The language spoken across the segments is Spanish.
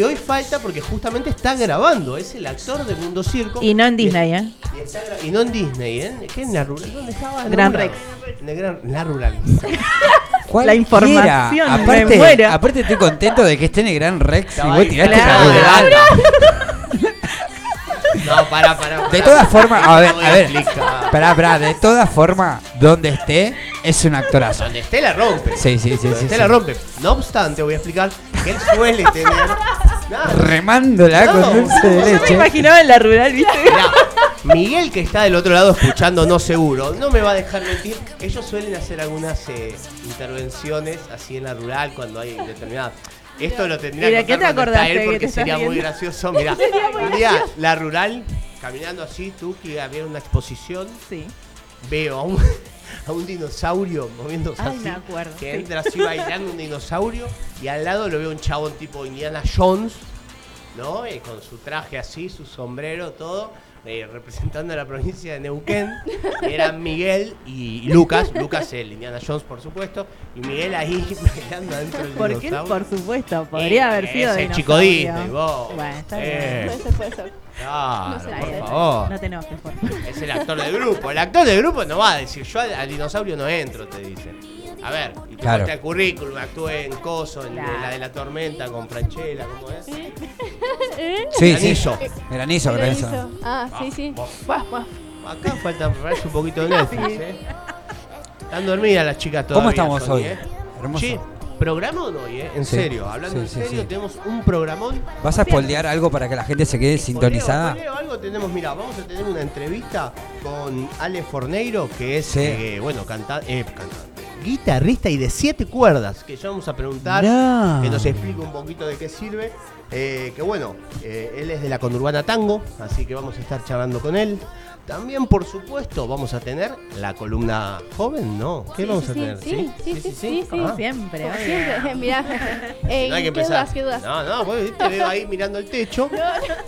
Y hoy falta porque justamente está grabando, es el actor de Mundo Circo. Y no en Disney, ¿eh? Y, está gra- y no en Disney, ¿eh? ¿Qué en la rural? ¿Dónde estaba? En Gran rural. Rex. En la, gran, la rural. La información, me Aparte, muero. aparte estoy contento de que esté en el Gran Rex y vos tiraste Claro. la rural. No, pará, pará. De todas formas, a ver, a ver. Esperá, esperá, de todas formas, donde esté, es un actorazo. Donde esté la rompe. Sí, sí, sí, Donde sí. esté sí. la rompe. No obstante, voy a explicar que él suele tener. Remándola No, con dulce de Yo me leche. imaginaba en la rural, ¿viste? Mirá, Miguel, que está del otro lado escuchando, no seguro, no me va a dejar mentir. Ellos suelen hacer algunas eh, intervenciones así en la rural cuando hay determinadas. Esto lo tendría ¿Y de que qué te contar cuando está él que porque te sería muy gracioso. Mirá, un día la rural, caminando así, tú que había una exposición, Sí. veo a un, a un dinosaurio moviéndose Ay, así. me acuerdo, Que entra así bailando un dinosaurio y al lado lo veo un chabón tipo Indiana Jones, ¿no? Eh, con su traje así, su sombrero, todo, eh, representando a la provincia de Neuquén. Eran Miguel y Lucas, Lucas el Indiana Jones por supuesto, y Miguel ahí bailando adentro del ¿Por qué? dinosaurio. Por supuesto, podría haber Eh, sido ese dinosaurio. chico Disney, vos. Bueno, está Eh. bien. Puede ser, puede ser. Claro, No sé, por no favor. No te enojes, por favor. Es el actor del grupo. El actor del grupo no va a decir, yo al, al dinosaurio no entro, te dice. A ver, y tú Claro. el currículum, actué en Coso, en Claro. la de la tormenta con Franchella, ¿cómo es? ¿Eh? Sí, sí. Granizo. Granizo, granizo. Ah, sí, sí. Acá falta un poquito de Netflix, ¿eh? Están dormidas las chicas todavía. ¿Cómo estamos Sony, hoy? ¿eh? Hermoso. Sí, programón hoy, ¿eh? En Sí, serio, hablando sí, en serio, sí. tenemos un programón. ¿Vas a espoldear algo para que la gente se quede sintonizada? Poleo, poleo, algo tenemos, mira, vamos a tener una entrevista con Ale Forneiro, que es, Sí. eh, bueno, canta, eh, cantante, guitarrista y de siete cuerdas, que ya vamos a preguntar, que nos explique un poquito de qué sirve. eh, que bueno, eh, él es de la conurbana tango, así que vamos a estar charlando con él. También, por supuesto, vamos a tener la columna joven, ¿no? ¿Qué Sí, vamos sí, a tener? sí, sí, sí, sí, sí, sí. Ah. Siempre, Como siempre. Mirá. Eh, No hay que ¿Qué empezar. dudas? ¿Qué dudas? No, no, pues, te veo ahí mirando el techo.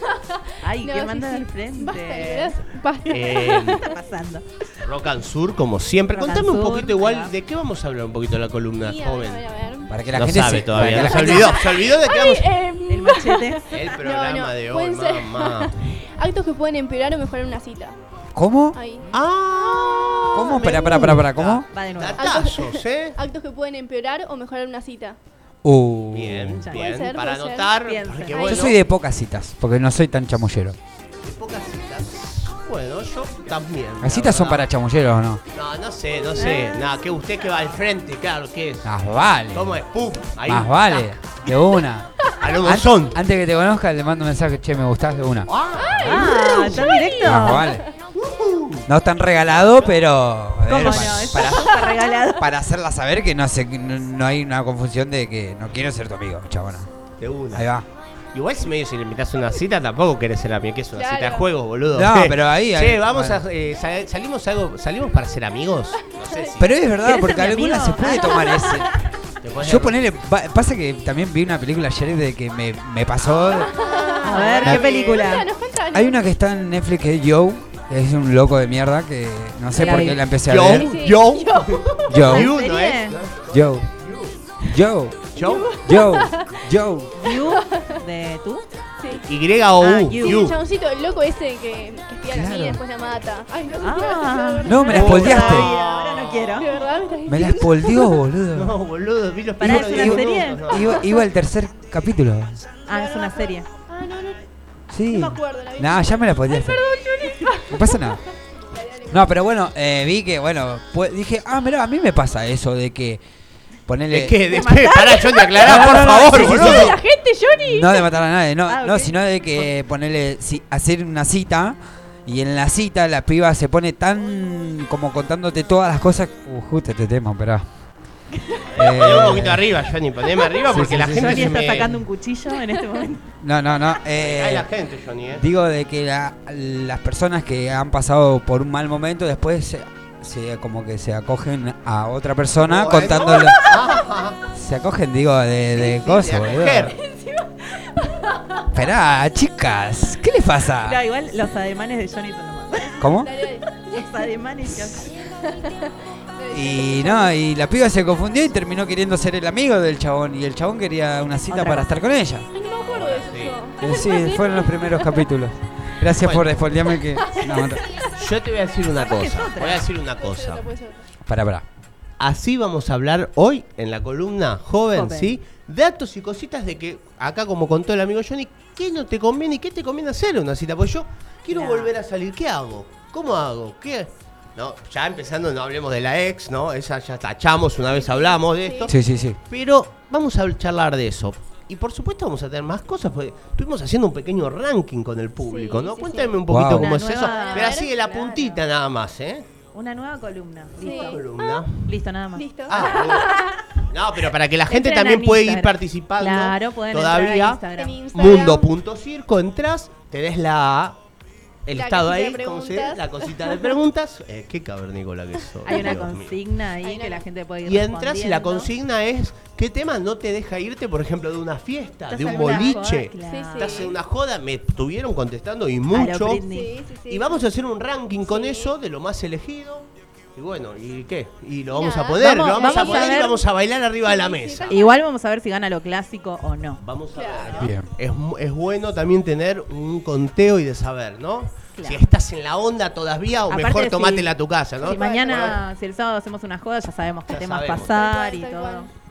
Ay, No, que sí, manda sí. al frente. Basta, basta. Eh, ¿Qué está pasando? Rock and Sur, como siempre. Rock Contame un Sur, poquito igual, ahí va. ¿de qué vamos a hablar un poquito de la columna Sí, a ver, joven? a ver, a ver. Para que la no gente sabe se, todavía, para que se la olvidó, se olvidó de que vamos... Eh, El machete. El programa no, de hoy, mamá. Actos que pueden empeorar o mejorar una cita. ¿Cómo? Ahí. Ah, ¿Cómo? pará, pará, gusta. ¿cómo? Va de nuevo. Datazos, ¿eh? Actos que pueden empeorar o mejorar una cita. Uh. Bien, bien, ser, para anotar, porque Yo bueno, Yo soy de pocas citas, porque no soy tan chamullero. de pocas citas. Bueno, yo también. la ¿Las citas son para chamulleros o no? No, no sé, no sé. Nada, que usted que va al frente, claro, ¿qué es? Más vale. ¿Cómo es? ¡Pum! Ahí. Más vale. De una. A lo An- monzón. Antes que te conozca, le mando un mensaje, che, me gustás de una. Ah, ¿tan directo? Más vale. No es tan regalado, pero. eh, ¿Cómo no? para, Eso para- está regalado. para hacerla saber que no, se, no, no hay una confusión de que no quiero ser tu amigo, chabona. De una. Ahí va. Igual si medio si le invitas a una cita, tampoco querés ser amigo, que es una Claro. cita de juego, boludo. No, pero ahí- Che, vamos bueno. a. eh, sal- salimos algo. ¿Salimos para ser amigos? No sé si. Pero es verdad, ¿Querés porque algunas se puede tomar ese. Yo ponele. pa- Pasa que también vi una película ayer de que me, me pasó. A ver, ¿qué película? Hay una que está en Netflix que es Joe, es un loco de mierda que no sé La por vi. qué la empecé a Yo, ver. Sí. yo, Joe, you, ¿no es? Joe, Joe, Yo, Joe, Joe. You de tú. Sí. Y o Ah, U. you. Sí, you. el chaboncito, el loco ese que, que espía a la Claro. mina y después la mata. Ay, no, Ah. No, me la Oh, spoileaste. todavía, Ahora no quiero. ¿De verdad me estás Me la espoldeó, boludo. No, boludo, vi los Pará, primeros ¿es una diez serie? minutos, no. Iba, iba el tercer capítulo. Ah, es una serie. Ah, no, no. Sí. No me acuerdo, la vi. No, ya me la spoileaste. No pasa nada. No, pero bueno, eh, vi que, bueno, pues, dije, ah, mira, a mí me pasa eso de que ponerle... ¿De qué? ¿De qué? Pará, Johnny, aclará, No, por favor, sí, sí, boludo. sí. La gente, Johnny. No de matar a nadie, no, Ah, no sino de que ponerle, si, hacer una cita y en la cita la piba se pone tan como contándote todas las cosas. Uh, justo este tema, pero. Poné un poquito arriba, Johnny, poneme arriba Sí, porque sí, la sí, gente Johnny se está me... sacando un cuchillo en este momento. No, no, no. Cae eh, la gente, Johnny, eh. digo de que la- las personas que han pasado por un mal momento después se, se- como que se acogen a otra persona Oh, contándole. Se acogen, digo, de, de sí, cosas, de. Esperá, chicas, ¿qué les pasa? Igual los ademanes de Johnny son los más. ¿Cómo? Los ademanes que hace. Y no, y la piba se confundió y terminó queriendo ser el amigo del chabón. Y el chabón quería una cita Otra para estar con ella. Ay, no me acuerdo de eso. Eh, Sí, fueron los primeros capítulos. Gracias Bueno. por desfoldearme que. No, no. Yo te voy a decir una es cosa. Voy a decir una cosa. Para, para. Así vamos a hablar hoy en la columna joven, Joven. ¿sí? Datos y cositas de que, acá como contó el amigo Johnny, ¿qué no te conviene y qué te conviene hacer en una cita? Pues yo quiero volver a salir, ¿qué hago? ¿Cómo hago? ¿Qué? No, ya empezando, no hablemos de la ex, ¿no? Esa ya tachamos, una vez hablamos de esto. Sí, sí, sí. Pero vamos a charlar de eso. Y por supuesto vamos a tener más cosas, porque estuvimos haciendo un pequeño ranking con el público, Sí, ¿no? sí, Cuéntame sí. un poquito Wow. cómo Una es eso. Pero así de la Claro. puntita nada más, ¿eh? Una nueva columna. Sí. Listo. Columna. Listo, nada más. Listo. Ah. No, pero para que la gente Entren también puede ir participando Claro, pueden todavía. En Instagram. Mundo.circo, entras, tenés la el La estado ahí, de ¿cómo se preguntas. La cosita de preguntas. Eh, qué cavernícola que sos. Hay una Dios mío. consigna ahí que la gente puede ir Y entras y la consigna es ¿qué tema no te deja irte, por ejemplo, de una fiesta, ¿Estás de un boliche? joda? Claro. Sí, sí. Estás en una joda, me estuvieron contestando y mucho. Britney. Sí, sí, sí. Y vamos a hacer un ranking con Sí. eso de lo más elegido. Y bueno, ¿y qué? Y lo vamos a poder, Vamos- lo vamos, a vamos a poder y ver- vamos a bailar arriba de la mesa. Igual vamos a ver si gana lo clásico o no. Vamos a ver. Es, mu- es bueno también tener un conteo y de saber, ¿no? Claro. Si estás en la onda todavía o Aparte, mejor si- tomátela a tu casa, ¿no? Si mañana, si el sábado hacemos una joda, ya sabemos qué Ya temas sabemos. pasar Tal y cual, tal todo.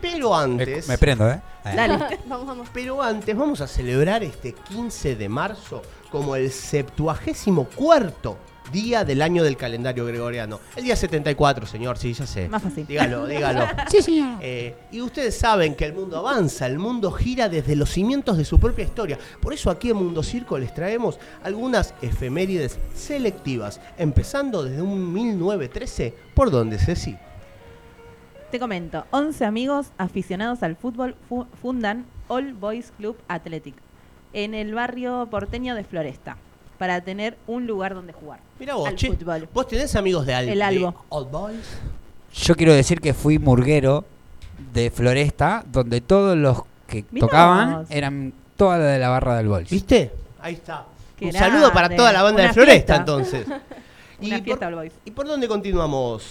Pero antes, Me prendo, ¿eh? Eh. Dale. Vamos, vamos. pero antes vamos a celebrar este 15 de marzo como el 74 día del año del calendario gregoriano. El día 74, señor, sí, ya sé. Más fácil. Dígalo, dígalo. Sí, señor. Eh, y ustedes saben que el mundo avanza, el mundo gira desde los cimientos de su propia historia. Por eso aquí en Mundo Circo les traemos algunas efemérides selectivas, empezando desde un 1913, por donde Ceci. Te comento, 11 amigos aficionados al fútbol fu- fundan All Boys Club Athletic en el barrio porteño de Floresta para tener un lugar donde jugar. Mira vos, Al che, fútbol. vos tenés amigos de, Al El Albo. Old Boys. Yo quiero decir que fui murguero de Floresta, donde todos los que Mirá tocaban vos. eran toda la de la barra del Bols. ¿Viste? Ahí está. Qué un saludo para toda la banda Una de Floresta, fiesta. entonces. Una fiesta Boys. ¿Y por dónde continuamos?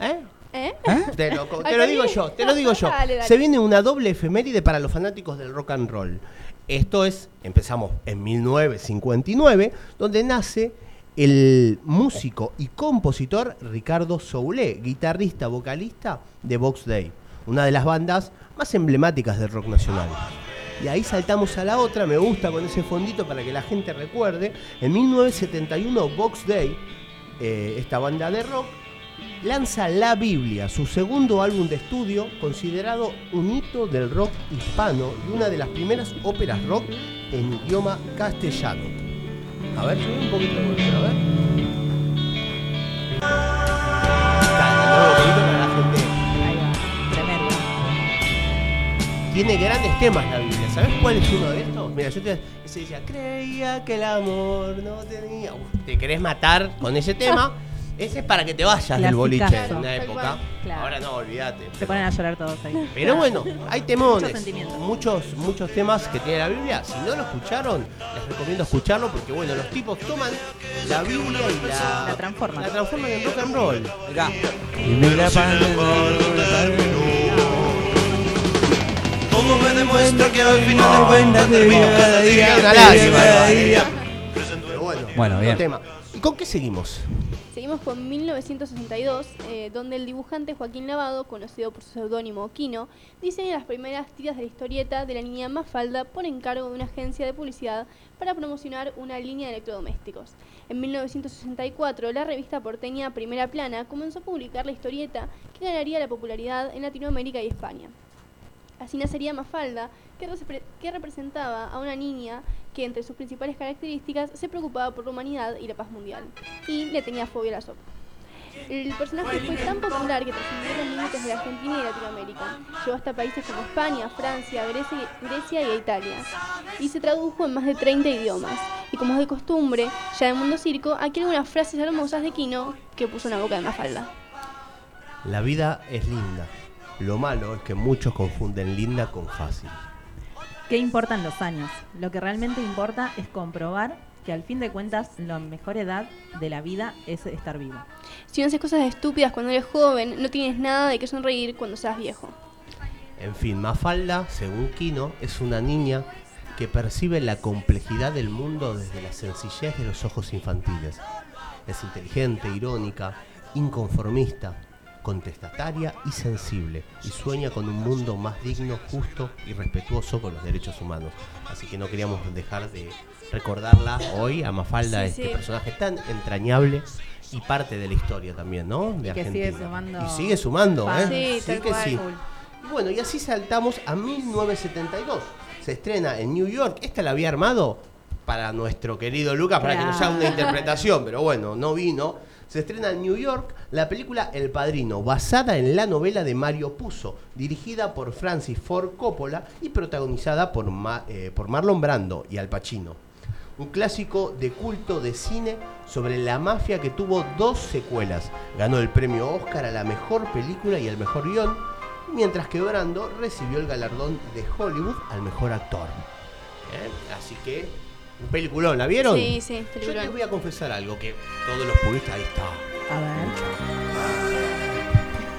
¿Eh? ¿Eh? Te lo, te lo ¿por digo yo, te lo digo yo. Dale, dale. Se viene una doble efeméride para los fanáticos del rock and roll. Esto es, empezamos en 1959, donde nace el músico y compositor Ricardo Soule, guitarrista, vocalista de Box Day, una de las bandas más emblemáticas del rock nacional. Y ahí saltamos a la otra, me gusta con ese fondito para que la gente recuerde. En 1971 Box Day, eh, esta banda de rock, lanza La Biblia, su segundo álbum de estudio, considerado un hito del rock hispano y una de las primeras óperas rock en idioma castellano. A ver, un poquito volumen, a ver. De para la gente. Tiene grandes temas la Biblia. ¿Sabes cuál es uno de estos? Mira, yo te ese decía, creía que el amor no tenía. Uf, te querés matar con ese tema. Ese es para que te vayas del boliche en una época. Claro. Ahora no, olvídate. Se ponen a llorar todos ahí. Pero bueno, hay temones, Muchos sentimientos. muchos, muchos temas que tiene la Biblia. Si no lo escucharon, les recomiendo escucharlo porque bueno, los tipos toman la Biblia y la, La transforman. la transforman en rock and roll. Mirá. Y me la Todo me demuestra que al final de cuentas cada día, cada día. Pero bueno, Bueno, bien. tema. ¿Y con qué seguimos? Seguimos con 1962, eh, donde el dibujante Joaquín Lavado, conocido por su seudónimo Quino, diseña las primeras tiras de la historieta de la niña Mafalda por encargo de una agencia de publicidad para promocionar una línea de electrodomésticos. En 1964, la revista porteña Primera Plana comenzó a publicar la historieta que ganaría la popularidad en Latinoamérica y España. Así nacería Mafalda, que, que representaba a una niña que entre sus principales características se preocupaba por la humanidad y la paz mundial, y le tenía fobia a la sopa. El personaje fue tan popular que trascendió los límites de la Argentina y de Latinoamérica. Llegó hasta países como España, Francia, Grecia, Grecia y Italia. Y se tradujo en más de 30 idiomas. Y como es de costumbre, ya en Mundo Circo, aquí algunas frases hermosas de Kino que puso en la boca de Mafalda. La vida es linda. Lo malo es que muchos confunden linda con fácil. ¿Qué importan los años? Lo que realmente importa es comprobar que al fin de cuentas la mejor edad de la vida es estar vivo. Si no haces cosas estúpidas cuando eres joven, no tienes nada de qué sonreír cuando seas viejo. En fin, Mafalda, según Kino, es una niña que percibe la complejidad del mundo desde la sencillez de los ojos infantiles. Es inteligente, irónica, inconformista, contestataria y sensible, y sueña con un mundo más digno, justo y respetuoso con los derechos humanos. Así que no queríamos dejar de recordarla hoy a Mafalda, Sí, este sí. personaje tan entrañable y parte de la historia también, ¿no? De Y que Argentina. sigue sumando Y sigue sumando. ¿eh? Sí, tal que cual. sí. Bueno, y así saltamos a 1972. Se estrena en New York. Esta la había armado para nuestro querido Lucas, para que nos haga una interpretación, pero bueno, no vino. Se estrena en New York la película El Padrino, basada en la novela de Mario Puzo, dirigida por Francis Ford Coppola y protagonizada por, eh, por Marlon Brando y Al Pacino. Un clásico de culto de cine sobre la mafia que tuvo dos secuelas. Ganó el premio Oscar a la mejor película y al mejor guion, mientras que Brando recibió el galardón de Hollywood al mejor actor. ¿Eh? Así que, un peliculón, ¿la vieron? Sí, sí, Yo les peliculón. voy a confesar algo que todos los puristas, ahí está. A ver.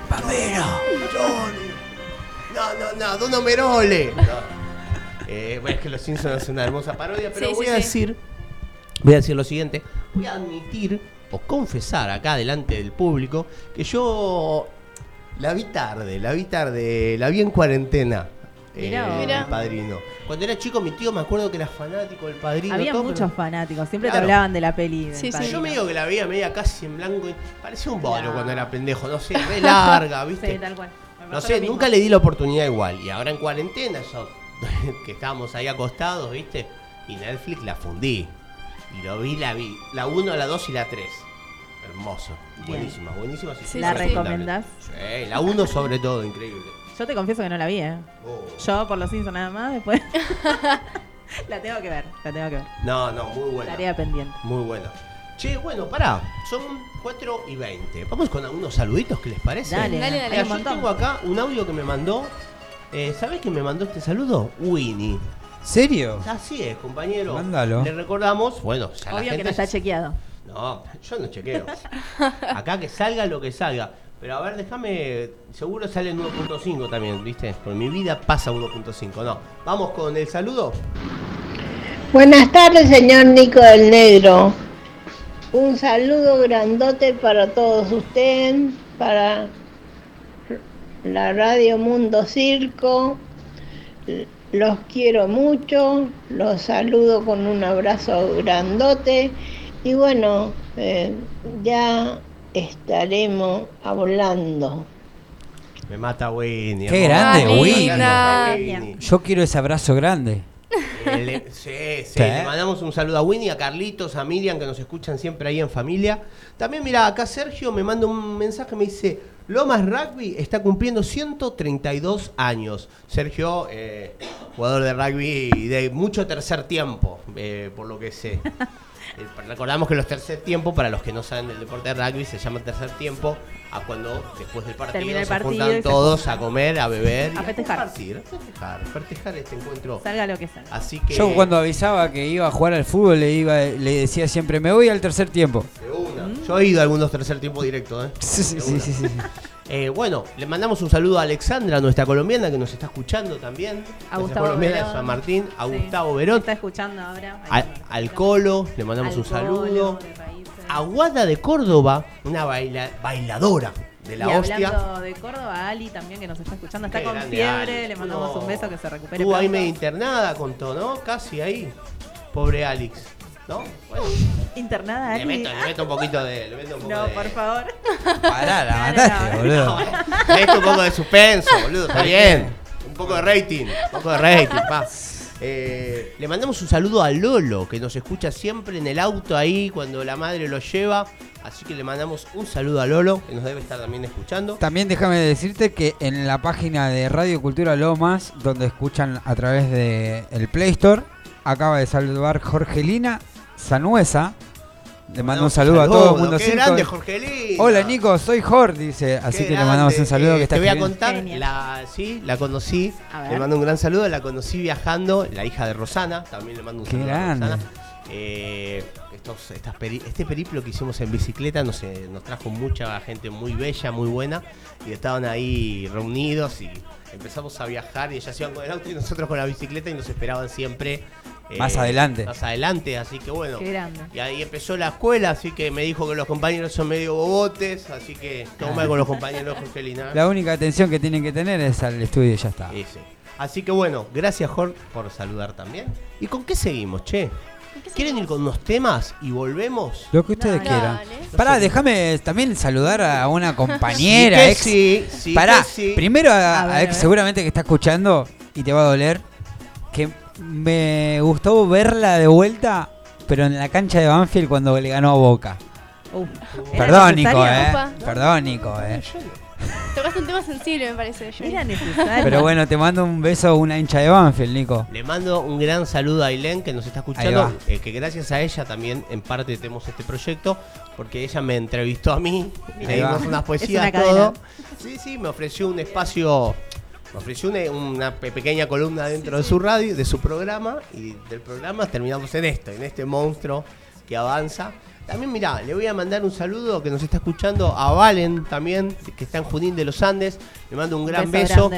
¡Pamela! ¡Johnny! No, no, no, Don Omerole. No. Eh, bueno, es que Los Simpsons es una hermosa parodia, pero Sí, voy sí, a sí. decir, voy a decir lo siguiente, voy a admitir o confesar acá delante del público que yo la vi tarde, la vi tarde, la vi en cuarentena. Mirá el padrino. Cuando era chico, mi tío me acuerdo que era fanático del padrino. Había todo, muchos pero- fanáticos, siempre Claro. te hablaban de la peli. del Sí, sí. Padrino. Yo me digo que la veía media casi en blanco y parecía un No. cuando era pendejo, no sé, re larga, ¿viste? Sí, tal cual. Me No pasó sé, lo mismo. nunca le di la oportunidad igual. Y ahora en cuarentena, yo, que estábamos ahí acostados, ¿viste? Y Netflix la fundí. Y lo vi, la vi. La 1, la 2 y la 3. Hermoso. Bien. Buenísima, buenísima. sí, Sí, ¿La recomendás? Sí, la 1 sobre todo, increíble. Yo te confieso que no la vi, ¿eh? Oh. Yo por los Simpsons nada más, después. la tengo que ver, la tengo que ver. No, no, muy buena. Tarea pendiente. Muy buena. Che, bueno, pará. Son 4 y 20. Vamos con algunos saluditos, ¿qué les parece? Dale, Dale, dale. Mira, yo montón. tengo acá un audio que me mandó. Eh, ¿Sabes quién me mandó este saludo? Winnie. ¿Serio? Así es, compañero. Mándalo. Le recordamos, bueno, ya la Obvio que no está chequeado. No, yo no chequeo. Acá que salga lo que salga. Pero a ver, déjame. Seguro sale en 1.5 también, ¿viste? Por mi vida pasa 1.5. No. Vamos con el saludo. Buenas tardes, señor Nico del Negro. Un saludo grandote para todos ustedes, para la Radio Mundo Circo. Los quiero mucho, los saludo con un abrazo grandote y bueno, eh, ya estaremos hablando. Me mata Winnie. Qué grande, Winnie. Yo quiero ese abrazo grande. Eh, le- sí, sí, Sí. le mandamos un saludo a Winnie, a Carlitos, a Miriam, que nos escuchan siempre ahí en familia. También, mira, acá Sergio me manda un mensaje, me dice, Lomas Rugby está cumpliendo 132 años. Sergio, eh, jugador de rugby de mucho tercer tiempo, eh, por lo que sé. Eh, recordamos que los tercer tiempos, para los que no saben del deporte de rugby, se llama tercer tiempo a cuando después del partido Termina el se partido y juntan todos a comer, a beber y A festejar. compartir, a festejar, festejar este encuentro. Salga lo que salga. Así que Yo cuando avisaba que iba a jugar al fútbol le iba le decía siempre, me voy al tercer tiempo. De una. Yo he ido a algunos tercer tiempo directo, ¿eh? Sí, sí, sí, sí. Eh, bueno, le mandamos un saludo a Alexandra, nuestra colombiana, que nos está escuchando también. A Nuestra Gustavo colombiana de. San Martín, a Sí. Gustavo Verón, Está escuchando ahora. al Colo, le mandamos Al un saludo. A Guada de Córdoba, una baila- bailadora de la y hostia. hablando de Córdoba, Ali también que nos está escuchando, está Qué con fiebre, Ali. le mandamos No. un beso que se recupere. Estuvo ahí medio internada, contó, ¿no? Casi ahí. Pobre Alex. ¿No? Bueno, Internada le Ali. meto, le meto un poquito de. Le meto un poco No, de- por favor. Pará, la No, mataste, no, boludo. Le meto un poco de suspenso, boludo. Está bien. Un poco de rating. Un poco de rating, pa. Eh, le mandamos un saludo a Lolo, que nos escucha siempre en el auto ahí cuando la madre lo lleva. Así que le mandamos un saludo a Lolo, que nos debe estar también escuchando. También déjame decirte que en la página de Radio Cultura Lomas, donde escuchan a través de el Play Store, acaba de saludar Jorgelina Sanuesa. Le mando un saludo a todo el mundo. Qué grande, Jorgelina. Hola Nico, soy Jor, dice. Así Qué que le mandamos un saludo Eh, que está Te voy a contar, Genial. la, sí, la conocí. Le mando un gran saludo. La conocí viajando, la hija de Rosana. También le mando un Qué saludo grande. a Rosana. Eh, estos- estas peri- este periplo que hicimos en bicicleta nos, eh, nos trajo mucha gente muy bella, muy buena, y estaban ahí reunidos y empezamos a viajar y ellas iban con el auto y nosotros con la bicicleta y nos esperaban siempre. Eh, Más adelante. Más adelante, así que bueno. Qué grande. Y ahí empezó la escuela, así que me dijo que los compañeros son medio bobotes, así que todo mal con los compañeros, Jorgelina. La única atención que tienen que tener es al estudio y ya está. Sí, sí. Así que bueno, gracias Jorge por saludar también. ¿Y con qué seguimos, che? ¿Quieren ir con unos temas y volvemos? Lo que ustedes Dale. quieran. Pará, déjame también saludar a una compañera, Sí ex. sí, sí Pará, sí. primero a, A a ver, a ex seguramente que está escuchando y te va a doler. Que me gustó verla de vuelta, pero en la cancha de Banfield cuando le ganó a Boca. Uf. ¿Era Perdón, Nico, eh. Opa. Perdón, Nico, eh. Tocaste un tema sensible, me parece. Era necesario. Pero bueno, te mando un beso a una hincha de Banfield, Nico. Le mando un gran saludo a Ailén que nos está escuchando, eh, que gracias a ella también en parte tenemos este proyecto, porque ella me entrevistó a mí, Ahí leímos va. unas poesías, Es una cadena. todo. Sí, sí, me ofreció un espacio, ofreció una, una pe- pequeña columna dentro de su radio, de su programa, y del programa terminamos en esto, en este monstruo que avanza. También, mirá, le voy a mandar un saludo que nos está escuchando a Valen también, que está en Junín de los Andes. Le mando un gran beso.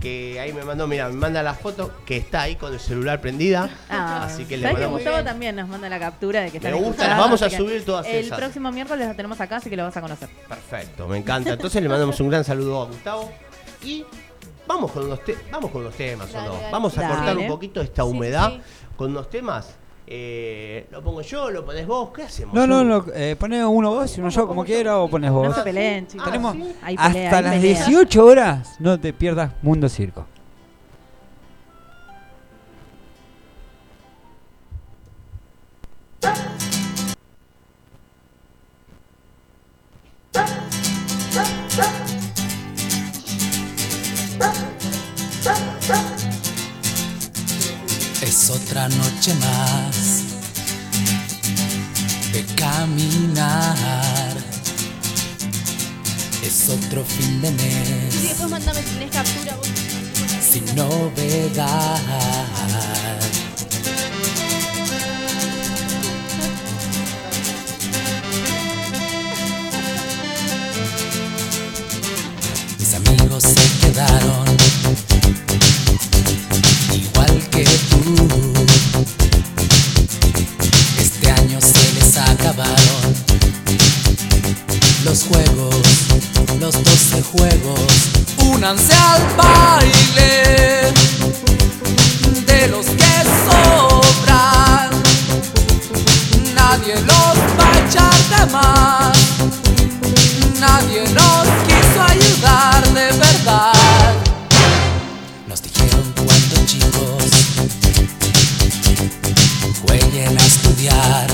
que ahí me mandó, mira, me manda la foto que está ahí con el celular prendida. Ah, Así que le ¿sabés que mandamos. Gustavo también nos manda la captura de que Me están gusta, las vamos a subir todas El esas. próximo miércoles la tenemos acá, así que lo vas a conocer. Perfecto, me encanta. Entonces le mandamos un gran saludo a Gustavo y vamos con unos te- vamos con los temas, ¿o no? dale. Vamos a Dale. cortar un poquito esta humedad sí. con unos temas. Eh, lo pongo yo, lo pones vos, ¿qué hacemos? No, no, no, eh, poné uno vos y uno yo, como quiera, o pones vos. No se peleen, chicos. Tenemos Hay pelea, hasta hay las pelea. 18 horas, no te pierdas Mundo Circo. Otra noche más de caminar. Es otro fin de Y mes después mandame si tenés captura vos. sin novedad. Mis amigos se quedaron igual que tú. Juegos, los 12 juegos. Únanse al baile de los que sobran. Nadie los va a echar de más. Nadie nos quiso ayudar de verdad. Nos dijeron cuando chicos jueguen a estudiar.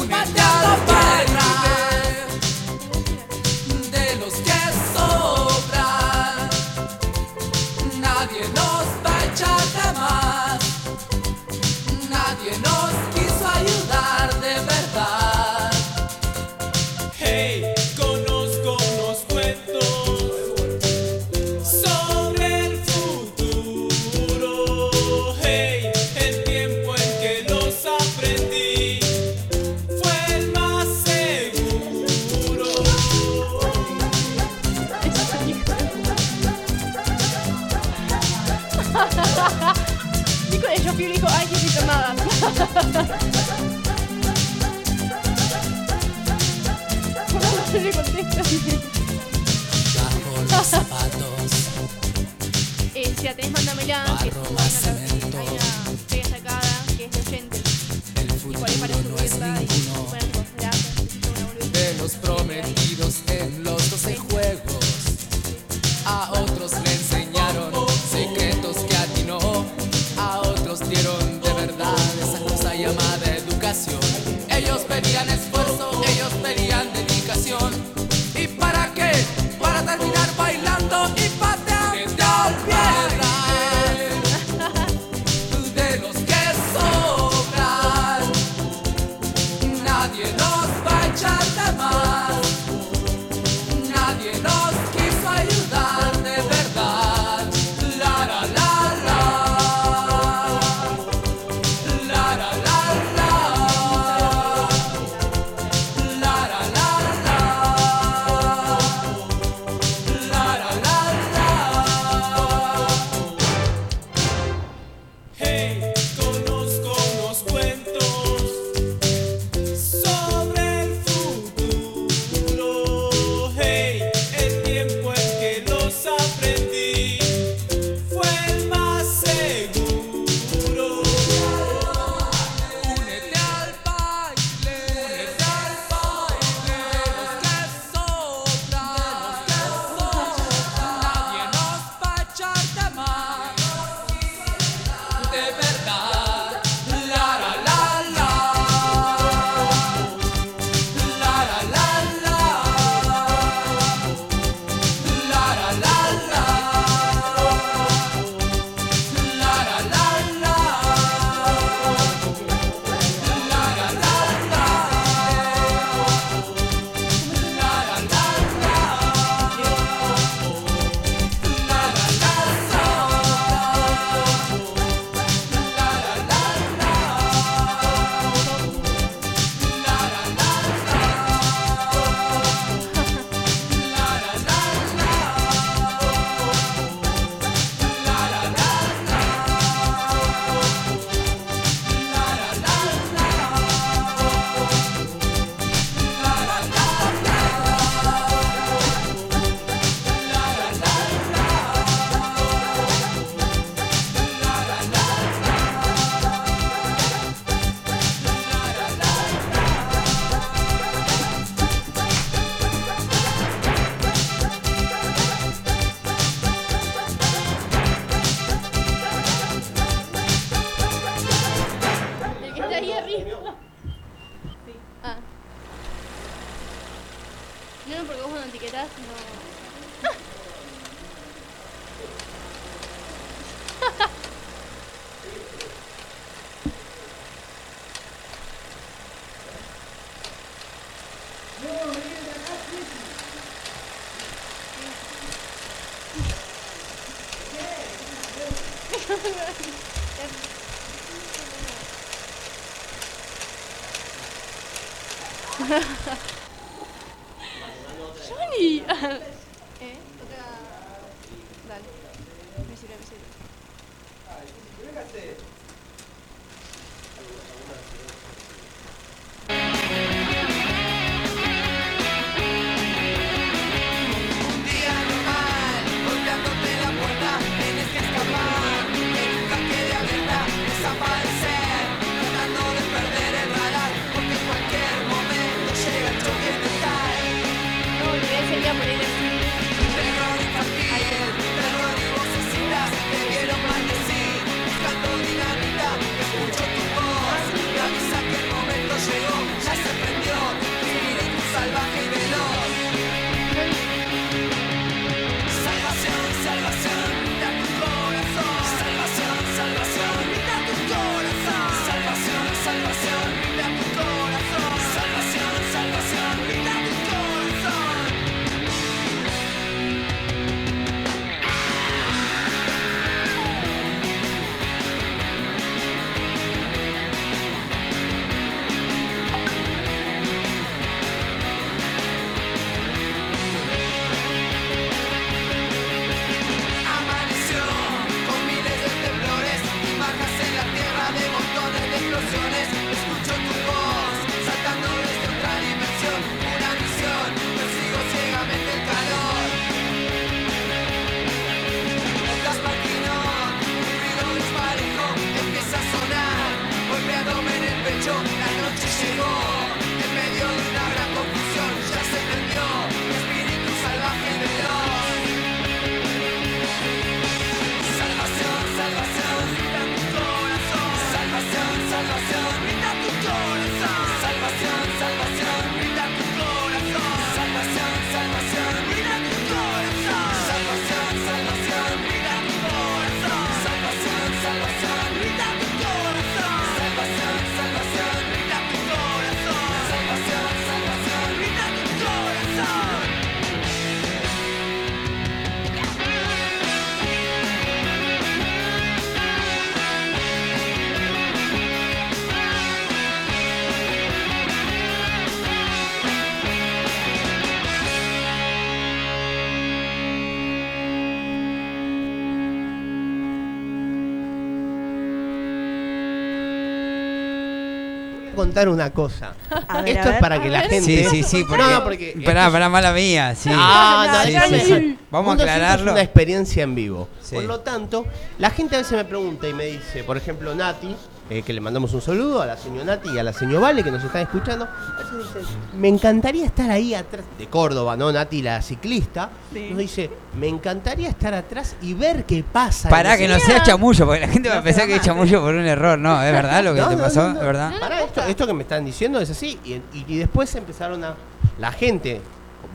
contar una cosa. A ver, Esto a es para que la gente. Sí, sí, sí, porque. No, porque. Pará, pará, mala mía, sí. Ah, no, Sí, déjame sí, decir. sí. Vamos a aclararlo. Es una experiencia en vivo. Sí. Por lo tanto, la gente a veces me pregunta y me dice, por ejemplo, Nati, eh, que le mandamos un saludo a la señora Nati y a la señora Vale que nos están escuchando. A veces dicen, me encantaría estar ahí atrás, de Córdoba, ¿no? Nati, la ciclista, Sí. nos dice, me encantaría estar atrás y ver qué pasa. Pará, que no sea chamullo, porque la gente va a pensar que es más, chamullo por un error. No, es verdad lo que No, te no, pasó, no, no. es verdad. Pará, esto, esto que me están diciendo es así. Y, y- y después empezaron a. La gente.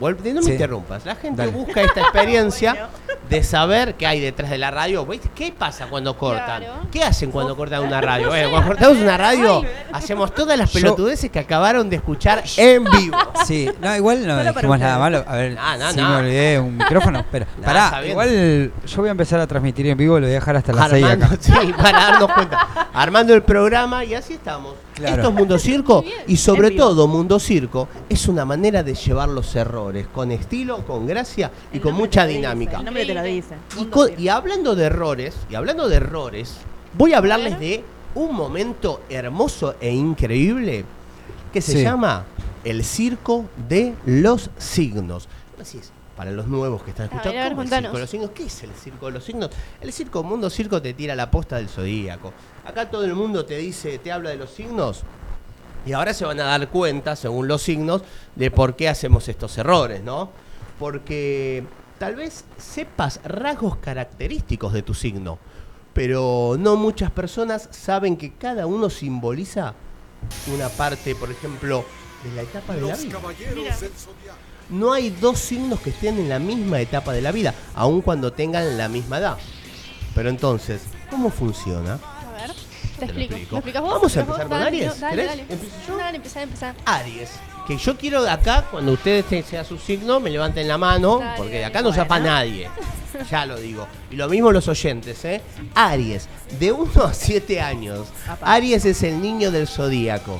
No me Sí. interrumpas. La gente Dale. busca esta experiencia de saber qué hay detrás de la radio. ¿Qué pasa cuando cortan? Claro. ¿Qué hacen cuando cortan una radio? Eh, cuando cortamos una radio, hacemos todas las Yo- pelotudeces que acabaron de escuchar en vivo. Sí, no, igual no dijimos nada malo. A ver, No, no, si no. me olvidé un micrófono, pero pará, igual yo voy a empezar a transmitir en vivo, lo voy a dejar hasta las 6 Armando, acá. sí, para darnos cuenta. Armando el programa y así estamos. Claro. Esto es Mundo Circo y sobre todo Mundo Circo es una manera de llevar los errores con estilo, con gracia y El con mucha te lo dice, dinámica. El nombre te lo dice. Y, hablando de errores, y hablando de errores, voy a hablarles de un momento hermoso e increíble que se Sí. llama el circo de los signos. Así es, para los nuevos que están escuchando, ver, ¿cómo el circo de los signos? ¿Qué es el circo de los signos? El circo Mundo Circo te tira la posta del zodíaco. Acá todo el mundo te dice, te habla de los signos. Y ahora se van a dar cuenta, según los signos, de por qué hacemos estos errores, ¿no? Porque tal vez sepas rasgos característicos de tu signo, pero no muchas personas saben que cada uno simboliza una parte, por ejemplo, de la etapa de la vida. No hay dos signos que estén en la misma etapa de la vida, aun cuando tengan la misma edad. Pero entonces, ¿cómo funciona? Te, lo explico. ¿Me explicas vos? Vamos a ¿Me explicas empezar con Aries. Dale, dale. ¿Empiezo yo? Dale, empezá, empezá. Aries. Que yo quiero acá, cuando ustedes te- sea su signo, me levanten la mano, Dale, porque de acá no zapa Bueno. nadie. Ya lo digo. Y lo mismo los oyentes, ¿eh? Aries, de 1 a 7 años. Aries es el niño del zodíaco.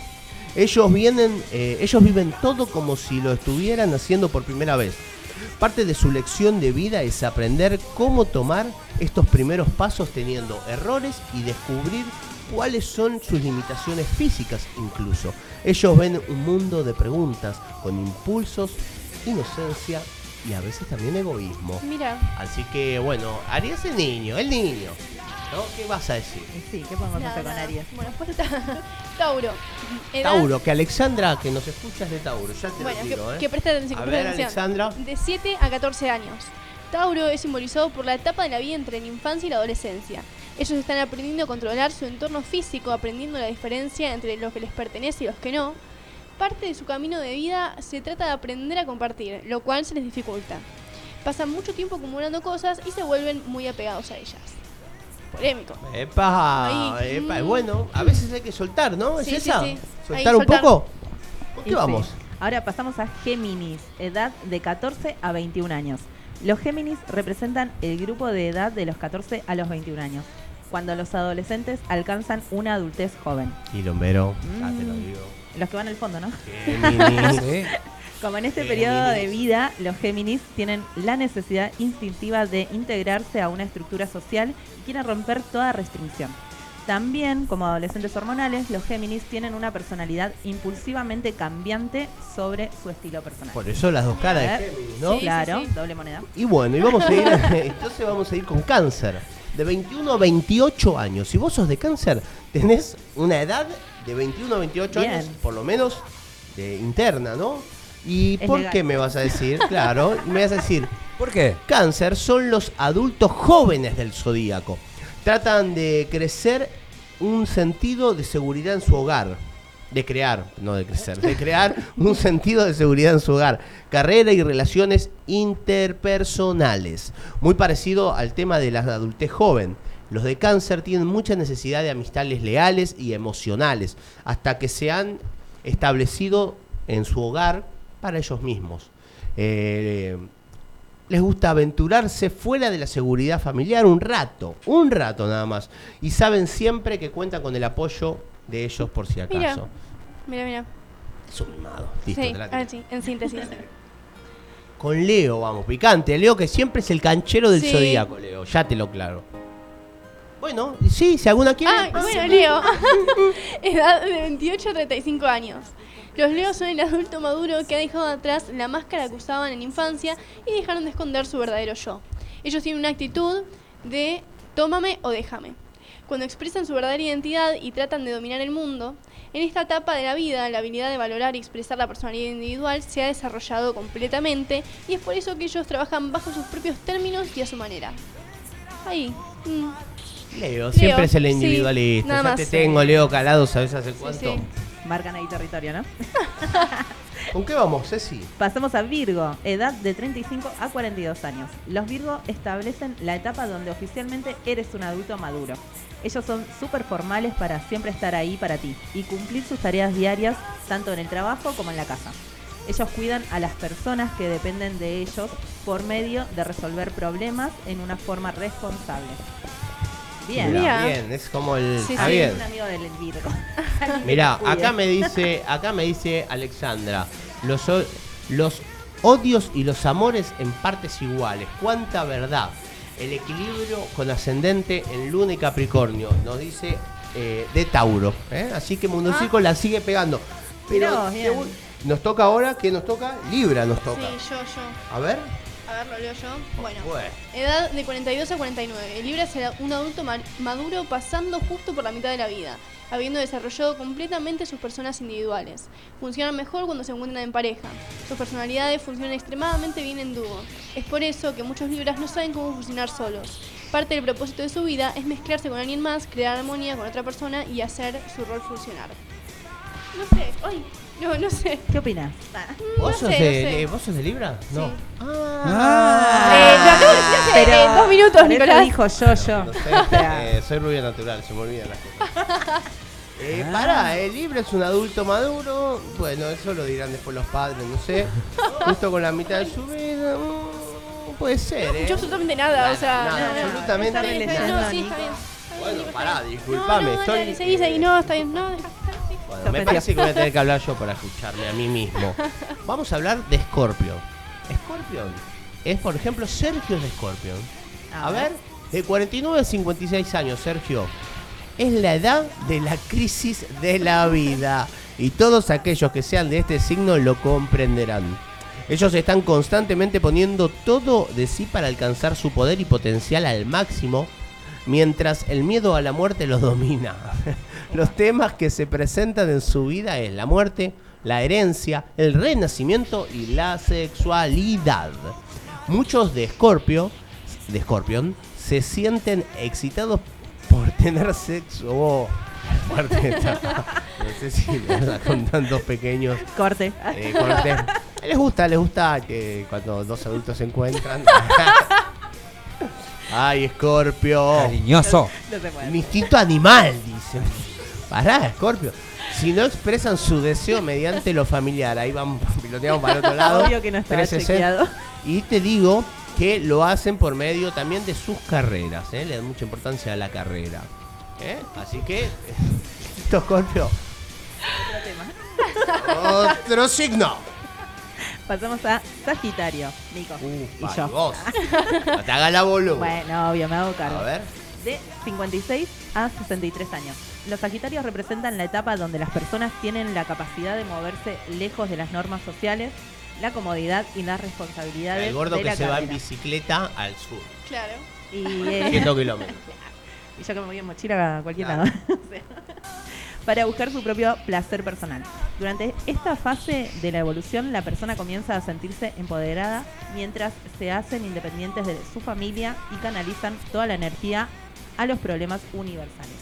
Ellos vienen, eh, ellos viven todo como si lo estuvieran haciendo por primera vez. Parte de su lección de vida es aprender cómo tomar estos primeros pasos teniendo errores y descubrir cuáles son sus limitaciones físicas incluso. Ellos ven un mundo de preguntas con impulsos, inocencia y a veces también egoísmo. Mira, Así que bueno, Aries es el niño, el niño. ¿no? ¿Qué vas a decir? Y Sí, ¿qué podemos nada, hacer con nada. Aries? Bueno, está Tauro. Edad- Tauro, que Alexandra que nos escucha es de Tauro, ya te Bueno, lo que, digo, ¿eh? que preste atención. A que ver, atención. Alexandra. De 7 a 14 años. Tauro es simbolizado por la etapa de la vida entre la infancia y la adolescencia. Ellos están aprendiendo a controlar su entorno físico, aprendiendo la diferencia entre lo que les pertenece y los que no. Parte de su camino de vida se trata de aprender a compartir, lo cual se les dificulta. Pasan mucho tiempo acumulando cosas y se vuelven muy apegados a ellas. Polémico. Epa, Ahí. epa, Mm. bueno, a veces hay que soltar, ¿no? ¿Es Sí, sí, esa? sí. ¿Soltar Ahí, un soltar. poco? ¿Con Y qué sí. vamos? Ahora pasamos a Géminis, edad de 14 a 21 años. Los Géminis representan el grupo de edad de los 14 a los 21 años, cuando los adolescentes alcanzan una adultez joven. Quilombero, ya te lo Mm. digo. Los que van al fondo, ¿no? Géminis. Sí. Como en este Géminis. periodo de vida, los Géminis tienen la necesidad instintiva de integrarse a una estructura social y quieren romper toda restricción. También, como adolescentes hormonales, los Géminis tienen una personalidad impulsivamente cambiante sobre su estilo personal. Por eso las dos caras de. Géminis, ¿no? Sí. claro, doble moneda. Y bueno, y vamos a ir, entonces vamos a ir con cáncer. De 21 a 28 años. Si vos sos de cáncer, tenés una edad de 21 a 28 Bien. años, por lo menos de interna, ¿no? ¿Y Es por legal. qué me vas a decir? Claro, me vas a decir, ¿Por qué? Cáncer son los adultos jóvenes del zodíaco. Tratan de crecer un sentido de seguridad en su hogar. De crear, no de crecer, de crear un sentido de seguridad en su hogar. Carrera y relaciones interpersonales. Muy parecido al tema de la adultez joven. Los de cáncer tienen mucha necesidad de amistades leales y emocionales, hasta que se han establecido en su hogar para ellos mismos. Eh, les gusta aventurarse fuera de la seguridad familiar un rato, un rato nada más. Y saben siempre que cuentan con el apoyo de ellos por si acaso. Mira. Mira, mira. Es un mimado. Listo, Sí, te la a tiro. ver, sí, en síntesis. Con Leo, vamos, picante. Leo que siempre es el canchero del Sí. zodíaco, Leo. Ya te lo claro. Bueno, sí, si alguna quiere. Ah, bueno, Leo. Edad de 28 a 35 años. Los Leos son el adulto maduro que ha dejado atrás la máscara que usaban en infancia y dejaron de esconder su verdadero yo. Ellos tienen una actitud de tómame o déjame. Cuando expresan su verdadera identidad y tratan de dominar el mundo, en esta etapa de la vida la habilidad de valorar y expresar la personalidad individual se ha desarrollado completamente y es por eso que ellos trabajan bajo sus propios términos y a su manera. Ahí. mm. Leo, siempre es el sí, individualista. ya más. te tengo, Leo, calado, ¿sabes hace Sí, cuánto? sí. Marcan ahí territorio, ¿no? ¿Con qué vamos, Ceci? Pasamos a Virgo, edad de 35 a 42 años. Los Virgo establecen la etapa donde oficialmente eres un adulto maduro. Ellos son súper formales para siempre estar ahí para ti y cumplir sus tareas diarias tanto en el trabajo como en la casa. Ellos cuidan a las personas que dependen de ellos por medio de resolver problemas en una forma responsable. Bien. Mirá, bien, es como el. Sí, sí. bien. Un amigo del Virgo. Mirá, acá me dice, acá me dice Alexandra, los, los odios y los amores en partes iguales. Cuánta verdad. El equilibrio con ascendente en Luna y Capricornio, nos dice eh, de Tauro. ¿eh? Así que Mundocico la sigue pegando. Pero Mirá según- nos toca ahora, ¿qué nos toca? Libra nos toca. Sí, yo, yo. A ver. A ver, lo leo yo. Bueno. Bueno. Edad de 42 a 49. El Libra será un adulto ma- maduro pasando justo por la mitad de la vida, habiendo desarrollado completamente sus personas individuales. Funcionan mejor cuando se encuentran en pareja. Sus personalidades funcionan extremadamente bien en dúo. Es por eso que muchos Libras no saben cómo funcionar solos. Parte del propósito de su vida es mezclarse con alguien más, crear armonía con otra persona y hacer su rol funcionar. No sé, ay, no, no sé. ¿Qué opinas? ¿Vos, No sos sé, de, no sé. eh, ¿Vos sos de Libra? No. Sí. Ah. Eh, lo acabo de decir hace Pero eh, dos minutos, por eso Nicolás. dijo yo, yo. No sé, eh, soy rubia natural, se me olvidan las cosas. Eh, pará, el Libra es un adulto maduro. Bueno, eso lo dirán después los padres, no sé. Justo con la mitad de su vida. mm, puede ser, ¿eh? Yo absolutamente nada, Nada, o sea. nada, no, no, absolutamente está bien, está bien, nada. No, sí, está bien. Bueno, pará, No, disculpame. no, estoy, dale, seguí, seguí, no, está bien, no, deja, sí. Bueno, me parece que voy a tener que hablar yo para escucharme a mí mismo. Vamos a hablar de Scorpion. Scorpion es, por ejemplo, Sergio de Scorpion. A ver, de 49 a 56 años, Sergio. Es la edad de la crisis de la vida. Y todos aquellos que sean de este signo lo comprenderán. Ellos están constantemente poniendo todo de sí para alcanzar su poder y potencial al máximo, mientras el miedo a la muerte los domina. Los temas que se presentan en su vida es la muerte, la herencia, el renacimiento y la sexualidad. Muchos de Scorpio, de Scorpion, se sienten excitados por tener sexo. Oh, fuerte está. No sé si con tantos pequeños corte. eh, cortes. Les gusta, les gusta que cuando dos adultos se encuentran. Ay, Scorpio. Cariñoso. No se puede. Un instinto animal, dicen. Pará, Scorpio. Si no expresan su deseo mediante lo familiar, ahí vamos, piloteamos para el otro lado. Obvio que no estaba 360. chequeado. Y te digo que lo hacen por medio también de sus carreras, ¿eh? le dan mucha importancia a la carrera. ¿eh? Así que, esto Scorpio. Otro signo. Pasamos a Sagitario, Nico. Ufa, y yo. vos. No te hagas la boluda. Bueno, obvio, me hago cargo. A ver. De 56 a 63 años. Los Sagitarios representan la etapa donde las personas tienen la capacidad de moverse lejos de las normas sociales, la comodidad y las responsabilidades El gordo de que la se va en bicicleta al sur. Claro. Y, eh, 100 kilómetros. y yo que me voy en mochila a cualquier Claro. lado. O sea, para buscar su propio placer personal. Durante esta fase de la evolución, la persona comienza a sentirse empoderada mientras se hacen independientes de su familia y canalizan toda la energía a los problemas universales.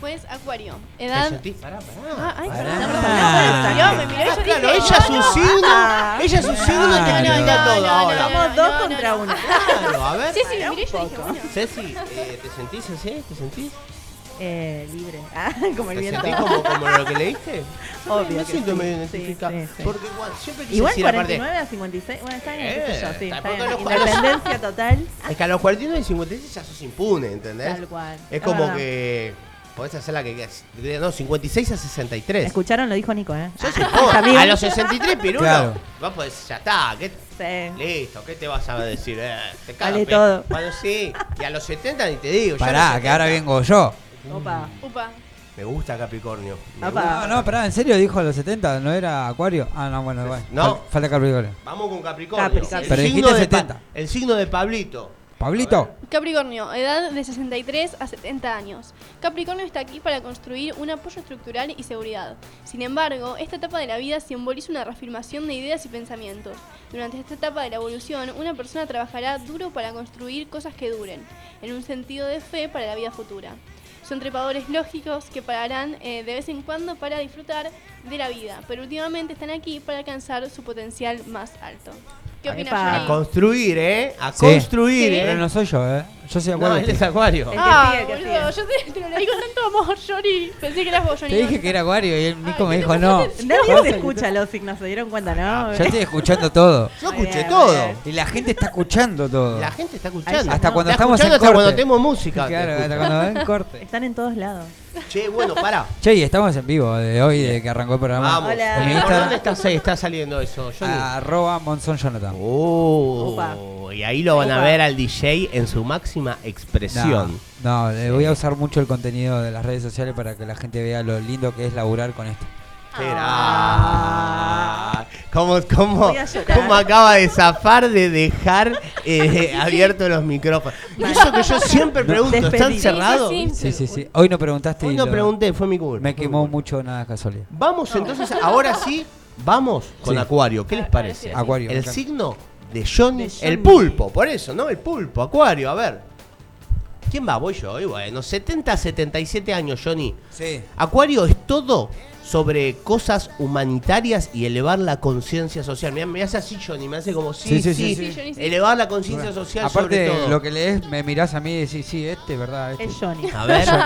Después, Acuario. ¿Te Edad. Pará, pará. Ah, ay, Pará. perdón, Pará. perdón, perdón, salió, me miró y yo Ah, claro, dije, ella es un no. signo. Ella es un signo y te no, no, todo no, ahora. no, Somos dos no, contra no. uno. Claro, a ver. Sí, sí, me miré y yo dije, bueno. Ceci, eh, ¿te sentís así? ¿Te sentís? Eh, libre. Ah, como el ¿Te viento. sentís como, como lo que leíste? Obvio Me que siento sí. medio sí, sí. Porque igual, siempre quise Igual decir aparte. 49 a 56. Bueno, está bien, Eh, qué sé yo, sí. está- bien. los- Independencia total. Es que a los 49 y 56 ya sos impune, ¿entendés? Tal cual. Es como verdad. que podés hacer la que quieras. No, 56 a 63. ¿Escucharon? Lo dijo Nico, ¿eh? Amigo. a los 63 pirulo, Claro. vos podés, ya está, ¿qué- Sí. listo, ¿qué te vas a decir? Eh, te cagas, Vale pe- todo. Bueno, sí, y a los 70 ni te digo. ya a Pará, los que ahora 70. vengo yo. Opa. Upa. Me gusta Capricornio. me Apa. gusta. No, no, pará, ¿en serio dijo a los 70? ¿No era Acuario? Ah, no, bueno, bueno. No. Fal- falta Capricornio. Vamos con Capricornio. Capri, El Capri. Pero signo dijiste de Pa- 70. el signo de Pablito. ¿Pablito? Capricornio, edad de 63 a 70 años. Capricornio está aquí para construir un apoyo estructural y seguridad. Sin embargo, esta etapa de la vida simboliza una reafirmación de ideas y pensamientos. Durante esta etapa de la evolución, una persona trabajará duro para construir cosas que duren, en un sentido de fe para la vida futura. Son trepadores lógicos que pararán eh, de vez en cuando para disfrutar de la vida, pero últimamente están aquí para alcanzar su potencial más alto. ¿Qué opinas. A Johnny? construir, ¿eh? A Sí. construir, Sí. ¿eh? Pero no soy yo, ¿eh? Yo soy No, Acuario. él es Acuario. El que Ah, sigue, el que boludo, yo te, te lo con tanto amor, Johnny. Pensé que eras vos, Johnny. Te dije que era Acuario y el Nico me ¿qué dijo no. Nadie se escucha los signos, ¿se dieron cuenta, no? Yo estoy escuchando todo. Yo Muy escuché bien, todo. bien. Y la gente está escuchando todo. La gente está escuchando. Hasta no. cuando Está estamos en escuchando corte. hasta cuando tenemos música. Claro, hasta cuando ven corte. Están en todos lados. Che, bueno, pará. Che, y estamos en vivo de hoy, de que arrancó el programa. Vamos. Hola. En mi ¿Por Instagram. dónde está, está saliendo eso? Johnny? Arroba Monzón Jonathan. Oh, Opa. y ahí lo van a Opa. ver al DJ en su máxima expresión. No, no, le voy a usar mucho el contenido de las redes sociales para que la gente vea lo lindo que es laburar con esto. Espera. ¿Cómo, cómo, acaba de zafar de dejar eh, abiertos los micrófonos? Y eso que yo siempre pregunto, ¿están cerrados? Sí, Sí, sí, sí. Hoy no preguntaste Hoy no lo- pregunté, fue mi culpa. Me quemó mucho nada casualidad. Vamos entonces, ahora sí, vamos con Sí. Acuario. ¿Qué les parece? Acuario, El signo de Johnny, De Johnny. el pulpo, por eso, ¿no? El pulpo, Acuario, a ver. ¿Quién va? Voy yo, y bueno, 70 a 77 años, Johnny. Sí. Acuario es todo sobre cosas humanitarias y elevar la conciencia social. Me hace así, Johnny, me hace como sí, Sí, sí, sí, sí, sí. Johnny, sí. Elevar la conciencia social sobre Aparte, todo. lo que lees, me mirás a mí y decís, sí, este, ¿verdad? Este. Es Johnny. A ver.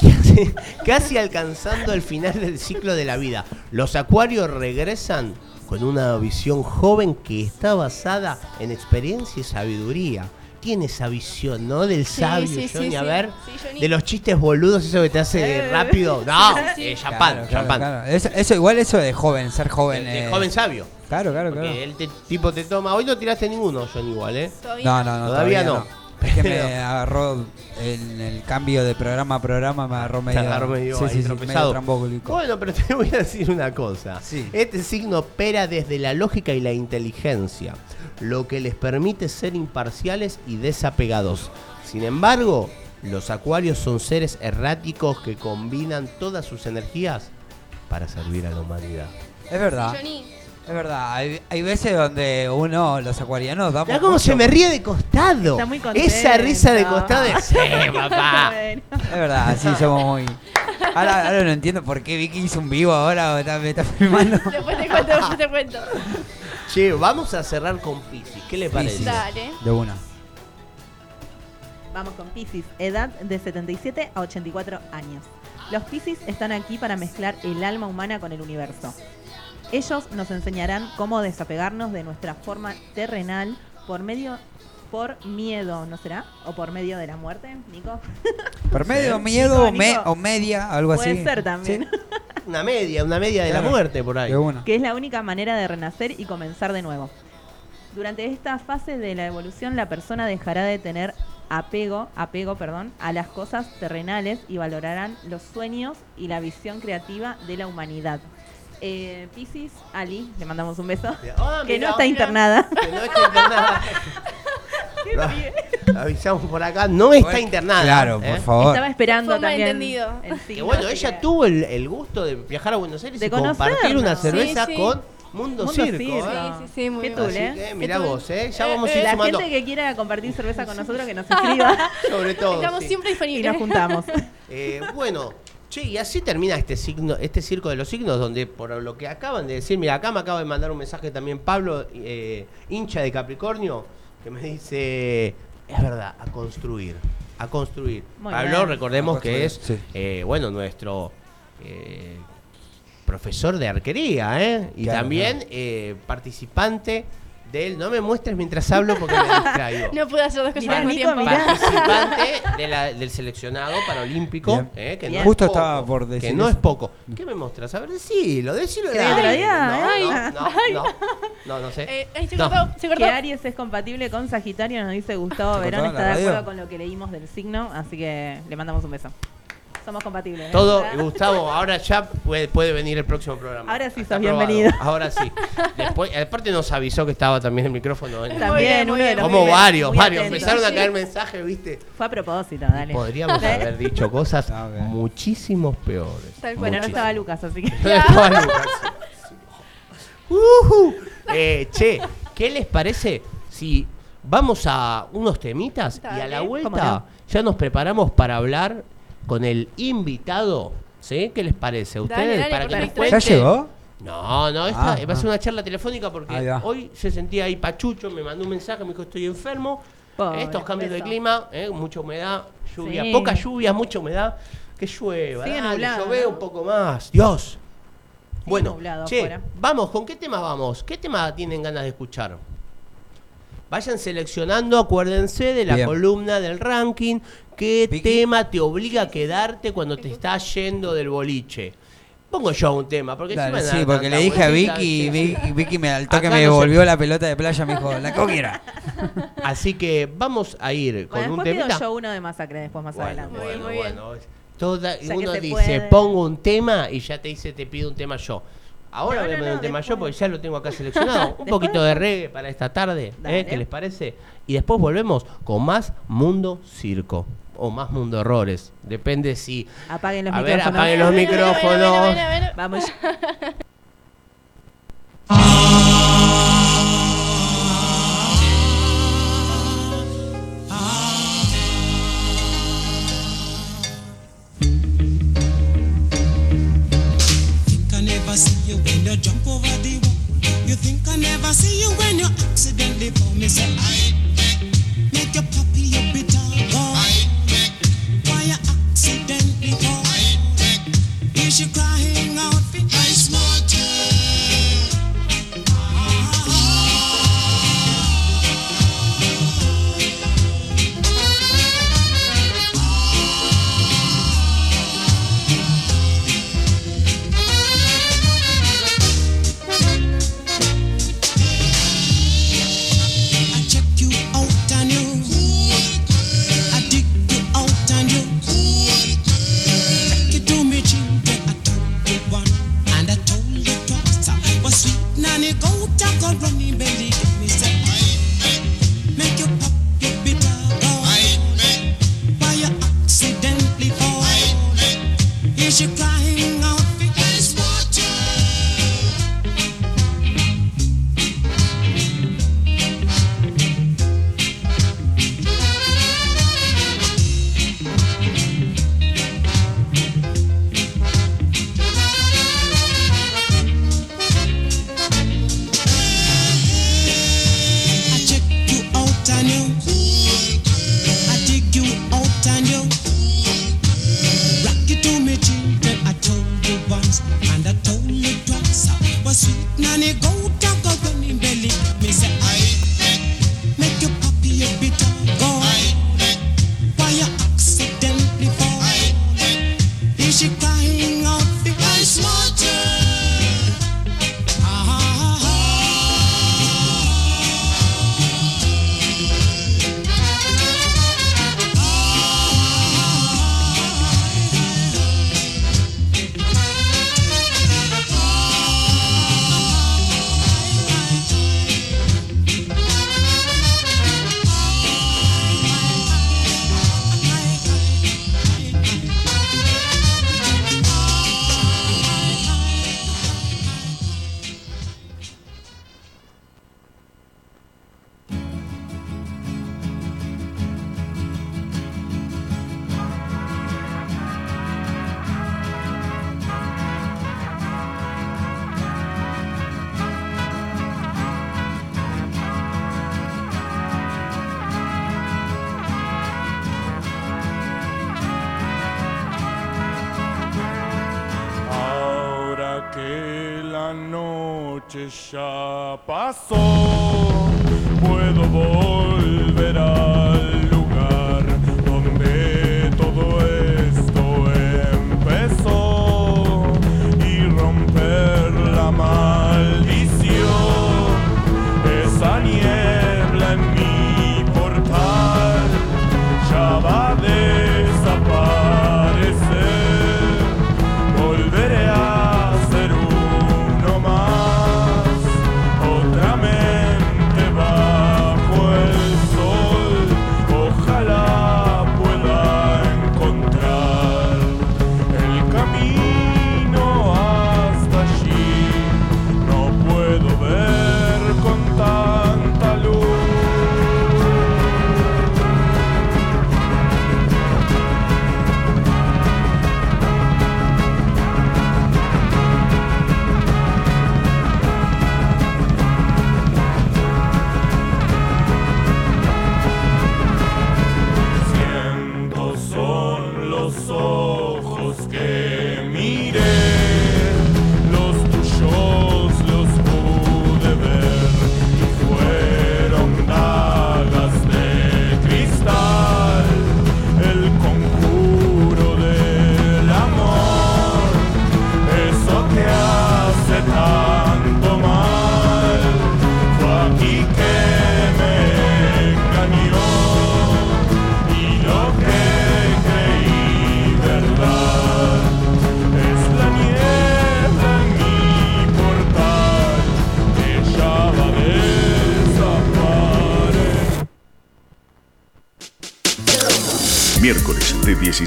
Casi, casi alcanzando el final del ciclo de la vida. Los acuarios regresan con una visión joven que está basada en experiencia y sabiduría. Tiene esa visión, ¿no? Del sabio, sí, sí, Johnny. A sí. ver, Sí, Johnny. de los chistes boludos, eso que te hace Eh. rápido. No, Sí, sí. eh, champán, claro, champán. claro. Eso, eso igual eso de joven, ser joven. De- de eh, joven sabio. Claro, claro, Porque claro. el te- tipo te toma. Hoy no tiraste ninguno, Johnny, igual, ¿eh? Todavía No, no, no. Todavía no. Es que me agarró en el cambio de programa a programa, me agarró medio. agarró medio sí, sí, sí, tropezado. medio trambólico. Bueno, pero te voy a decir una cosa. Sí. Este signo opera desde la lógica y la inteligencia, lo que les permite ser imparciales y desapegados. Sin embargo, los acuarios son seres erráticos que combinan todas sus energías para servir a la humanidad. Es verdad, es verdad. Hay, hay veces donde uno, los acuarianos, damos. Cómo mucho- se me ríe de costado. Está muy contento. Esa risa de costado es... Sí, papá. Bueno. Es verdad, así somos muy. Ahora, ahora no entiendo por qué Vicky hizo un vivo ahora me está filmando. Después te cuento, después te cuento. Che, vamos a cerrar con Pisces. ¿Qué le parece? Piscis. Dale. De una. Vamos con Pisces, edad de 77 a 84 años. Los Pisces están aquí para mezclar el alma humana con el universo. Ellos nos enseñarán cómo desapegarnos de nuestra forma terrenal por medio por miedo, ¿no será? ¿O por medio de la muerte, Nico? Por medio, Sí. miedo Nico, me- Nico. o media, algo Puede así. ser también. Sí, Una media, una media de la muerte por ahí. Que es la única manera de renacer y comenzar de nuevo. Durante esta fase de la evolución, la persona dejará de tener apego, apego, perdón, a las cosas terrenales y valorarán los sueños y la visión creativa de la humanidad. Eh, Piscis, Ali, le mandamos un beso. Ah, que no está internada. Que no está internada. Lo Avisamos por acá, no está Bueno, internada. Claro, ¿eh? por favor. Estaba esperando Fue también. malentendido. el Que bueno, ella que- tuvo el, el gusto de viajar a Buenos Aires De y compartir una cerveza Sí, sí. con Mundo, Mundo Circo. Circo. ¿eh? Sí, sí, sí, muy Qué bien. tul, Así ¿eh? que mirá Qué vos, ¿eh? Ya Eh, vamos a eh, ir La sumando. gente que quiera compartir cerveza con nosotros que nos escriba Sobre todo. Estamos sí. siempre y disponibles. nos juntamos. Eh, bueno, che, y así termina este signo, este circo de los signos, donde por lo que acaban de decir, mira, acá me acaba de mandar un mensaje también Pablo, eh, hincha de Capricornio, que me dice, es verdad, a construir, a construir. Muy Pablo, bien. recordemos que es, sí. eh, bueno, nuestro eh, profesor de arquería, ¿eh? Y Claro, también eh, participante del. No me muestres mientras hablo porque me distraigo. No pude hacer dos cosas al mismo tiempo. Participante de la- del seleccionado paralímpico. Bien. eh, que no Bien. es Justo poco, estaba por Que decir no eso. es poco. ¿Qué me mostras? A ver, decilo, decilo. ¿Querés que diga? No, Ay. no, no, no, no, no sé. Eh, se No. cortó, se cortó. Que Aries es compatible con Sagitario, nos dice Gustavo ¿Se Verón, está de acuerdo con lo que leímos del signo, así que le mandamos un beso. Somos compatibles. ¿eh? Todo. Gustavo, ahora ya puede, puede venir el próximo programa. Ahora sí sos aprobado. bienvenido. Ahora sí. Después, aparte nos avisó que estaba también el micrófono. en- Muy También uno de los Como varios, muy varios. atento. Empezaron a caer mensajes, ¿viste? Fue a propósito, dale. Podríamos ¿Eh? haber dicho cosas Ah, ok. muchísimos peores. Tal cual. Bueno, no estaba Lucas, así que. No estaba Lucas. Eh, che, ¿qué les parece si vamos a unos temitas y a la ¿Cómo vuelta no? ya nos preparamos para hablar con el invitado? ¿Sí? ¿Qué les parece a ustedes? Dale, dale, para que nos. ¿Ya llegó? No, no, esta Ah, va a ser ah. una charla telefónica porque hoy se sentía ahí pachucho, me mandó un mensaje, me dijo estoy enfermo. Pobre, Estos cambios de clima, eh, mucha humedad, lluvia, Sí. poca lluvia, mucha humedad, que llueva, nublado, llueve un poco más, Dios. Bueno, nublado che, afuera. vamos, ¿con qué tema vamos? ¿Qué tema tienen ganas de escuchar? Vayan seleccionando, acuérdense de la Bien. columna del ranking, qué Vicky. tema te obliga a quedarte cuando te estás yendo del boliche. Pongo yo un tema, porque Dale, si me sí, porque le dije a Vicky, sí. Vicky, Vicky me, al toque Acá me no se- devolvió la pelota de playa, me dijo, la coquiera. Así que vamos a ir con Bueno, un después pido temita. yo uno de masacre después más Bueno, adelante. Muy bien, bueno, muy bueno, que uno se dice, puede. pongo un tema y ya te dice, te pido un tema yo. Ahora No, voy a no, poner no, un tema yo después. porque ya lo tengo acá seleccionado. Un Después. poquito de reggae para esta tarde, Dale. ¿eh? ¿qué les parece? Y después volvemos con más Mundo Circo o más Mundo Errores. Depende si... Apaguen los A ver, micrófonos. apaguen los ver, ver, micrófonos. Vamos. think I never see you when you jump over the wall. You think I never see you when you accidentally fall. Me say I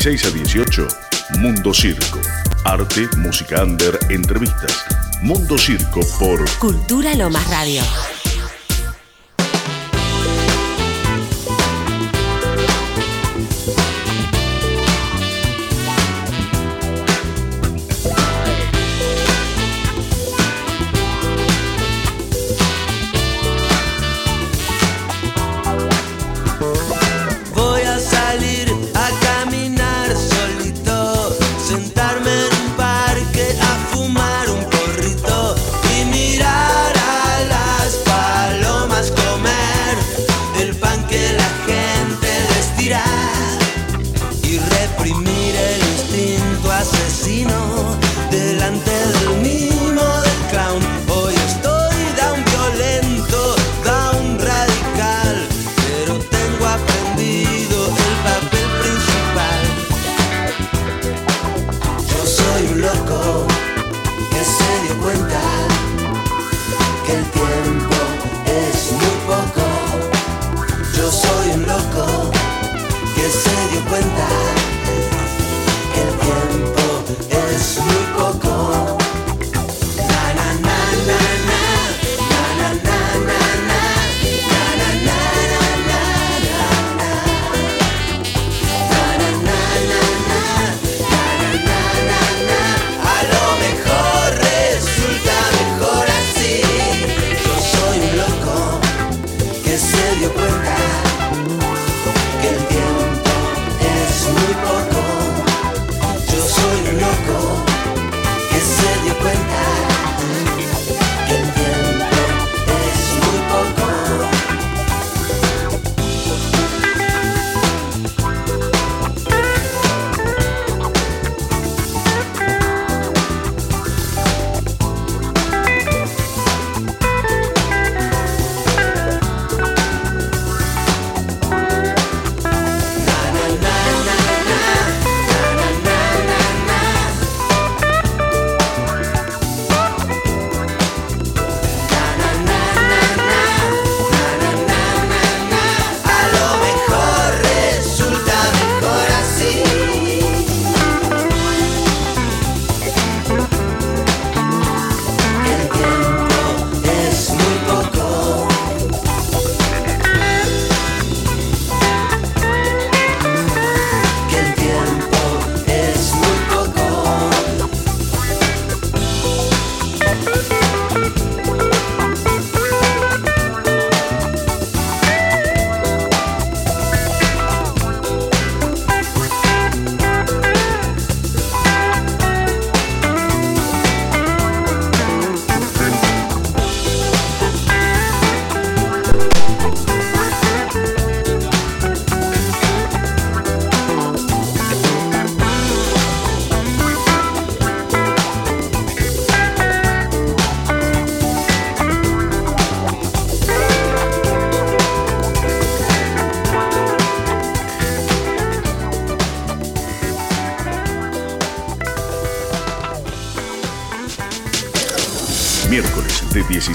16 a 18, Mundo Circo. Arte, música under, entrevistas. Mundo Circo por Cultura Lomas Radio.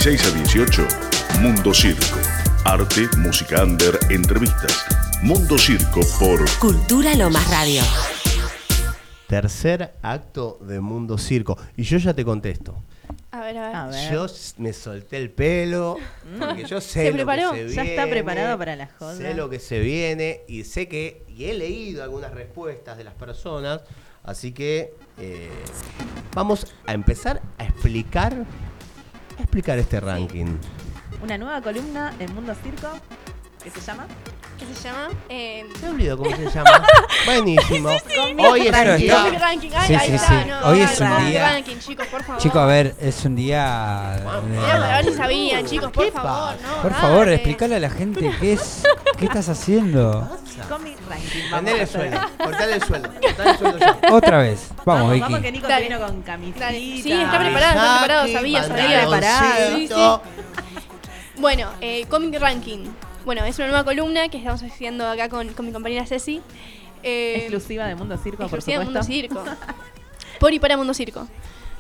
16 a 18, Mundo Circo. Arte, música under, entrevistas. Mundo Circo por Cultura Lomas Radio. Tercer acto de Mundo Circo. Y yo ya te contesto. A ver, a ver. A ver. Yo me solté el pelo, porque yo sé ¿Se lo preparó? que se Ya está viene, preparado para la joda. Sé lo que se viene y sé que, y he leído algunas respuestas de las personas, así que eh, vamos a empezar a explicar, explicar este ranking. Una nueva columna en Mundo Circo que se llama ¿Qué se llama? Eh, Me olvido cómo se llama. Buenísimo. Hoy es Claro, un día. Ranking. Ay, Sí, ahí sí, está, sí. no, Hoy es un día- Ranking, chicos, por favor. Chicos, a ver, es un día. Eh, a ver si sabían, chicos, por ¿Qué favor, no. Por dale. favor, explícale a la gente qué es. ¿Qué estás haciendo? A el sueldo. Cortale el sueldo. Cortale el sueldo ya. Otra vez. Vamos, Vamos, Vicky. vamos que Nico Dale. se vino con camisita. Dale. Sí, está preparado, está preparado, sabía, sabía. pantaloncito. Sí, sí. Bueno, eh, Comic Ranking. Bueno, es una nueva columna que estamos haciendo acá con, con mi compañera Ceci. Eh, Exclusiva de Mundo Circo, por exclusiva de supuesto. Mundo Circo. Por y para Mundo Circo.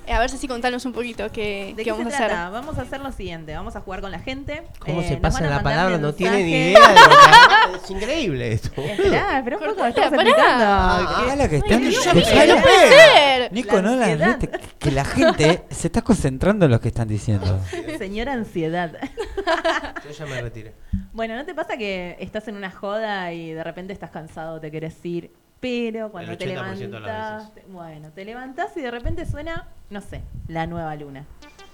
Eh, a ver, Ceci, contanos un poquito qué, ¿De qué qué vamos se a hacer. Vamos a hacer lo siguiente. Vamos a jugar con la gente. ¿Cómo Eh, se pasa la palabra? No tiene ni idea de lo que Es increíble esto. Esperá, espera un poco, estamos explicando. Ay, ¿Qué- Déjala que están. Ser. Nico, no la ansiedad. Que la gente se está concentrando en lo que están diciendo. Señora ansiedad. Yo ya me retiré. Bueno, ¿no te pasa que estás en una joda y de repente estás cansado, te querés ir, pero cuando te 80% de las levantás, te- bueno, te levantás y de repente suena, no sé, la nueva luna.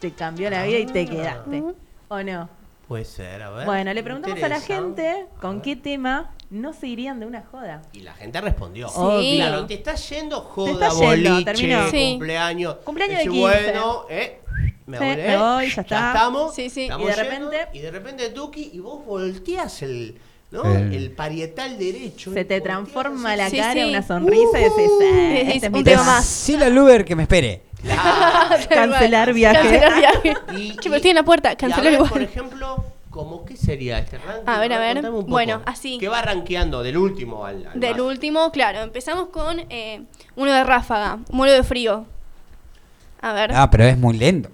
Te cambió la vida y te quedaste. ¿O no? Puede ser, a ver. Bueno, le preguntamos a la gente con qué tema no se irían de una joda. Y la gente respondió. Sí. Claro, te está yendo joda, está boliche, terminó. Cumpleaños. Cumpleaños de 15. Bueno, eh, me, Sí, volé, me voy, ya está. estamos. Sí, sí. estamos Y de yendo, repente- y de repente Tuki, y vos volteas el, ¿no? El- el parietal derecho. Se te transforma la Sí, cara sí. en una sonrisa Uh, "Eh, decís, este es mi un tema tema". más. Sí, la Luber que me espere. Cancelar viaje. Cancelar viaje. Y- estoy en la puerta, cancelar por ejemplo, ¿cómo qué sería este ranking? A ver, a ver. un poco. Bueno, así. ¿Qué va rankeando del último al, al Del más? último, claro, empezamos con eh, uno de ráfaga, muero de frío. A ver, Ah, pero es muy lento.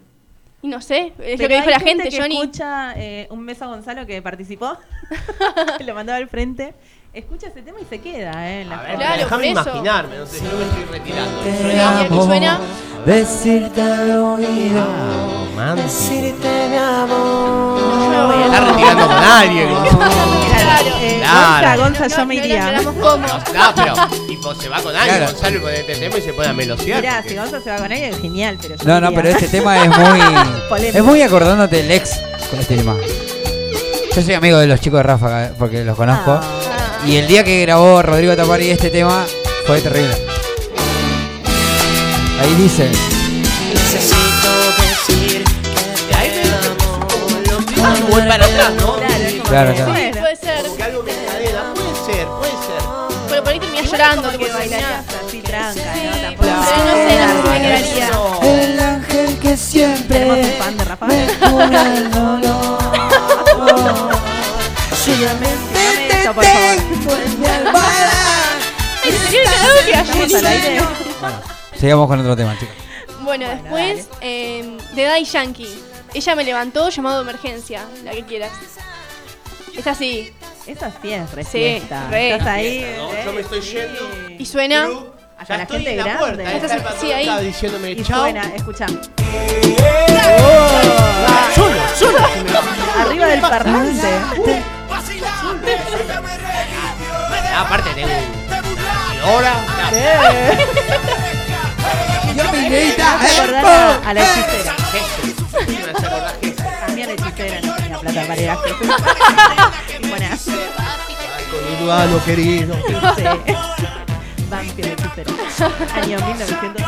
Y no sé, es Pero lo que dijo la gente, que Johnny. escucha eh, un beso a Gonzalo que participó, lo mandaba al frente. Escucha ese tema y se queda, ¿eh? En la A ver. Claro, déjame imaginarme, no sé, yo me estoy retirando. Te Suena- amo. suena? Decirte al oído. Ah. Decirte mi amor. Yo me voy a- Está retirando con alguien. Claro. Eh, Claro. Gonza, Gonza, No, yo me no, iría. no, no. No, pero tipo se va con alguien, Claro. Gonzalo con este tema y se pone a melosear. Mirá, porque- si Gonza se va con ella, genial, pero yo No, no, pero este tema es muy. Es muy acordándote del ex con este tema. Yo soy amigo de los chicos de Ráfaga eh, porque los conozco. Ah. Y el día que grabó Rodrigo Tapari este tema fue terrible. Ahí dice. Necesito decir De ahí me- Ah, voy para atrás, ¿no? Claro, Claro, puede ser. Puede ser, puede ser. Pero por ahí terminás igual llorando, que bailarías así tranca, Sí, ¿no? pero Tampoco- no sé, no sé me quedaría. El ángel que Tenemos siempre un fan de Rafael. me cura el dolor. Dame te esto, por favor. tengo en mi almohada. ¿En serio tenemos que Estamos al aire. Sigamos con otro tema, chicos. Bueno, después eh, de Dai Yankee. Ella me levantó, llamado de emergencia, la que quieras. Es así. Esa sí es re Sí, fiesta. re. Estás ahí. ¿no? ¿eh? Yo me estoy yendo. Y suena. Cruz, Hasta la estoy gente en la grande. puerta. Entonces, Está el sí, ahí. diciéndome Y chao. suena, escucha. Solo, solo. Arriba del parlante. Ah, Aparte tengo un... Ahora... Yo a, a la hechicera. A mí a la hechicera no tenía plata para ir a sí. Con querido. Hechicera. Año 1900.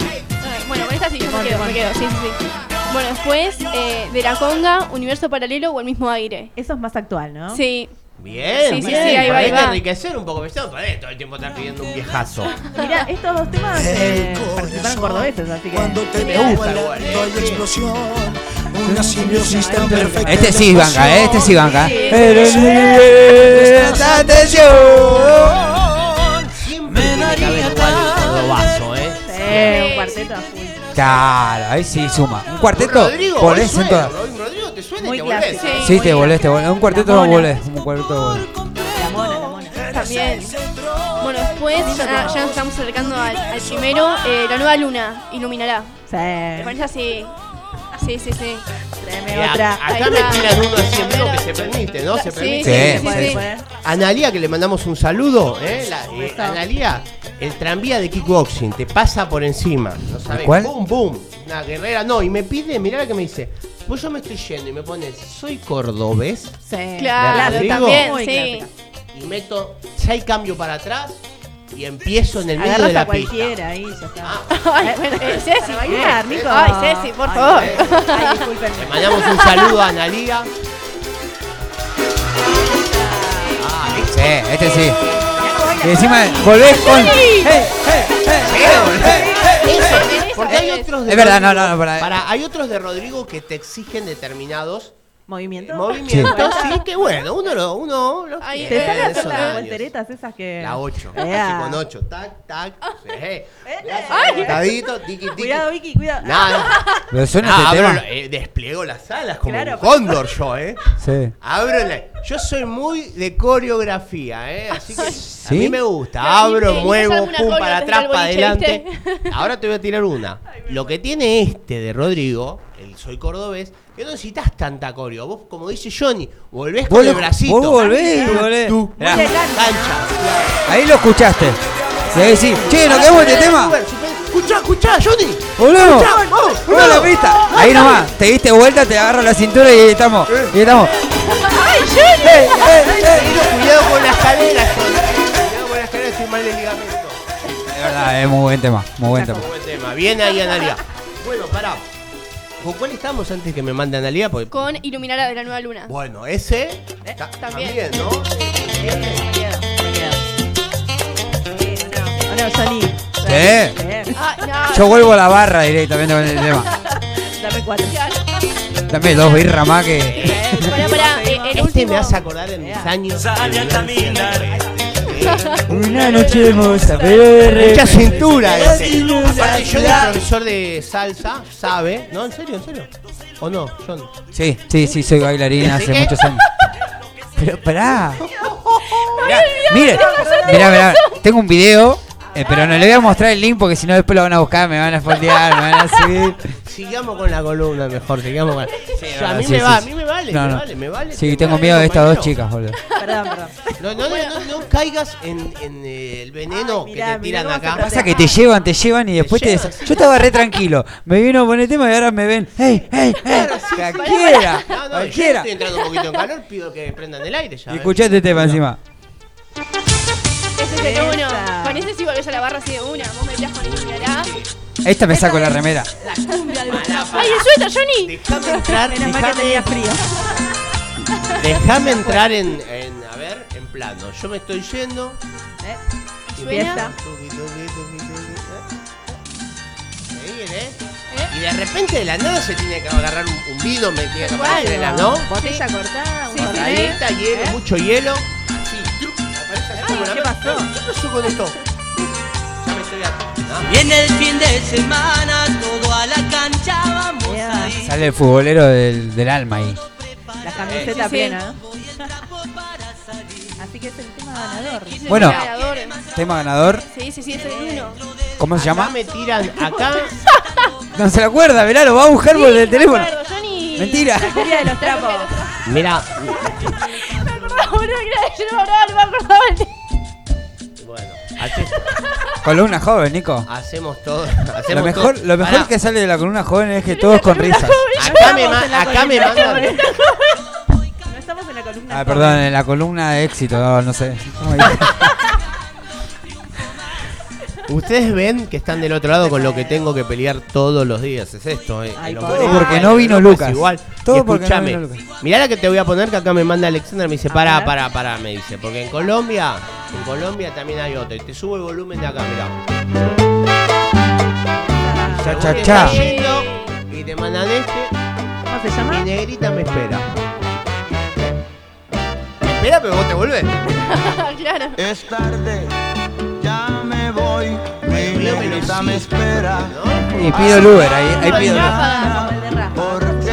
Ay, Bueno, con esta sí, yo me quedo, me quedo, sí, sí, sí. Bueno, después eh, de la conga, universo paralelo o el mismo aire. Eso es más actual, ¿no? Sí, Bien, Sí, sí, bien. sí, ahí va, Hay ahí que va. enriquecer un poco. Me todo el tiempo estar pidiendo un viejazo. Mira, estos dos temas eh, participaron cordobeses, así que. Cuando te Me veo gusta igual, eh. explosión. Una simbiosis tan perfecta. Este sí banca, ¿eh? este sí banca. Sí, Pero sí. presta atención. Siempre tiene que haber igual un cordobazo, ¿eh? Sí, un cuarteto a full. Claro, ahí sí suma. Un cuarteto, Rodrigo, volés en todas. Rodrigo, te suena y te volvés. clásico. ¿eh? Sí, te volés, te volés. Un cuarteto no volés. Un cuarteto volés. La mona, la mona. También. Bueno, después ya, ya nos estamos acercando al, al primero. eh, la nueva luna iluminará. ¿Te Sí. parece así? Sí, sí, sí. Tráeme Mira, otra. Acá me tiran uno así en vivo que se permite, ¿no? Se permite. Sí, sí, sí. Analía, que le mandamos un saludo, ¿eh? La, eh. Analía, el tranvía de kickboxing, te pasa por encima, ¿no sabes? ¿Cuál? Boom, boom. Una guerrera, no, y me pide, mirá la que me dice, pues yo me estoy yendo y me pone, soy cordobés, Sí. Claro, también, sí. y meto, ya hay cambio para atrás, y empiezo en el medio de la a pista. cualquiera ahí, ya está. Ay, bueno, eh, Ceci. Para bailar, Nico. Ay, Ceci, por Ay, favor. Ay, disculpen. Le mandamos un saludo a Analía. Ah, Sí, este sí. Y encima volvés con. ¡Hey, hey, hey! Eso, Eso, porque hay eso. otros de Es verdad, Rodrigo- no, no, no, para- para- hay otros de Rodrigo que te exigen determinados ¿Movimiento? movimientos, sí, que bueno, uno lo, uno lo Ahí, ¿Te tiene, sale a hacer las volteretas esas que. La 8, Ea. con 8, tac, tac, sí. Tadito, tiqui, tiqui. Cuidado, Vicky, cuidado. Nada, ¿Lo suena Ah, este abro tema? lo- eh, despliego las alas como Claro. un cóndor yo, ¿eh? Sí. Abro la- Yo soy muy de coreografía, ¿eh? Así que a ¿Sí? mí me gusta. Abro, muevo, pum, para atrás, para adelante. Ahora te voy a tirar una. Lo que tiene este de Rodrigo, el Soy Cordobés, que no necesitas tanta coreo. Vos, como dice Johnny, volvés con el bracito. vos volvés, Tú, volvés. tú, Mirá, Muy elegante. cancha. ahí lo escuchaste. Y ahí sí. Che, ¿nos quedamos este tema? Escuchá, escuchá, Johnny. ¡Volvemos! Escuchá, vamos, ¡Vamos a la pista! Ahí nomás, te diste vuelta, te agarro la cintura y ahí estamos. Y estamos. Pero cuidado con la escalera, Johnny. Cuidado con la escalera, estoy mal de ligamento. De verdad, es muy buen tema. Muy buen tema. Muy buen tema. Bien ahí, Analia. Bueno, pará. ¿Con cuál estamos antes que me mande Analia? Porque, Con iluminará de la nueva luna. bueno, ese ta- también. también, ¿no? Bueno. Sí. Bien. Ah, no. Yo vuelvo a la barra directamente con el tema. Dame cuatro. Dame dos birras más que. Pará, pará. eh, el Este último. me hace acordar en mis años. Sale a caminar. Una noche hermosa, pero de Mucha cintura ese. Aparte, yo el profesor de salsa, sabe. ¿No? ¿En serio? ¿En serio? ¿O no, John? Sí, sí, sí, soy bailarina hace muchos años. Pero pará. Mire, mirá, mirá, tengo un video, eh, pero no le voy a mostrar el link porque si no después lo van a buscar, me van a foldear, me van a subir. Sigamos con la columna mejor, sigamos con Yo, A mí Sí, me sí, va, a sí. mí me vale, No, me no. vale, me vale. Sí, te tengo vale, miedo de estas dos chicas, boludo. Perdón, perdón. No, no, no, no, no caigas en, en eh, el veneno Ay, que mirá, te tiran acá. Pasa que te llevan, te llevan y después te... llevan. Yo estaba re tranquilo, me vino a poner tema y ahora me ven, ¡hey, hey, hey! ¡Cualquiera! No, no, yo ¡Cualquiera! estoy entrando un poquito en calor, pido que prendan el aire ya. Y ¿eh? escuchate este tema encima. Ese el. Esa. Con ese sí volvés a la barra así de una. Vos me tirás con iluminará. Esta me saco la remera. ¡Ay, el suéter, Johnny! Déjame entrar, Menos mal que tenía frío. déjame entrar en, en, a ver, en plano. Yo me estoy yendo. ¿Eh? tuqui, ¿eh? ¿eh? Y de repente de la nada se tiene que agarrar un, un vino, me tiene que aparecer en la, ¿no? Botella cortada, un Sí, hielo, ¿Eh? mucho hielo. La- ¿qué pasó? ¿Qué pasó con esto? Ya me estoy el fin de semana, todo a la cancha vamos Yeah. a ir. Sale el futbolero del, del alma ahí. La camiseta Sí, sí. plena, ¿no? Así que es el tema ganador. Bueno. ganador. Tema ganador, Sí, sí, sí, es el uno. ¿cómo se Acá llama? me tiran, acá No se lo acuerda, mirá, lo va a buscar por el teléfono. acuerdo, Johnny. Mentira. La feria de los trapos. Mira, Boludo, que yo no no me acordaba el bueno, hace- Columna joven, Nico. hacemos todo. Lo Hacemos mejor, todo. lo mejor Pará, que sale de la columna joven es que todos con risas. Acá me, ma- acá me mandan. No estamos en la columna. Ah, joven. perdón, en la columna de éxito, no, no sé. ¿Cómo dije? Ustedes ven que están del otro lado con lo que tengo que pelear todos los días. Es esto, eh. Ay, Todo porque no vino Lucas. Igual. Todo Y porque no escúchame, vino Lucas. Mirá la que te voy a poner que acá me manda Alexander. Me dice, A pará, ver. pará, pará, me dice. Porque en Colombia, en Colombia también hay otro. Y te subo el volumen de acá, mirá. Cha, cha, cha. Y te mandan este. ¿Cómo se Y llama? negrita me espera. Me espera, pero vos te volvés. claro. Es tarde, voy. Mi negrita me espera. Y pido el Uber, ahí, ahí pido el Uber. Porque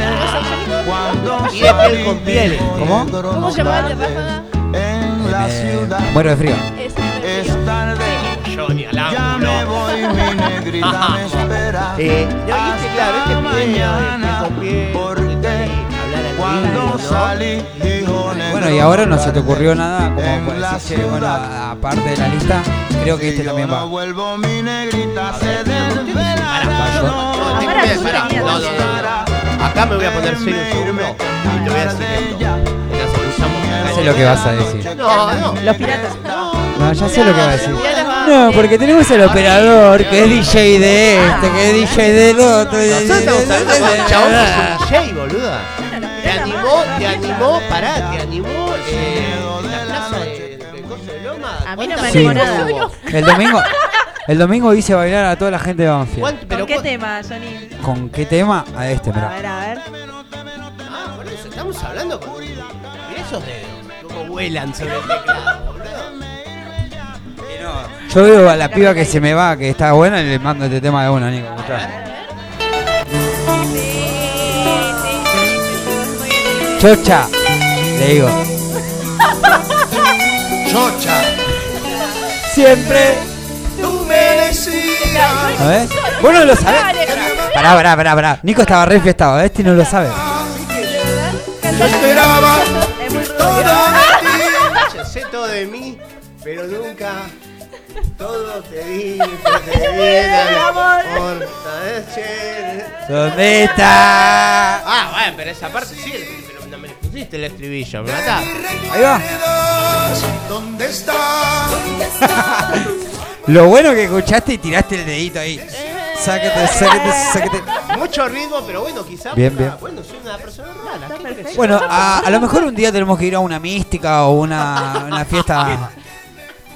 cuando piel con piel. ¿Cómo? ¿Cómo se llama el de Ráfaga? en la ciudad muero de frío. Es tarde. Ya me voy, mi negrita me espera. Eh, este, claro, este este piel, porque Cuando salí, dijo Bueno, y ahora no se te ocurrió nada como decir, bueno, aparte de la lista, creo que este también no va. vuelvo, mi negrita se. Acá me voy a poner serio un segundo y te voy a decir esto. Sé lo que vas a decir. No, no. Los piratas. No, ya sé lo que va a decir. No, porque tenemos el operador que es DJ de este, que es DJ del otro. Nosotros estamos hablando un DJ, boluda. Te animó, te animó, pará, te animó eh, la plaza de, de Coso de Loma. A mí no ¿Cuántas me Sí. animó nada. El domingo, el domingo hice bailar a toda la gente de Banfield. ¿Cuánto- pero ¿Con qué tema, Johnny? ¿Con qué tema? A este, A mirá. ver, a ver. Ah, por eso, estamos hablando con... Mirá esos dedos, cómo vuelan sobre el teclado, boludo. Yo veo a la piba que se me va, que está buena, y le mando este tema de una, Nico. escuchá. Chocha, le digo. Chocha, Siempre. tú me decías. A ver. ¿Vos no lo sabés? Pará, pará, pará, pará. Nico estaba re fiestado, este no lo sabe. Yo esperaba de ti. Yo sé todo de mí, pero nunca todo te di, te di amor. ¿Dónde está? Ah, bueno, pero esa parte sí, pero pusiste el estribillo, me mataste. Ahí va. ¿Dónde está? Lo bueno que escuchaste y tiraste el dedito ahí. Sáquete, sáquete, sáquete. Mucho ritmo, pero bueno, quizás. Bien, bien. Bueno, soy una persona rara. Bueno, a, a lo mejor un día tenemos que ir a una mística o una, una fiesta.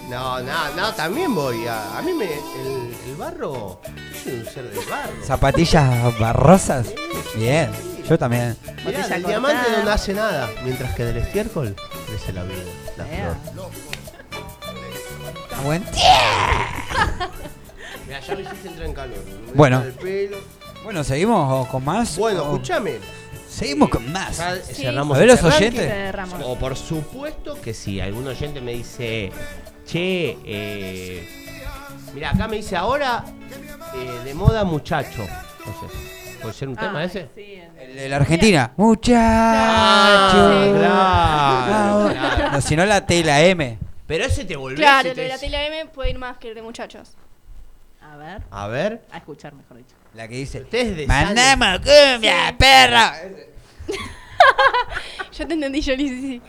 No, no, no, también voy a. A mí me. El, el barro. Yo soy un ser del barro. Zapatillas barrosas. Bien, yo también. Mirá, del diamante no nace nada, mientras que del estiércol crece la vida, la flor. Buen Mira, ya me hiciste entrar en calor. me voy Bueno. a poner el pelo. Bueno, ¿seguimos con más? Bueno, O- escúchame. Seguimos con más. Ya cerramos A ver este los oyentes. Cerramos. O por supuesto que sí, algún oyente me dice, che, eh, mira, acá me dice ahora eh, de moda muchacho. No sé, ¿puede ser un tema Ah, ese? sí, en- El de la Argentina. Muchacho. Ah, claro, claro. No, si no la T y la M. Pero ese te volvés Claro, y lo te de la dice- tela M puede ir más que el de muchachos. A ver, A ver, a escuchar, mejor dicho. La que dice. ustedes de Mandamos cumbia, perra. Yo te entendí, Johnny, sí, sí.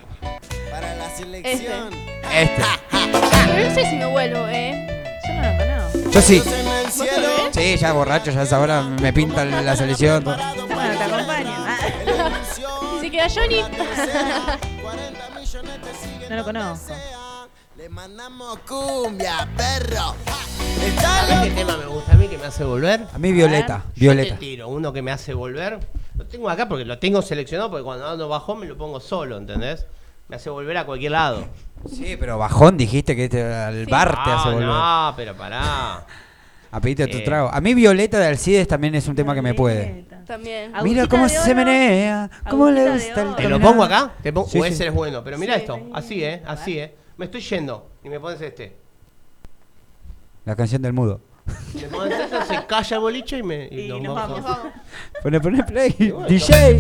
Para la selección. Este. Pero no sé si me vuelvo, ¿eh? Yo no lo. Yo sí. Sí, ya borracho, ya a esa hora me pinta la selección. Bueno, te acompaño. Ah, Si queda Johnny. no lo conozco. Le mandamos cumbia, perro. ¿Sabés qué tema me gusta a mí que me hace volver? A mí Violeta. Yo Violeta. te tiro uno que me hace volver. Lo tengo acá porque lo tengo seleccionado porque cuando ando bajón me lo pongo solo, ¿entendés? Me hace volver a cualquier lado. Sí, pero bajón dijiste que este al bar te hace volver. No, pero pará. A pedirte tu Eh. trago. A mí Violeta de Alcides también es un tema que me puede. También. Mira cómo se menea, cómo le gusta el. ¿Te lo pongo acá? ¿Te pongo? Sí, o sí. ese es bueno. Pero mira Sí, esto. sí. Así, ¿eh? Así, ¿eh? Me estoy yendo. Y me pones este. La canción del mudo. Pones se calla el boliche y me. Y nos nos vamos. Pone, pone play. DJ.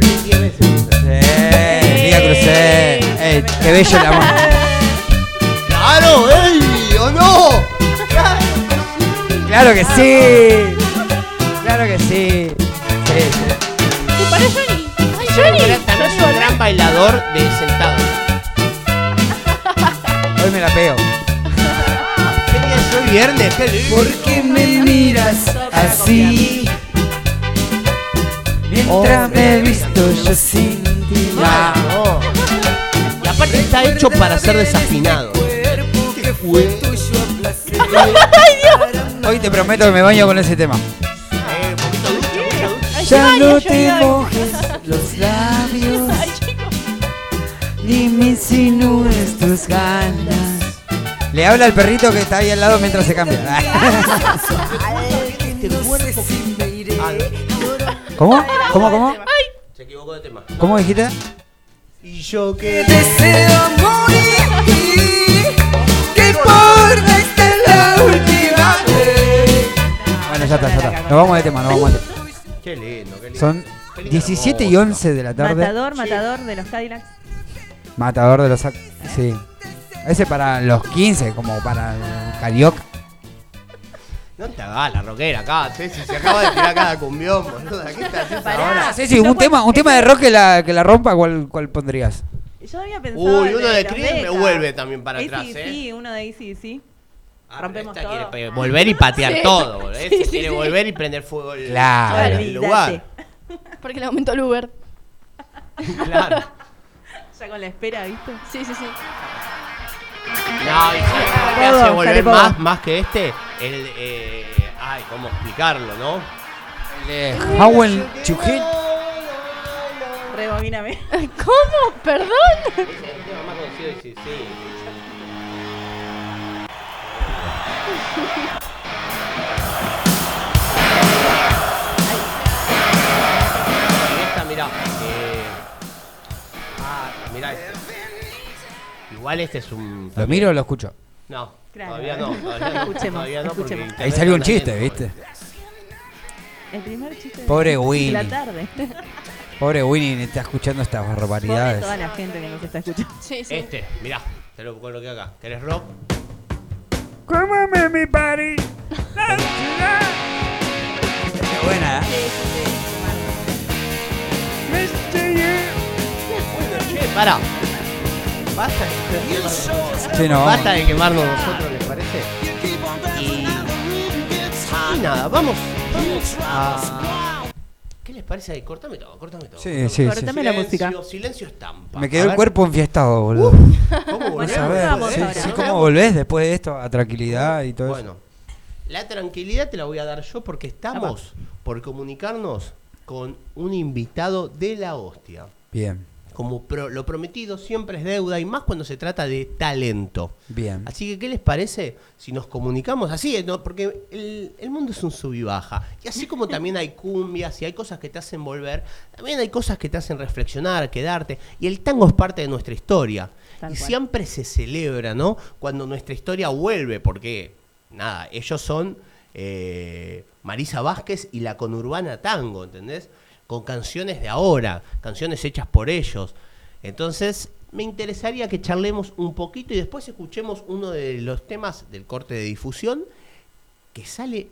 Eh, Liga Crucé. Ey, qué bello el amor. ¡Claro! ¡Ey! ¿O no? Claro que sí. Claro que sí. Sí, sí. ¿Te paró Johnny? ¡Ay, Yo Johnny! también es un gran bailador de sentado. Hoy me la pego. ¿Qué día es hoy? Viernes, qué lindo. ¿Por qué me miras así? Mientras me he visto yo sin ti. Ah, no. Y aparte está hecho para ser desafinado. Hoy te prometo que me baño con ese tema. Ay, Ya no te mojes los labios, ni me insinúes tus ganas. Le habla al perrito que está ahí al lado mientras se cambia. Este. ¿Cómo? ¿Cómo, cómo? Se equivocó de tema. ¿Cómo dijiste? Y yo que Deseo morir, que importa esta es la última vez. Bueno, ya está, ya está. Nos vamos de tema, nos vamos de tema. Qué lindo, qué lindo. Son Qué lindo 17 y hermoso. 11 de la tarde. Matador, matador de los Cadillacs. Matador de los... Sí. Ese para los 15, como para el Carioca. No te hagas la rockera acá, Ceci, se acaba de tirar cada cumbión, boludo. ¿Qué estás haciendo ahora? Ah, sí, sí, un tema, un tema de rock que la, que la rompa, ¿cuál, cuál pondrías? Yo había pensado. Uy, uno de Cream me vuelve también para atrás, ¿eh? uno de ACDC. Rompemos Esta todo. quiere volver y patear Sí. todo, boludo. Sí, sí, quiere sí. volver y prender fuego el, Claro. el lugar. Porque le aumentó el Uber. Claro. Ya con la espera, ¿viste? Sí, sí, sí. No, y ¿sabes qué me hace volver más, más que este? El, eh, ay, ¿cómo explicarlo, no? Howell Chujín. Rebobíname. ¿Cómo? ¿Perdón? Es el tema más conocido de sí, Igual este es un. ¿Lo miro o lo escucho? No, Claro. todavía no. Todavía no, Escuchemos, todavía no porque escuchemos. Ahí internet salió un chiste, lento, ¿viste? El primer chiste de- Pobre de Winnie. la tarde. Pobre Winnie está escuchando estas Pobre barbaridades. toda la gente que nos está escuchando. Sí, sí. Este, mirá, te lo coloqué acá. ¿Querés rock? Come on, mi buddy. Qué buena, ¿eh? Che, para. Basta de, Sí, no, Basta de quemarnos nosotros, ¿les parece? Y, y nada, vamos, vamos a... ¿Qué les parece ahí? Cortame todo, cortame todo. Sí, sí, sí. Cortame la música. Silencio, silencio estampa. Me quedó el cuerpo enfiestado, boludo. ¿Cómo Bueno, volvés? a ver, vamos sí, ahora. sí, ¿cómo volvés después de esto a tranquilidad y todo eso? Bueno, la tranquilidad te la voy a dar yo porque estamos por comunicarnos con un invitado de la hostia. Bien, Como pro- lo prometido siempre es deuda y más cuando se trata de talento. bien. Así que, ¿qué les parece si nos comunicamos así? ¿no? Porque el, el mundo es un sub y baja. Y así como también hay cumbias y hay cosas que te hacen volver, también hay cosas que te hacen reflexionar, quedarte. Y el tango es parte de nuestra historia. Tal y cual. siempre se celebra, ¿no? Cuando nuestra historia vuelve, porque, nada, ellos son eh, Marisa Vázquez y la conurbana tango, ¿entendés? Con canciones de ahora, canciones hechas por ellos. Entonces, me interesaría que charlemos un poquito y después escuchemos uno de los temas del corte de difusión que sale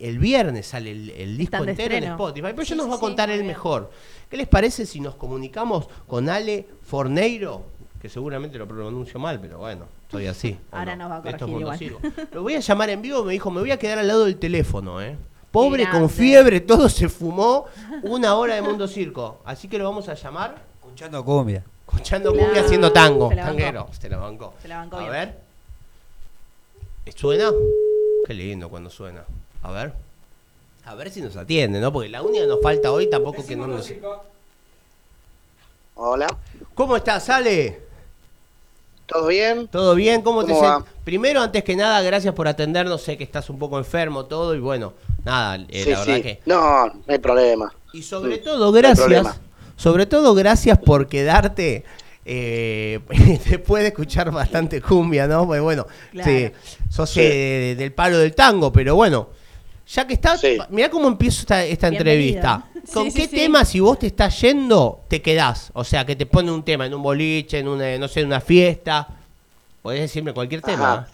el viernes, sale el, el disco entero en. Spotify. Pero Sí, ya nos va a contar bien. mejor. ¿Qué les parece si nos comunicamos con Ale Forneiro? Que seguramente lo pronuncio mal, pero bueno, soy así. ¿o Ahora nos va a Esto es corregir igual. Lo voy a llamar en vivo, me dijo, me voy a quedar al lado del teléfono, ¿eh? Pobre, con fiebre, todo se fumó una hora de Mundo Circo. Así que lo vamos a llamar Escuchando cumbia. escuchando Claro, cumbia haciendo tango. se. Tanguero, se la bancó. Se la bancó A bien. ver. ¿Suena? Qué lindo cuando suena. A ver. A ver si nos atiende, ¿no? Porque la única que nos falta hoy tampoco que no nos... Hola, ¿Cómo estás, Ale? ¿Todo bien? ¿Todo bien? ¿Cómo, te sen- Primero, antes que nada, gracias por atendernos. Sé que estás un poco enfermo, todo, y bueno, nada, eh, sí, la verdad sí. que... No, no hay problema. Y sobre todo, gracias. Sobre todo, gracias por quedarte eh, después de escuchar bastante cumbia, ¿no? Pues bueno, Claro. sí, sos Sí. eh, de- del palo del tango, pero bueno, ya que estás, Sí. mirá cómo empiezo esta, entrevista. ¿Con Sí, qué sí. tema, si vos te estás yendo, te quedás? O sea, que te pone un tema en un boliche, en una, no sé, en una fiesta. Podés decirme cualquier tema. Ajá.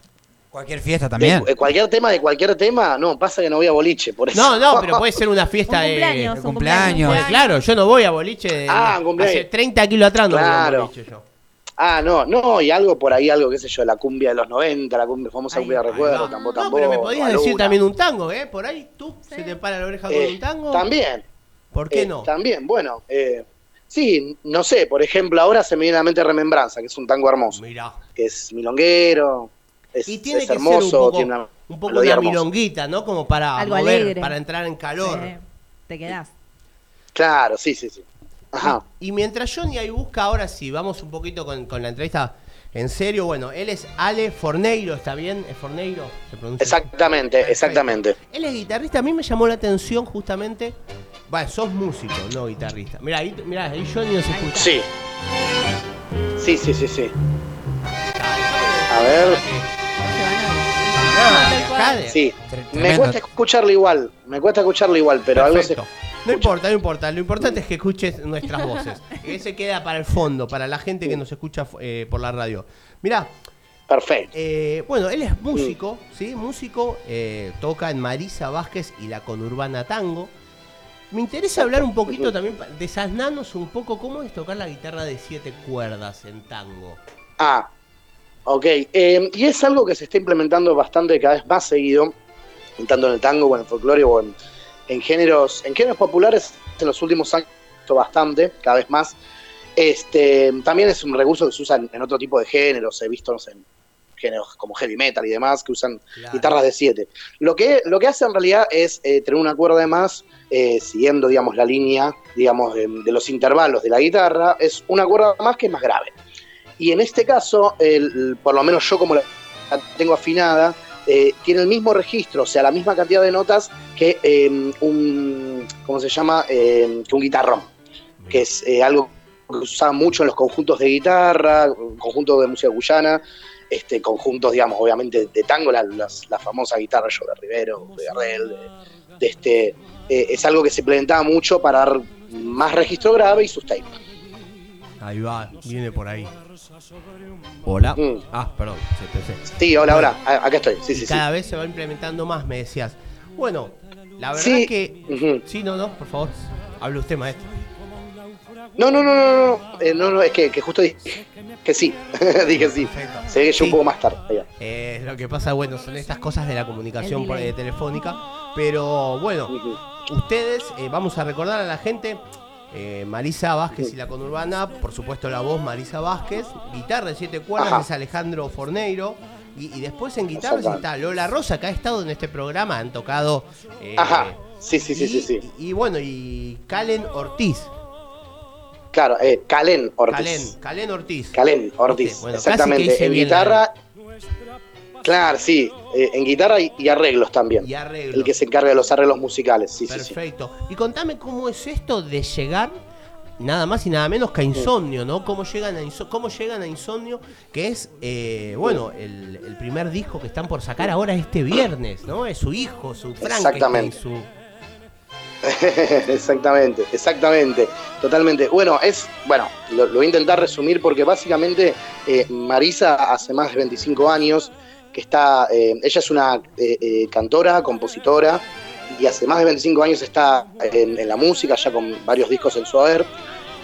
Cualquier fiesta también. De- eh, cualquier tema de cualquier tema, no, pasa que no voy a boliche, por eso. No, no, pero puede ser una fiesta Un de... cumpleaños, de un cumpleaños. Pues claro, yo no voy a boliche de, Ah, un cumpleaños. hace 30 kilos atrás no voy a Claro. boliche yo. Ah, no, no, y algo por ahí, algo, qué sé yo, la cumbia de los 90, la cumbia, famosa cumbia de recuerdo, va. tambo, No, tambo, pero me podías decir también un tango, ¿eh? Por ahí tú Sí. se te para la oreja con Eh, un tango. También. ¿Por qué eh, no? También, bueno. Eh, sí, no sé, por ejemplo, ahora se me viene a la mente Remembranza, que es un tango hermoso, Mirá. que es milonguero, es, Y tiene es que hermoso, ser un poco, tiene una un poco melodía una hermosa. milonguita, ¿no? Como para Algo mover, alegre. para entrar en calor. Sí, Te quedás. Claro, sí, sí, sí. Ajá. Y mientras Johnny ahí busca, ahora sí, vamos un poquito con, con la entrevista. En serio, bueno, él es Ale Forneiro, ¿está bien? ¿Es Forneiro? ¿Se pronuncia? Exactamente, exactamente. Él es guitarrista, a mí me llamó la atención justamente. Bueno, sos músico, no guitarrista. Mira, ahí, mirá, ahí Johnny nos escucha. Sí. Sí, sí, sí, sí. A ver. Sí. Me cuesta escucharlo igual, me cuesta escucharlo igual, pero algo se... No importa, no importa. Lo importante es que escuches nuestras voces. Que se queda para el fondo, para la gente que nos escucha eh, por la radio. Mirá. Perfecto. Eh, bueno, él es músico, ¿sí? Músico, eh, toca en Marisa Vázquez y la Conurbana Tango. Me interesa hablar un poquito también, desasnarnos un poco cómo es tocar la guitarra de siete cuerdas en tango. Ah, ok. Eh, y es algo que se está implementando bastante cada vez más seguido, tanto en el tango o en el folclore o en, en géneros, en géneros populares en los últimos años bastante, cada vez más. Este, también es un recurso que se usa en, en otro tipo de géneros, he visto no sé, en géneros como heavy metal y demás, que usan guitarras de siete. Lo que, lo que hace en realidad es eh, tener una cuerda de más, eh, siguiendo, digamos, la línea, digamos, de, de los intervalos de la guitarra, es una cuerda más que es más grave. Y en este caso, el- por lo menos yo como la tengo afinada, eh, tiene el mismo registro, o sea, la misma cantidad de notas que eh, un, ¿cómo se llama? Eh, que un guitarrón, que es eh, algo que se usaba mucho en los conjuntos de guitarra, conjuntos de música guyana, este, conjuntos, digamos, obviamente de tango, la, las- la famosa guitarra yo de Rivero, de Gardel, de, de este, eh, es algo que se implementaba mucho para dar más registro grave y sustain. Ahí va, viene por ahí. Hola. Ah, perdón, se pensé. Mm. Sí, hola, hola, a- acá estoy, sí, sí, sí. cada vez se va implementando más, me decías. Bueno, la verdad Sí. que. Sí, no, no, por favor. Hable usted, maestro. No, no, no, no, no, eh, no, no, es que, que justo dije que sí, dije sí. Se ve que yo un poco más tarde. Eh, lo que pasa, bueno, son estas cosas de la comunicación por- eh, telefónica. Pero bueno, ustedes, eh, vamos a recordar a la gente. Eh, Marisa Vázquez y la conurbana, por supuesto la voz Marisa Vázquez, guitarra de siete cuerdas Ajá. es Alejandro Forneiro, y, y después en guitarra Exactamente. está Lola Rosa, que ha estado en este programa, han tocado. eh, Ajá, sí, sí, sí, y, sí, sí. Y bueno, y Calen Ortiz. Claro, eh, Calen Ortiz. Calen, Calen Ortiz. Calen Ortiz, Viste, bueno, exactamente. En la- guitarra, claro, sí, eh, en guitarra y, y arreglos también. Y arreglos. El que se encarga de los arreglos musicales, sí, sí, sí. Perfecto. Y contame cómo es esto de llegar nada más y nada menos que a Insomnio, ¿no? Cómo llegan a, Inso- cómo llegan a Insomnio, que es, eh, bueno, el, el primer disco que están por sacar ahora este viernes, ¿no? Es su hijo, su Frankenstein, Exactamente. su... exactamente, exactamente, totalmente. Bueno, es, bueno, lo, lo voy a intentar resumir porque básicamente eh, Marisa hace más de 25 años que está, eh, ella es una eh, eh, cantora, compositora y hace más de 25 años está en, la música, ya con varios discos en su haber.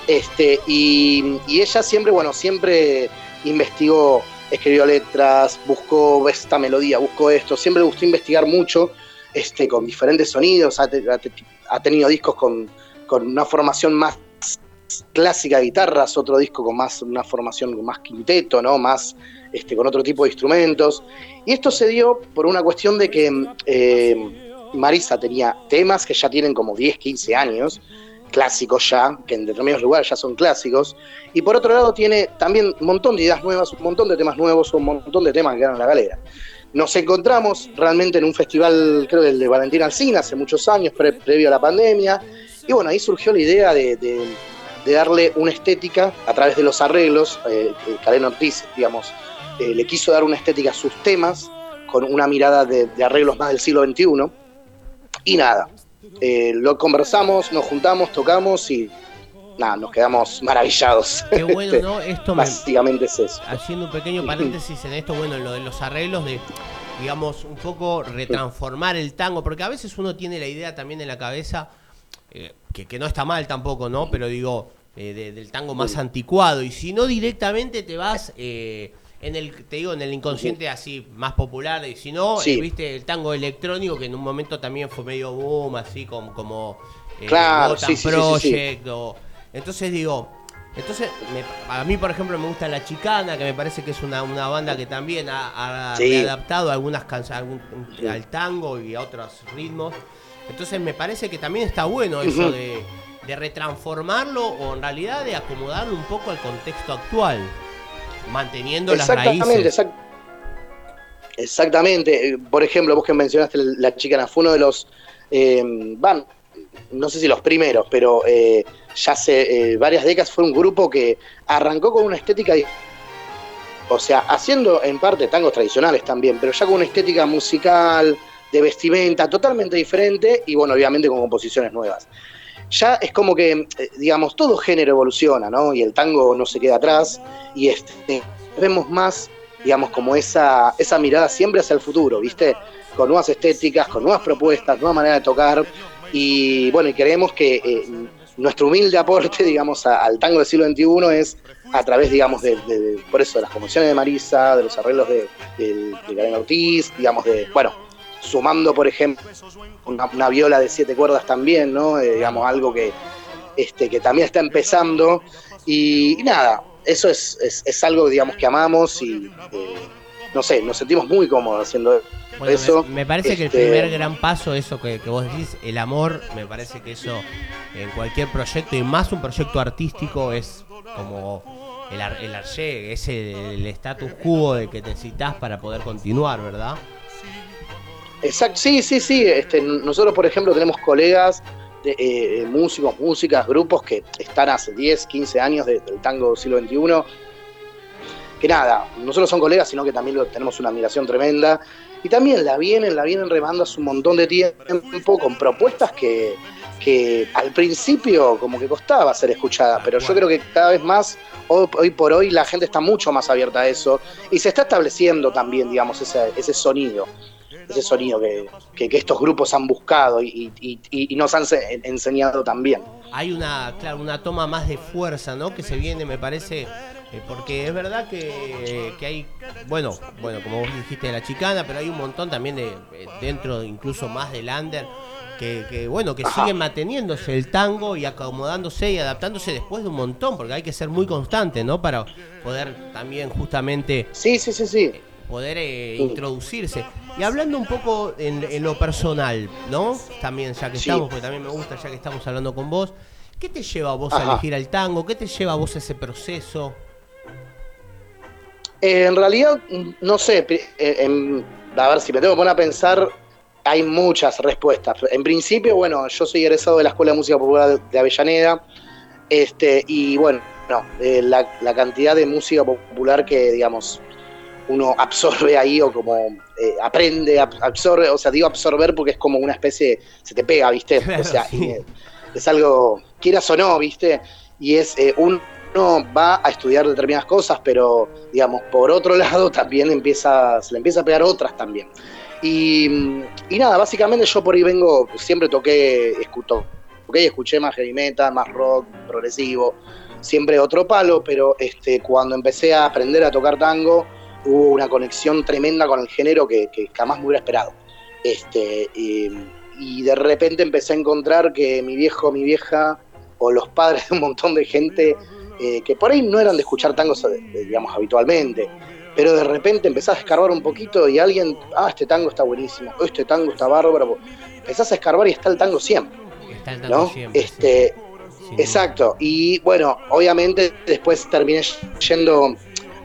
Este, y, y ella siempre, bueno, siempre investigó, escribió letras, buscó esta melodía, buscó esto, siempre le gustó investigar mucho este, con diferentes sonidos, ha, te- ha te- ha tenido discos con, con una formación más clásica de guitarras, otro disco con más una formación más quinteto, ¿no? Más este, con otro tipo de instrumentos. Y esto se dio por una cuestión de que eh, Marisa tenía temas que ya tienen como 10, 15 años, clásicos ya, que en determinados lugares ya son clásicos, y por otro lado tiene también un montón de ideas nuevas, un montón de temas nuevos, un montón de temas que quedan en la galera. Nos encontramos realmente en un festival, creo que el de Valentín Alcina, hace muchos años, pre- previo a la pandemia, y bueno, ahí surgió la idea de, darle una estética a través de los arreglos. Eh, Karen Ortiz, digamos, eh, le quiso dar una estética a sus temas, con una mirada de, de arreglos más del siglo XXI. Y nada, eh, lo conversamos, nos juntamos, tocamos y nada, nos quedamos maravillados. Qué bueno, ¿no? Esto me- Básicamente es eso. Haciendo un pequeño paréntesis en esto, bueno, en lo de los arreglos de, digamos, un poco retransformar el tango, porque a veces uno tiene la idea también en la cabeza, eh, que, que no está mal tampoco, ¿no? Pero digo, eh, de- del tango más anticuado, y si no directamente te vas... eh, en el, te digo, en el inconsciente así más popular, y si no, Sí. eh, viste el tango electrónico que en un momento también fue medio boom, así como, como eh, Claro, sí. Project, o- entonces digo, entonces me- a mí por ejemplo me gusta La Chicana, que me parece que es una, una banda que también ha, ha Sí. readaptado algunas canciones al tango y a otros ritmos. Entonces me parece que también está bueno eso de, de retransformarlo o en realidad de acomodarlo un poco al contexto actual. Manteniendo las Exactamente, raíces. exact- exactamente. Eh, Por ejemplo, vos que mencionaste la chicana, fue uno de los, eh, van, no sé si los primeros, pero eh, ya hace eh, varias décadas fue un grupo que arrancó con una estética, o sea, haciendo en parte tangos tradicionales también, pero ya con una estética musical, de vestimenta totalmente diferente y bueno, obviamente con composiciones nuevas. Ya es como que, eh, digamos, todo género evoluciona, ¿no? Y el tango no se queda atrás y este, vemos más, digamos, como esa, esa mirada siempre hacia el futuro, ¿viste? Con nuevas estéticas, con nuevas propuestas, nueva manera de tocar y bueno, y creemos que eh, nuestro humilde aporte, digamos, al tango del siglo XXI es a través, digamos, de, de- por eso, de las composiciones de Marisa, de los arreglos de, de, de Karen Ortiz, digamos, de, bueno, sumando, por ejemplo, una, una viola de siete cuerdas también, ¿no? Eh, digamos, algo que, este, que también está empezando. Y, y nada, eso es, es, es algo, digamos, que amamos y, eh, no sé, nos sentimos muy cómodos haciendo Bueno, eso. me, me parece que el Este, primer gran paso, eso que, que vos decís, el amor, me parece que eso en cualquier proyecto, y más un proyecto artístico, es como el, el arché, es el, el status quo de que necesitas para poder continuar, ¿verdad? Exacto, sí, sí, sí. Este, nosotros, por ejemplo, tenemos colegas, de, eh, músicos, músicas, grupos que están hace 10, 15 años de- del tango del siglo XXI. Que nada, no solo son colegas, sino que también tenemos una admiración tremenda. Y también la vienen, la vienen remando hace un montón de tiempo con propuestas que, que al principio como que costaba ser escuchada, pero yo creo que cada vez más, hoy, hoy por hoy, la gente está mucho más abierta a eso y se está estableciendo también, digamos, ese, ese sonido ese sonido que, que- que estos grupos han buscado y, y- y- nos han se- enseñado también. Hay una, claro, una toma más de fuerza, ¿no? Que se viene, me parece, eh, porque es verdad que, que hay, bueno, bueno, como vos dijiste de la chicana, pero hay un montón también de eh, dentro, incluso más del under, que, que, bueno, que siguen manteniéndose el tango y acomodándose y adaptándose después de un montón, porque hay que ser muy constante, ¿no? Para poder también justamente sí, sí, sí, sí. poder eh, introducirse. Y hablando un poco en, en lo personal, ¿no? También, ya que Sí. estamos, porque también me gusta, ya que estamos hablando con vos, ¿qué te lleva a vos a elegir al tango? ¿Qué te lleva a vos a ese proceso? Eh, en realidad, no sé, eh, en- a ver, si me tengo que poner a pensar, hay muchas respuestas. En principio, bueno, yo soy egresado de la Escuela de Música Popular de Avellaneda, este, y bueno, no, eh, la, la cantidad de música popular que, digamos, uno absorbe ahí o como eh, aprende, ab- absorbe, o sea, digo absorber porque es como una especie, se te pega, ¿viste? Claro, o sea, sí. eh, es algo, quieras o no, ¿viste? Y es, eh, uno va a estudiar determinadas cosas, pero, digamos, por otro lado también empieza, se le empieza a pegar otras también. Y, y nada, básicamente yo por ahí vengo, siempre toqué, escuto, toqué y escuché más heavy metal, más rock, progresivo, siempre otro palo, pero este, cuando empecé a aprender a tocar tango, hubo una conexión tremenda con el género que, que jamás me hubiera esperado. Este, y, y de repente empecé a encontrar que mi viejo, mi vieja, o los padres de un montón de gente eh, que por ahí no eran de escuchar tangos, digamos, habitualmente, pero de repente empezás a escarbar un poquito y alguien, ah, este tango está buenísimo, oh, este tango está bárbaro, empezás a escarbar y está el tango siempre. Está el tango ¿no? siempre. Este, exacto. Y bueno, obviamente después terminé yendo,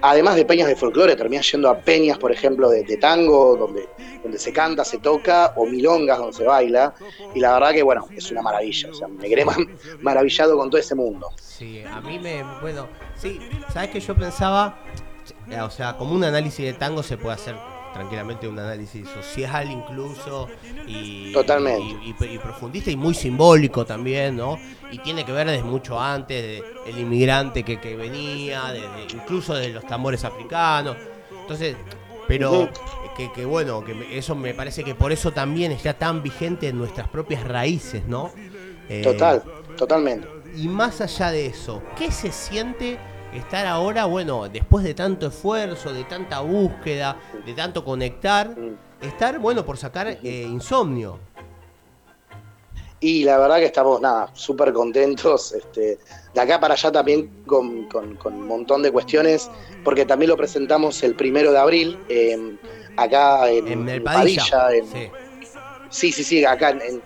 además de peñas de folclore, terminé yendo a peñas, por ejemplo, de, tango, donde, donde se canta, se toca, o milongas donde se baila. Y la verdad que, bueno, es una maravilla. O sea, me quedé ma- maravillado con todo ese mundo. Sí, a mí me, bueno, sí, sabes que yo pensaba, o sea, como un análisis de tango se puede hacer tranquilamente un análisis social incluso y Totalmente. y, y- y profundista y muy simbólico también, ¿no? Y tiene que ver desde mucho antes de el inmigrante que, que venía, desde- incluso de los tambores africanos. Entonces, pero que, que bueno, que eso me parece que por eso también está tan vigente en nuestras propias raíces, ¿no? Eh, Total, totalmente. y más allá de eso, ¿qué se siente estar ahora, bueno, después de tanto esfuerzo, de tanta búsqueda, de tanto conectar, estar, bueno, por sacar eh, insomnio? Y la verdad que estamos, nada, súper contentos. Este, de acá para allá también con, con- con un montón de cuestiones, porque también lo presentamos el primero de abril, eh, acá en, En el en Padilla. en- Sí. Sí, sí, sí, acá en, en-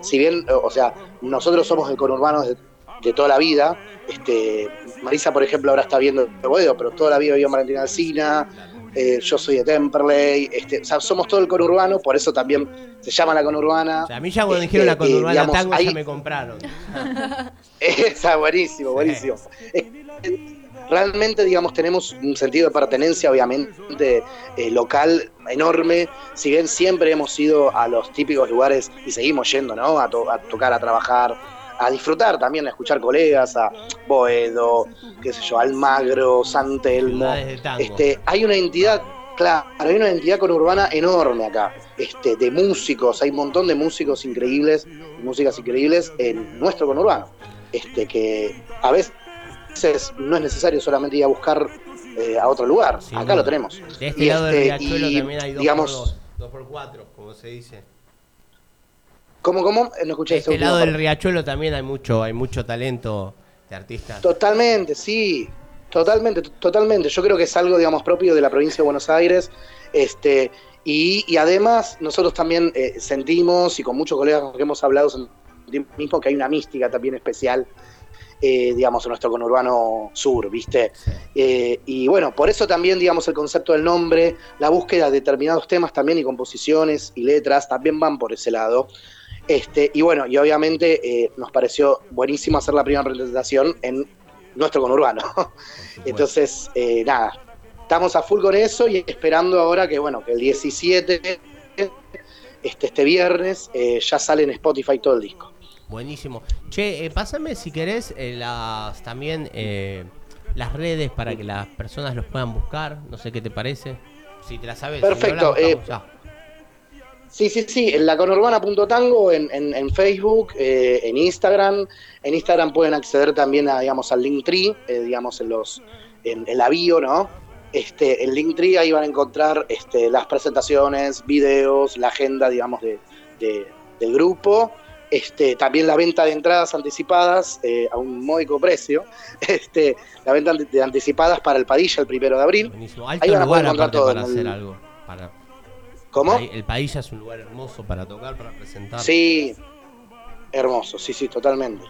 Si bien, o sea, nosotros somos el conurbano de, de toda la vida. Este, Marisa, por ejemplo, ahora está viendo Boedo, pero toda la vida en Valentina Alsina. eh, yo soy de Temperley. Este, o sea, somos todo el conurbano, por eso también se llama la conurbana. O sea, a mí ya cuando Este, dijeron la eh, conurbana digamos, tango ahí- ya me compraron. Está buenísimo, buenísimo. Realmente, digamos, tenemos un sentido de pertenencia, obviamente, eh, local enorme. Si bien siempre hemos ido a los típicos lugares y seguimos yendo, ¿no? A, to- a tocar, a trabajar, a disfrutar también, a escuchar colegas, a Boedo, qué sé yo, Almagro, San Telmo. Este, hay una entidad, claro, hay una entidad conurbana enorme acá, este, de músicos, hay un montón de músicos increíbles, músicas increíbles en nuestro conurbano, este, que a veces no es necesario solamente ir a buscar eh, a otro lugar, acá duda. lo tenemos. De este Y, lado del este, riachuelo y, también hay dos digamos, por dos, dos por cuatro, como se dice. ¿Cómo, cómo? Eh, No escuché De este lado del riachuelo también hay mucho, hay mucho talento de artistas. Totalmente, sí, totalmente, totalmente. Yo creo que es algo, digamos, propio de la provincia de Buenos Aires. Este, y, y además, nosotros también eh, sentimos, y con muchos colegas con los que hemos hablado, mismo que hay una mística también especial, eh, digamos, en nuestro conurbano sur, ¿viste? Eh, y bueno, por eso también, digamos, el concepto del nombre, la búsqueda de determinados temas también y composiciones y letras también van por ese lado. Este, y bueno, y obviamente eh, nos pareció buenísimo hacer la primera presentación en nuestro conurbano. Entonces, eh, nada, estamos a full con eso y esperando ahora que, bueno, que el 17, este, este viernes, eh, ya sale en Spotify todo el disco. Buenísimo. Che, eh, pásame si querés las también eh, las redes para que las personas los puedan buscar. No sé qué te parece. Si te la sabes. si no, la Perfecto, buscamos. Sí, sí, sí, en laconurbana.tango, en, en, en Facebook, eh, en Instagram. En Instagram pueden acceder también a, digamos, al Linktree, eh, digamos, en los en, en la bio, ¿no? Este, el Linktree ahí van a encontrar este, las presentaciones, videos, la agenda, digamos, de, de- del grupo. Este, también la venta de entradas anticipadas eh, a un módico precio. Este, la venta de anticipadas para el Padilla el primero de abril. Buenísimo. Alto Ahí van a poder encontrar todo. para en hacer el- algo. Para... ¿Cómo? El país ya es un lugar hermoso para tocar, para presentar. Sí, hermoso, sí, sí, totalmente.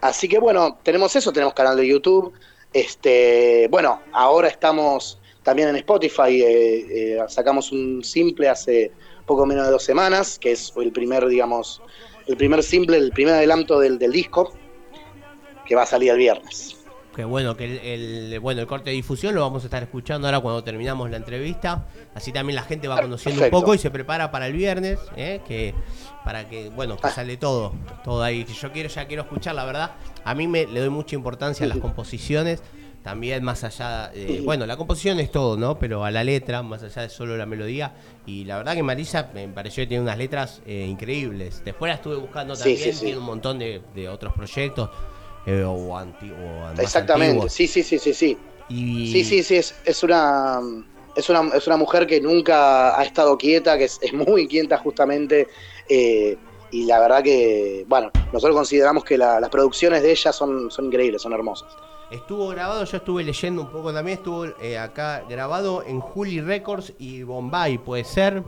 Así que bueno, tenemos eso, tenemos canal de YouTube. Este, bueno, ahora estamos también en Spotify. eh, eh, sacamos un simple hace poco menos de dos semanas, que es el primer, digamos, el primer simple, el primer adelanto del, del disco, que va a salir el viernes. Que bueno, que el, el- bueno, el corte de difusión lo vamos a estar escuchando ahora cuando terminamos la entrevista. Así también la gente va conociendo Perfecto. un poco y se prepara para el viernes, ¿eh? que para que, bueno, que sale todo, todo ahí. Que Yo quiero, ya quiero escuchar, la verdad. A mí me le doy mucha importancia a las composiciones. También más allá, de- bueno, la composición es todo, ¿no? Pero a la letra, más allá de solo la melodía. Y la verdad que Marisa me pareció que tiene unas letras eh, increíbles. Después la estuve buscando Sí, también, sí, sí. tiene un montón de, de otros proyectos. Eh, o, anti- o más Exactamente, antiguos. sí, sí, sí, sí, sí. Y- Sí, sí, sí, es, es una es una es una mujer que nunca ha estado quieta, que es, es muy inquieta justamente, eh, y la verdad que, bueno, nosotros consideramos que la- las producciones de ella son, son increíbles, son hermosas. Estuvo grabado, yo estuve leyendo un poco también, estuvo eh, acá grabado en Juli Records y Bombay, puede ser.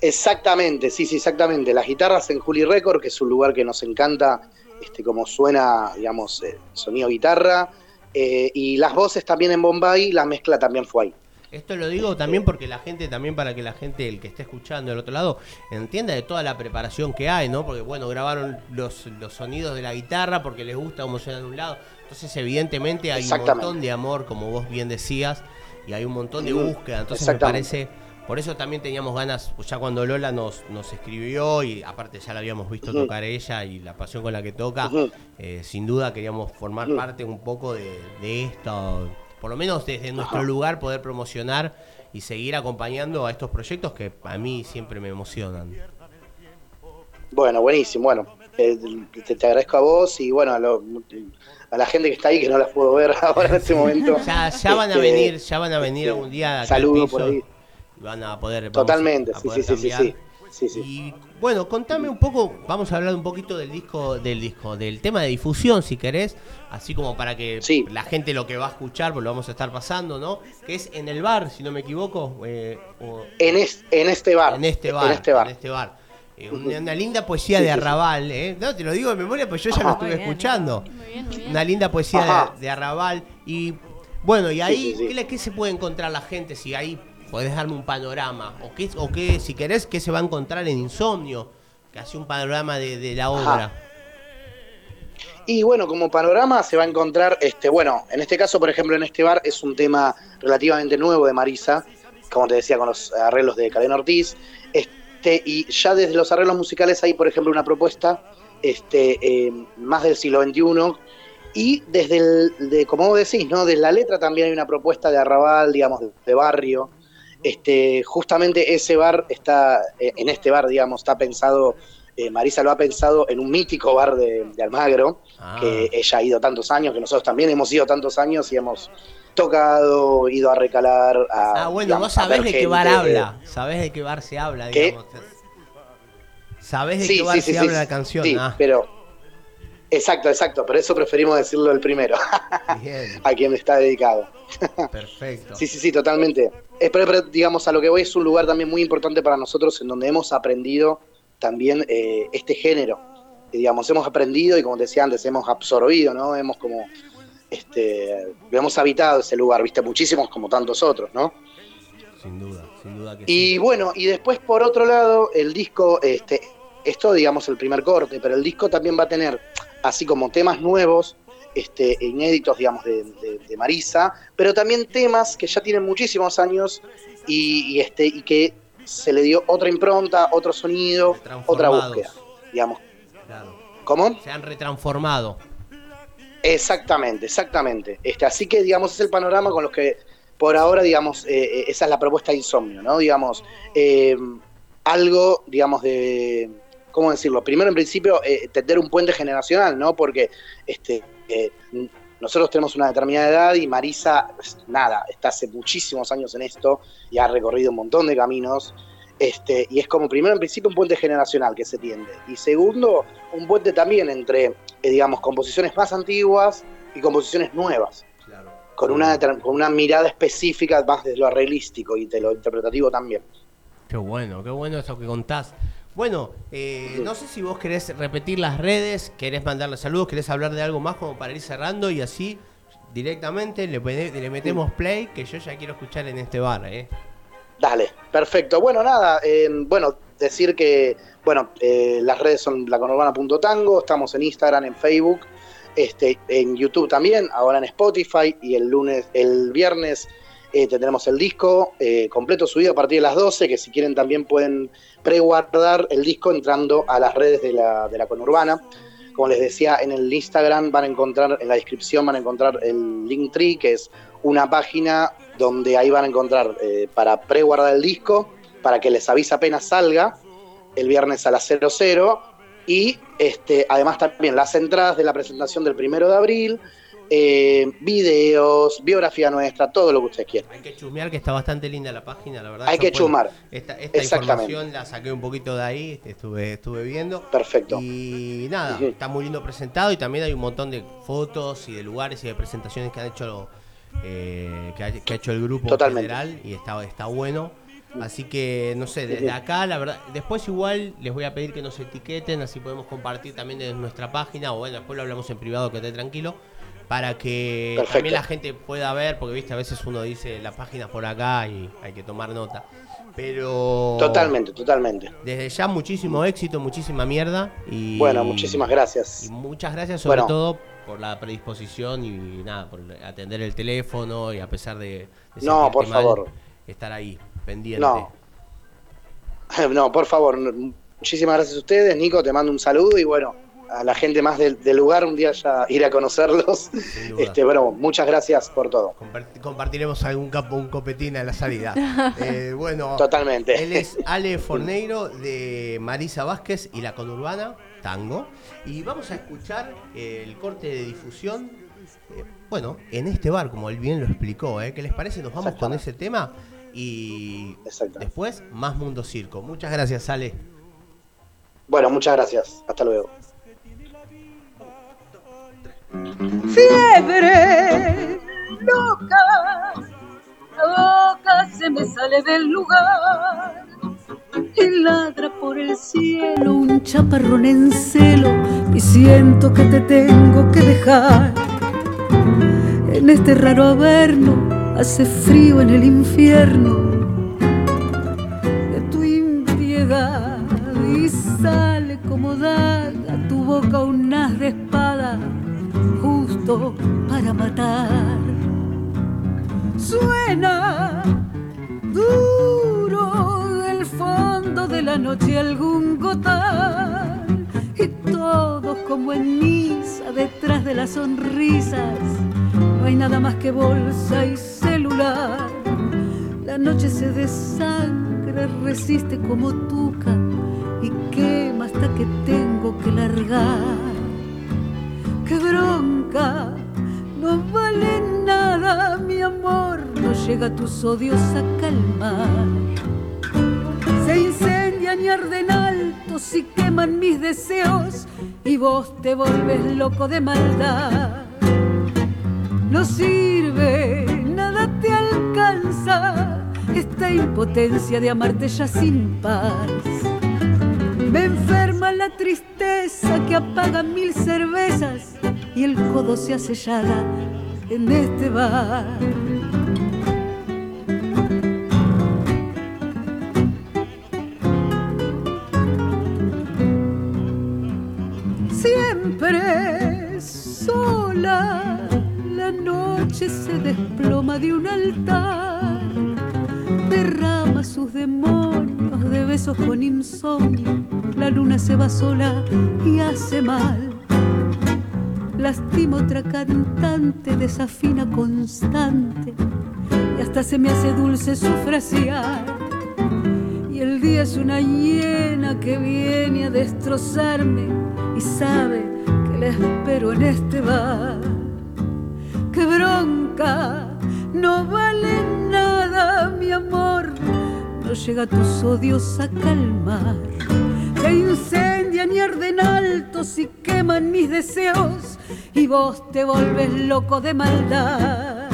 Exactamente, sí, sí, exactamente. Las guitarras en Juli Record, que es un lugar que nos encanta, este, como suena, digamos, eh, sonido guitarra, eh, y las voces también en Bombay, la mezcla también fue ahí. Esto lo digo también porque la gente, también para que la gente, el que esté escuchando del otro lado, entienda de toda la preparación que hay, ¿no? Porque bueno, grabaron los, los sonidos de la guitarra porque les gusta cómo suena de un lado. Entonces, evidentemente hay un montón de amor, como vos bien decías, y hay un montón de Ujú, búsqueda. Entonces me parece, por eso también teníamos ganas, pues ya cuando Lola nos, nos escribió, y aparte ya la habíamos visto tocar ella y la pasión con la que toca, eh, sin duda queríamos formar parte un poco de, de esto, por lo menos desde nuestro lugar poder promocionar y seguir acompañando a estos proyectos que a mí siempre me emocionan. Bueno, buenísimo. Bueno, eh, te, te agradezco a vos y bueno, a, lo- a la gente que está ahí que no las puedo ver ahora en este momento. Ya, ya van a Este, venir, ya van a venir algún día acá al Saludo piso por ahí. Van a poder Totalmente, a sí, poder sí, sí, sí, sí. Sí, sí. Y bueno, contame un poco, vamos a hablar un poquito del disco, del disco, del tema de difusión, si querés, así como para que la gente lo que va a escuchar, pues lo vamos a estar pasando, ¿no? Que es en el bar, si no me equivoco. eh, o- En, es- en este bar. en este bar. En este bar. en este bar. eh, una, una linda poesía Sí, de. Arrabal, ¿eh? No, te lo digo de memoria, pues yo ya lo estuve Muy bien, escuchando. Muy bien, muy bien. Una linda poesía de, de Arrabal. Y bueno, y ahí, sí, sí. ¿qué, qué se puede encontrar la gente? Si ahí podés darme un panorama. O qué, o qué si querés, qué se va a encontrar en Insomnio. Que hace un panorama de, de la obra. Y bueno, como panorama se va a encontrar, este, bueno, en este caso, por ejemplo, en este bar es un tema relativamente nuevo de Marisa, como te decía, con los arreglos de Karen Ortiz. Este, y ya desde los arreglos musicales hay, por ejemplo, una propuesta este, eh, más del siglo XXI. Y desde el, de, como vos decís, ¿no? Desde la letra también hay una propuesta de arrabal, digamos, de, de barrio. Este, justamente ese bar está, eh, en este bar, digamos, está pensado, eh, Marisa lo ha pensado en un mítico bar de, de Almagro, Ah. que ella ha ido tantos años, que nosotros también hemos ido tantos años y hemos tocado, ido a recalar. A, Ah, bueno, digamos, vos sabés de qué bar habla. Sabés de qué bar se habla, ¿Qué? digamos. Sabés de Sí, qué bar sí, se sí, habla la canción. Sí, ah, pero. Exacto, exacto, por eso preferimos decirlo el primero, bien, a quien está dedicado. perfecto. Sí, sí, sí, totalmente. Eh, pero, pero, digamos, a lo que voy es un lugar también muy importante para nosotros en donde hemos aprendido también eh, este género. Y, digamos, hemos aprendido y como te decía antes, hemos absorbido, ¿no? Hemos como, este, hemos habitado ese lugar, viste, muchísimos como tantos otros, ¿no? Sin duda, sin duda que Y sí. bueno, y después por otro lado, el disco, este, esto digamos el primer corte, pero el disco también va a tener así como temas nuevos, este, inéditos, digamos, de, de- de Marisa, pero también temas que ya tienen muchísimos años y, y, este, y que se le dio otra impronta, otro sonido, otra búsqueda, digamos. Claro. ¿Cómo? Se han retransformado. Exactamente, exactamente. Este, así que, digamos, es el panorama con los que, por ahora, digamos, eh, eh, esa es la propuesta de Insomnio, ¿no? Digamos, eh, algo, digamos, de, ¿cómo decirlo? Primero, en principio, eh, tender un puente generacional, ¿no? Porque este, eh, nosotros tenemos una determinada edad y Marisa, pues, nada, está hace muchísimos años en esto y ha recorrido un montón de caminos. Este, y es como, primero, en principio, un puente generacional que se tiende. Y segundo, un puente también entre, eh, digamos, composiciones más antiguas y composiciones nuevas. Con una, con una mirada específica más de lo arreglístico y de lo interpretativo también. Qué bueno, qué bueno eso que contás. Bueno, eh, no sé si vos querés repetir las redes, querés mandarle saludos, querés hablar de algo más como para ir cerrando y así directamente le, metemos play que yo ya quiero escuchar en este bar, ¿eh? Dale, perfecto. Bueno, nada, eh, bueno, decir que, bueno, eh, las redes son laconurbana.tango, estamos en Instagram, en Facebook, este, en YouTube también, ahora en Spotify y el lunes, el viernes eh, tendremos el disco eh, completo subido a partir de las 12, que si quieren también pueden preguardar el disco entrando a las redes de la, de la conurbana. Como les decía, en el Instagram van a encontrar, en la descripción van a encontrar el Linktree, que es una página donde ahí van a encontrar eh, para preguardar el disco, para que les avise apenas salga, el viernes a las 00, y este, además también las entradas de la presentación del primero de abril, eh, videos, biografía nuestra, todo lo que ustedes quieran. Hay que chusmear que está bastante linda la página, la verdad. Hay yo, que bueno, chumar. Esta, esta información la saqué un poquito de ahí, estuve, estuve viendo. Perfecto. Y nada, está muy lindo presentado y también hay un montón de fotos y de lugares y de presentaciones que han hecho eh, que, ha, que ha hecho el grupo en Totalmente. general y está, está bueno. Así que, no sé, desde acá, la verdad, después igual les voy a pedir que nos etiqueten, así podemos compartir también en nuestra página, o bueno, después lo hablamos en privado, que esté tranquilo, para que Perfecto. también la gente pueda ver, porque viste, a veces uno dice la página por acá y hay que tomar nota. Pero... Totalmente, totalmente. Desde ya muchísimo éxito, muchísima mierda y... Bueno, muchísimas gracias. Y muchas gracias sobre Bueno. todo por la predisposición y nada, por atender el teléfono y a pesar de, de No, por mal, favor. estar ahí, pendiente. No. No, por favor, muchísimas gracias a ustedes. Nico, te mando un saludo y bueno, a la gente más del, del lugar un día ya ir a conocerlos. Este, bueno, muchas gracias por todo. Compart- Compartiremos algún capo, un copetín a la salida. Eh, bueno, Totalmente. Él es Ale Forneiro de Marisa Vázquez y la conurbana, tango. Y vamos a escuchar el corte de difusión. eh, bueno, en este bar, como él bien lo explicó, ¿eh? ¿qué les parece? Nos vamos con ese tema y después más Mundo Circo. Muchas gracias, Ale. Bueno, muchas gracias. Hasta luego. Fiebre loca, la boca se me sale del lugar y ladra por el cielo un chaparrón en celo y siento que te tengo que dejar. En este raro averno hace frío en el infierno de tu impiedad y sale como daga tu boca un haz de espada para matar. Suena duro del fondo de la noche algún gotán y todos como en misa detrás de las sonrisas. No hay nada más que bolsa y celular. La noche se desangra resiste como tuca y quema hasta que tengo que largar qué bronca no vale nada mi amor no llega tus odios a calmar se incendian y arden altos y queman mis deseos y vos te volves loco de maldad. No sirve, nada te alcanza esta impotencia de amarte ya sin paz. Me enferma la tristeza que apaga mil cervezas y el codo se hace llaga en este bar. Siempre sola, la noche se desploma de un altar, derrama sus demonios de besos con insomnio, la luna se va sola y hace mal. Lastima otra cantante, desafina constante, y hasta se me hace dulce su frasear. Y el día es una hiena que viene a destrozarme y sabe que la espero en este bar. ¡Qué bronca! No vale nada, mi amor. No llega tus odios a calmar. Se incendian y arden altos y queman mis deseos y vos te volves loco de maldad.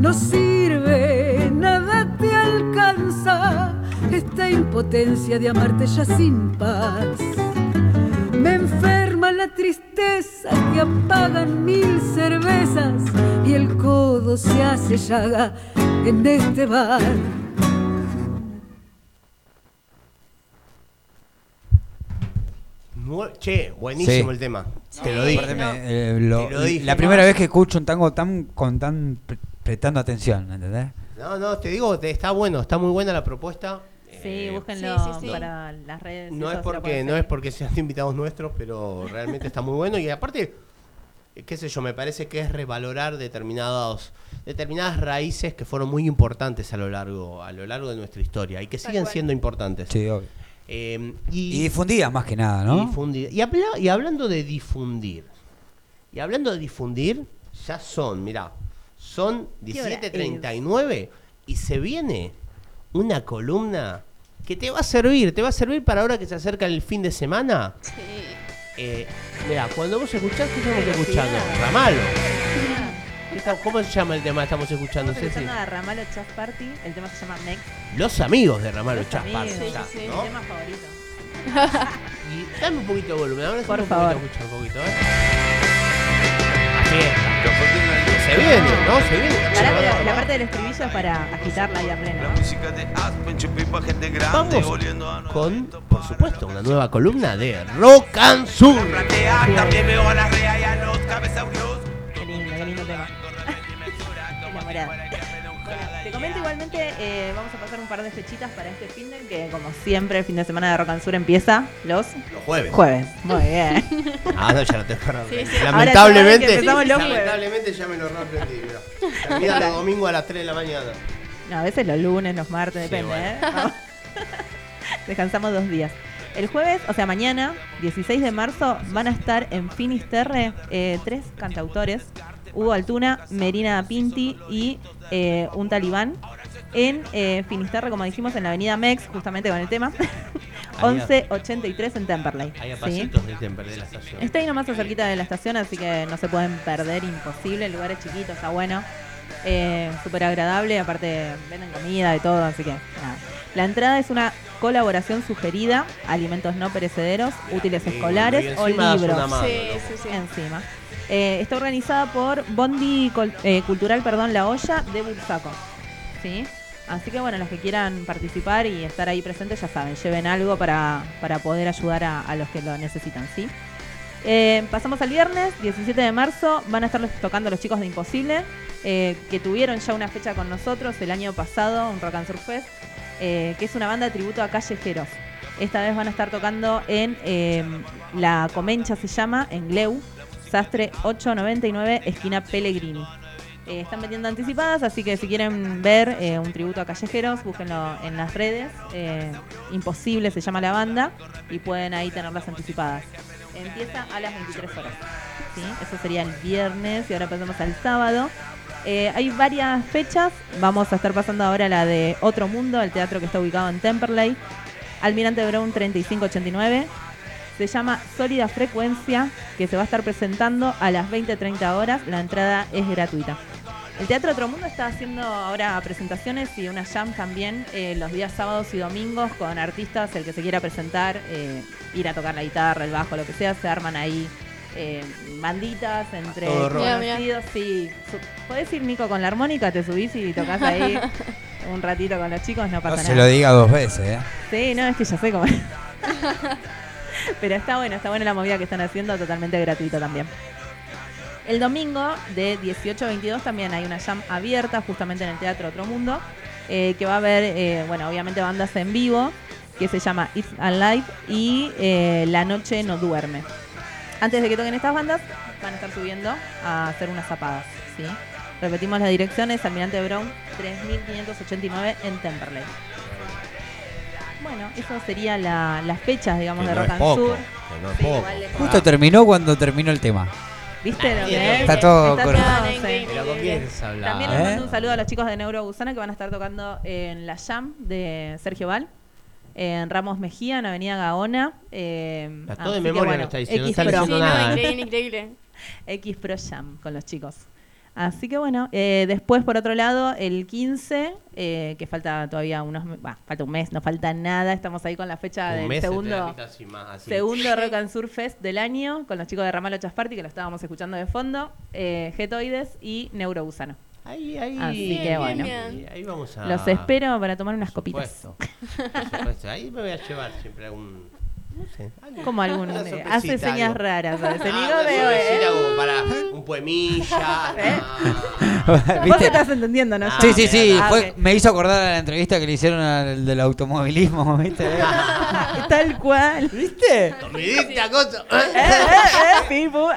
No sirve, nada te alcanza esta impotencia de amarte ya sin paz. Me enferma la tristeza que apagan mil cervezas y el codo se hace llaga en este bar. Che, buenísimo Sí. el tema. Sí. Te lo dije. Aparte me- ¿no? eh, lo- Te lo dije, la ¿no? primera vez que escucho un tango tan con tan pre- prestando atención, ¿entendés? No, no, te digo, te- está bueno, está muy buena la propuesta. Sí, Eh, búsquenlo Sí, sí, sí. para las redes. No eso es se lo porque pueden no es seguir. porque sean invitados nuestros, pero realmente está muy bueno y aparte eh, qué sé yo, me parece que es revalorar determinados determinadas raíces que fueron muy importantes a lo largo a lo largo de nuestra historia y que siguen cual. siendo importantes. Sí, obvio. Eh, Y difundidas más que nada, ¿no? y difundir. Y, habla- y hablando de difundir. Y hablando de difundir, ya son, mirá, son ¿Qué hora 17.39 y se viene una columna que te va a servir, te va a servir para ahora que se acerca el fin de semana. Sí. Eh, mirá, cuando vos escuchás, ¿qué estamos escuchando? Ramalo. ¿Qué está- ¿Cómo se llama el tema que estamos escuchando, Estamos escuchando a Ramalo Chat Party, el tema se llama Next. Los amigos de Ramalo amigos, ya, sí, sí, ¿no? Mi tema favorito. Y dame un poquito de volumen, ahora Por un favor. Poquito, escucha un poquito, ¿eh? La fiesta. Se viene, ¿no? Se viene. Pará, la parte del estribillo es para agitarla ahí a pleno. Vamos con, por supuesto, una nueva columna de Rock and. También veo la rea Enamorada. Bueno, te comento igualmente, eh, vamos a pasar un par de fechitas para este fin de que como siempre el fin de semana de Rock and Sur empieza los Los jueves. jueves. Muy bien. Ah, no, ya no te. Sí, sí. Lamentablemente, los lamentablemente ya me lo reaprendí. Termina los domingos a las 3 de la mañana. No, a veces los lunes, los martes, depende, bueno. ¿eh? Descansamos dos días. El jueves, o sea, mañana, 16 de marzo, van a estar en Finisterre eh, tres cantautores, Hugo Altuna, Merina Pinti y eh, un talibán, en eh, Finisterre, como dijimos, en la avenida Mex, justamente con el tema, 1183 en Temperley. Ahí a ¿sí? pasitos de Temper de la estación. Está ahí nomás cerquita de la estación, así que no se pueden perder, imposible. El lugar es chiquito, está bueno. Eh, Súper agradable, aparte venden comida y todo, así que nada. La entrada es una colaboración sugerida, alimentos no perecederos, útiles Sí, escolares y o libros. mano, Sí, sí, sí. Encima. Eh, está organizada por Bondi Col- eh, Cultural perdón, La Olla de Bursaco. ¿Sí? Así que bueno, los que quieran participar y estar ahí presentes ya saben, lleven algo para, para poder ayudar a, a los que lo necesitan, ¿sí? Eh, pasamos al viernes, 17 de marzo, van a estar los- tocando los chicos de Imposible, eh, que tuvieron ya una fecha con nosotros el año pasado, un Rock and Surf Fest, eh, que es una banda de tributo a callejeros. Esta vez van a estar tocando en eh, La Comencha, se llama, en Gleu, Sastre 899, esquina Pellegrini. Eh, están vendiendo anticipadas, así que si quieren ver eh, un tributo a callejeros, búsquenlo en las redes. Imposible se llama la banda y pueden ahí tenerlas anticipadas. Empieza a las 23 horas. Eso sería el viernes y ahora pasamos al sábado. Eh, hay varias fechas. Vamos a estar pasando ahora la de Otro Mundo, el teatro que está ubicado en Temperley. Almirante Brown 3589. Se llama Sólida Frecuencia, que se va a estar presentando a las 20-30 horas. La entrada es gratuita. El Teatro Otro Mundo está haciendo ahora presentaciones y una jam también eh, los días sábados y domingos con artistas, el que se quiera presentar, eh, ir a tocar la guitarra, el bajo, lo que sea, se arman ahí eh, banditas entre Todo rock. Mira, mira. conocidos. Sí. Podés ir, Nico, con la armónica, te subís y tocas ahí un ratito con los chicos, no No pasa se nada. lo diga dos veces, ¿eh? Sí, no, es que ya sé cómo es. Pero está bueno, está buena la movida que están haciendo, totalmente gratuito también. El domingo de 18 a 22 también hay una jam abierta justamente en el Teatro Otro Mundo, eh, que va a haber, eh, bueno, obviamente bandas en vivo, que se llama It's Alive y eh, La Noche No Duerme. Antes de que toquen estas bandas, van a estar subiendo a hacer unas zapadas, ¿sí? Repetimos la dirección, es Almirante Brown 3589 en Temperley. Bueno, eso sería la- las fechas, digamos, Que de no Rock and poco, Sur. que no es Sí, poco. igual es- Justo terminó cuando terminó el tema. ¿Viste lo Está que es? Está todo habla. También les ¿Eh? mando un saludo a los chicos de Neurogusana que van a estar tocando en la Jam de Sergio Val. En Ramos Mejía, en Avenida Gaona. Eh, Está todo de memoria, bueno, no está diciendo, no X increíble, increíble. X Pro Jam con los chicos. Así que bueno, eh, después por otro lado, el 15, eh, que falta todavía unos, me- bah, falta un mes, no falta nada, estamos ahí con la fecha Un del mes segundo, así más, así. segundo Rock and Sur Fest del año, con los chicos de Ramalo Chasparty, que lo estábamos escuchando de fondo, eh, Getoides y Neurogusano. Ahí, ahí. Así Bien, que bien, bueno, bien. Ahí vamos a. los espero para tomar unas copitas. supuesto. Por supuesto. Ahí me voy a llevar siempre algún. No sé. Como Una sorpresita, hace señas algo. raras, ¿sabes? Ah, una de- eh, como para un poemilla. ¿Eh? ah. Vos estás entendiendo, ¿no? Ah, Sí, sí, sí. Ah, fue- ok. Me hizo acordar a la entrevista que le hicieron al del automovilismo, ¿viste? Tal cual. ¿Viste? Comidita, cosa. Eh, eh, eh, eh, pipu.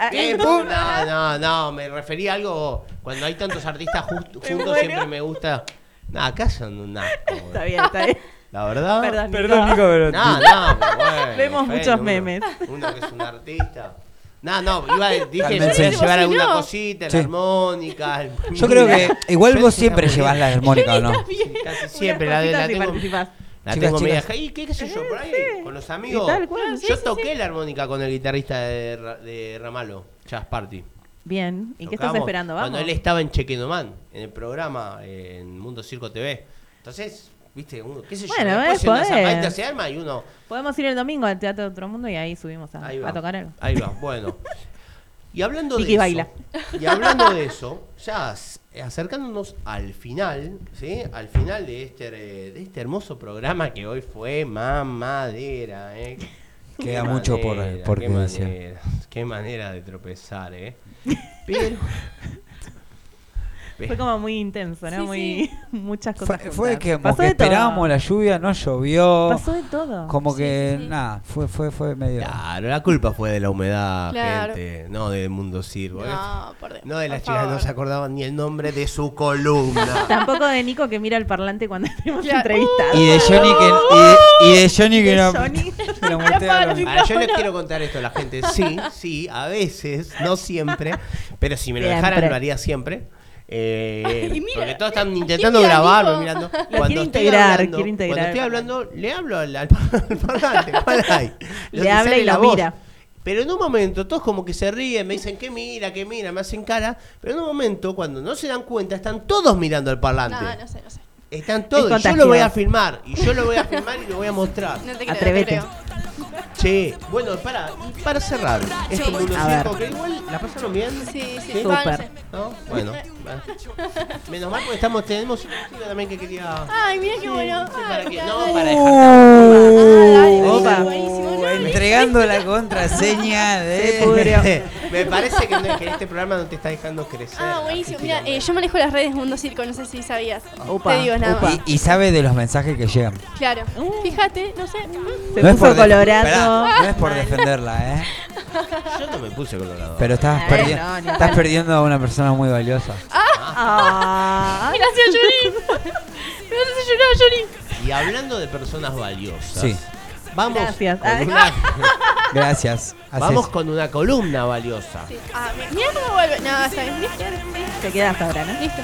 No, no, no, me refería a algo. Cuando hay tantos artistas juntos, muero. siempre me gusta. No, acá son un asco. Está bien, está bien. La verdad. Perdón, Perdón, Nico. Nico, pero. No, no, pero bueno. Vemos muchos uno- memes. Uno que es un artista. No, no, iba, dije, voy a llevar alguna cosita, Sí. la armónica. el- Yo creo que igual Yo vos siempre llevas la armónica, ¿o no? Casi siempre, la, de- la tengo, participás. la Chicas, tengo media. chicas. ¿Y qué, qué sé yo? Por ahí, con los amigos. tal cual. Yo toqué la armónica con el guitarrista de, Ra- de Ramalo, Jazz Party. Bien, ¿y qué estás esperando? Vamos. Cuando él estaba en Chequenoman, en el programa en Mundo Circo TV. Entonces, viste, uno, qué sé yo, Bueno, después ves, se zapadita se arma y uno. Podemos ir el domingo al Teatro de Otro Mundo y ahí subimos a, Ahí va. a tocar algo. Ahí va, bueno. Y hablando Vicky de eso, baila. y hablando de eso, ya ac- acercándonos al final, ¿sí? Al final de este eh, de este hermoso programa que hoy fue mamadera, ¿eh? Queda Qué mucho por- manera, por qué manera, qué manera de tropezar, ¿eh? Pero Fue como muy intenso, ¿no? Sí, muy muchas cosas. Fue, fue que como Pasó que de todo. esperábamos la lluvia, no llovió. Pasó de todo. Como que sí, sí. nada, fue, fue, fue medio. Claro, la culpa fue de la humedad, Claro. gente, no del mundo. ¿eh? No, por Dios. No de las por chicas no favor. se acordaban ni el nombre de su columna. Tampoco de Nico que mira el parlante cuando estuvimos Claro. entrevistados. Y de Johnny que, y de, y de Johnny que De no. Johnny. mutearon. Ahora, yo les quiero contar esto a la gente. Sí, sí, a veces, no siempre, pero si me lo Siempre. dejaran lo haría siempre. Eh, Y mira, porque todos están intentando mira, grabarme, mirando. Cuando estoy integrar, hablando, integrar Cuando estoy hablando, le hablo al, al par- al parlante. ¿Cuál hay? Le Lo habla y la voz. mira. Pero en un momento, todos como que se ríen, me dicen que mira, que mira, me hacen cara. Pero en un momento, cuando no se dan cuenta, están todos mirando al parlante. No, no sé, no sé. Están todos. Es y yo lo voy a filmar. Y yo lo voy a filmar y lo voy a mostrar. No te creo, Atrévete. no te creo. Che, bueno, para, para cerrar. Mundo A ver. circo, que igual la pasaron bien. Sí, sí. Bueno. va. Menos mal porque estamos, tenemos un chico también que quería. Ay, mira qué bueno. para dale. no, para Uh, Opa. Buenísimo, no, entregando la contraseña Se de. Me parece que, no- que este programa no te está dejando crecer. Ah, buenísimo. Mira, eh, yo manejo las redes Mundo Circo, no sé si sabías. Te digo nada más. Y, y sabe de los mensajes que llegan. Claro. Fíjate, no sé. Se no es puso colorado. No es por defenderla, ¿eh? Yo no me puse colorado. Pero estás, Eh, perdi- no, ni estás perdiendo a una persona muy valiosa. Ah. Gracias, haces llorar, Yuri. Y hablando de personas valiosas. Sí. Vamos Gracias. con una, Gracias. Vamos con una columna valiosa. Sí. Ah, mi- mira cómo vuelve. No, está bien. Listo. Te quedas ahora, ¿no? Listo.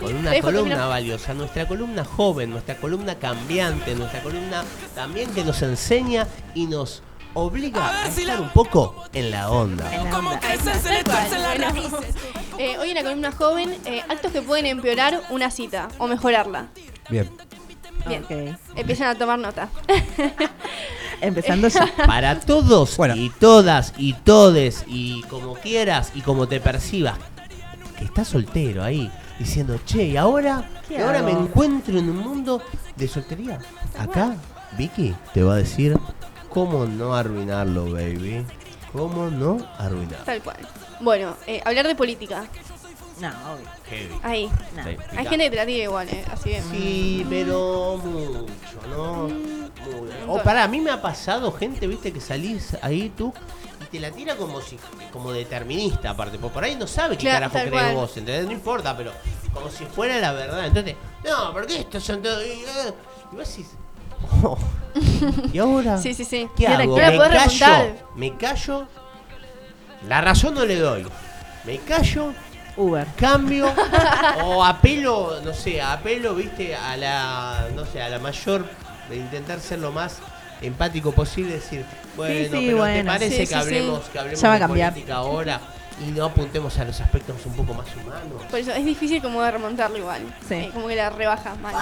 Con una columna terminar. valiosa, nuestra columna joven, nuestra columna cambiante, nuestra columna también que nos enseña y nos obliga a estar un poco en la onda. Tal cual. Bueno. Eh, hoy en la columna joven, eh, actos que pueden empeorar una cita o mejorarla. Bien. Bien. Ok. Empiezan a tomar nota. Empezando ya. Para todos Bueno. y todas y todes y como quieras y como te percibas, que estás soltero ahí diciendo, che, y ahora, ¿Qué y ahora me encuentro en un mundo de soltería. Acá, Vicky te va a decir cómo no arruinarlo, baby. ¿Cómo no arruinarlo? Tal cual. Bueno, eh, hablar de política. No, obvio. Heavy. Ahí. No. Sí, Hay gente que te la tira igual, eh. Así. Sí, pero mucho, ¿no? Mm, Muy- O para mí me ha pasado gente, viste, que salís ahí tú y te la tira como si como determinista aparte, porque por ahí no sabe qué Claro, carajo tal crees cual. vos, ¿entendés? No importa, pero como si fuera la verdad. Entonces, no, porque estos son todos. Y, eh, y vos decís, oh, ¿y ahora? Sí, sí, sí. ¿Qué hago? ¿Me callo? remontar. ¿Me callo? La razón no le doy. ¿Me callo? Uber. cambio o apelo, no sé, apelo, viste, a la, no sé, a la mayor de intentar ser lo más empático posible, decir, bueno, sí, pero te parece Sí, que sí, hablemos, sí. que hablemos de cambiar. política ahora y no apuntemos a los aspectos un poco más humanos. Por eso es difícil como de remontarlo igual. Sí. Eh, como que la rebajas mal.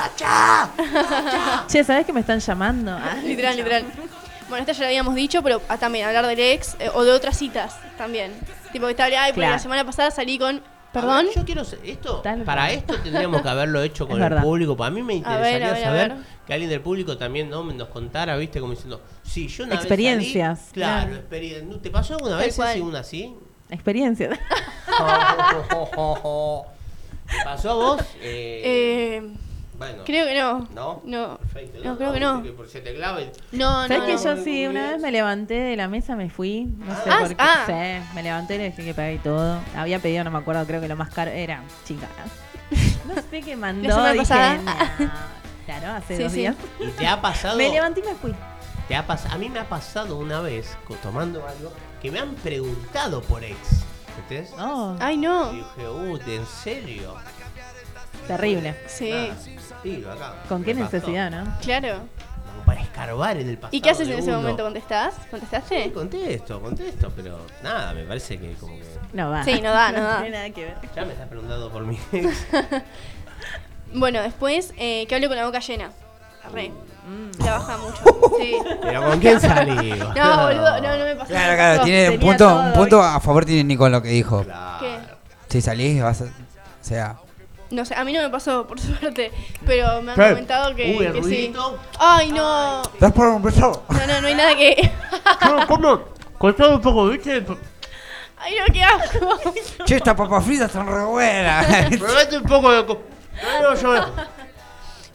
Che, ¿sabés que me están llamando? Ah, literal, literal. Bueno, esta ya lo habíamos dicho, pero ah, también hablar del ex eh, o de otras citas también. Tipo que tal, ay, porque Claro. la semana pasada salí con. ¿Perdón? ver, yo quiero esto, Tal para cual. esto tendríamos que haberlo hecho con el público. Para mí me interesaría a ver, a saber que alguien del público también ¿no? nos contara, viste, como diciendo, sí, yo una Experiencias, vez salí, claro, claro. ¿Te pasó alguna Tal vez así, una así? Experiencia. ¿Te pasó a vos? Eh, Eh, bueno, creo que no. ¿no? No. Perfecto, No, creo que no. Viste por si te clava y- No, ¿Sabes no. que no. yo sí, una vez me levanté de la mesa, me fui? No sé Ah, por qué. ah. Sí, me levanté y le dije que pagué todo. Había pedido, no me acuerdo, creo que lo más caro era chica. No sé qué mandó. La dije, pasada. "No". Claro, hace Sí, dos sí. días. ¿Y te ha pasado? Me levanté y me fui. te ha pas- a mí me ha pasado una vez, tomando algo, que me han preguntado por ex. ¿Entendés? Oh, Ay, no. Y dije, uh, ¿en serio? Terrible. Sí, Nada, acá. ¿Con qué necesidad, no? claro. Como para escarbar en el pasado. ¿Y qué haces de en ese uno. momento? ¿Contestás? ¿Contestaste? Sí, contesto, contesto, pero nada, me parece que como que. No va. Sí, no da, no da. tiene nada que ver. Ya me estás preguntando por mi ex. Bueno, después eh, que hable con la boca llena. Arre. Mm. La baja mucho. Sí. Pero ¿con quién salí? No, boludo, no, no me pasó. Claro, claro, No. tiene un punto, todo un punto a favor tiene Nico en lo que dijo. Claro. ¿Qué? Si salís, vas a. O sea. No sé, a mí no me pasó, por suerte. Pero me han ¿Qué? comentado que, Uy, el que sí. ruidito. Ay, no. ¿Das por un beso? No, no, no hay nada que. No, ¿Cómo? Contame un poco, ¿viste? Ay, no, qué asco. Che, estas papas fritas están re buenas. Probate un poco de. co- No, yo-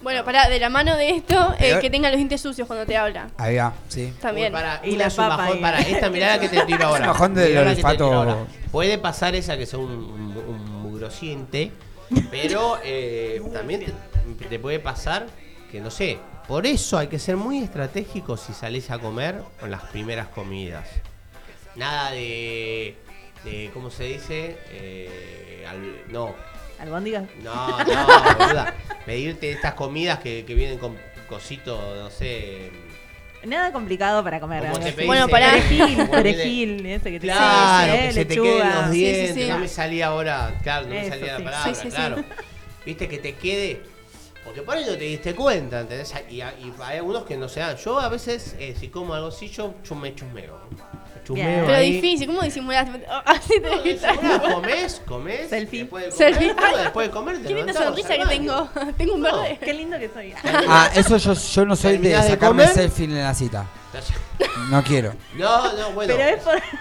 Bueno, pará, de la mano de esto, eh, que tenga los dientes sucios cuando te habla. Ahí va, sí. También. Uy, para, Y la papa ahí. para esta mirada que te tiro ahora. Bajón del Mirá la que te olfato. tiro ahora. Puede pasar esa que sea un, un, un mugrosiente, pero eh, también te, te puede pasar que no sé. Por eso hay que ser muy estratégico si salís a comer con las primeras comidas. Nada de, de ¿cómo se dice? Eh, al- no, ¿Albóndigas? no, no, boluda. Pedirte estas comidas que, que vienen con cositos, no sé. Nada complicado para comer. Como algo te así. pedís, Bueno, pará. Perejil, perejil, ese que te Claro, que se te queden los Sí, sí, dientes. sí. No me salía ahora, claro, no me salía sí. la palabra, Sí, sí, sí. claro. Viste que te quede Porque por ahí no te diste cuenta, ¿entendés? Y, y hay algunos que no se dan. Yo a veces, eh, si como algo así, yo, yo me chusmeo. Pero ahí. difícil, ¿cómo disimulás? Así te Disimulás, comés, comés. Selfie. Después de comer, Selfie. después de comer, te Qué linda levantás, sonrisa que tengo. Tengo un No. verde. Qué lindo que soy. Ah, eso yo, yo no soy de ¿Terminás de sacarme comer? selfie en la cita. No quiero. No, no, bueno. Pero es por.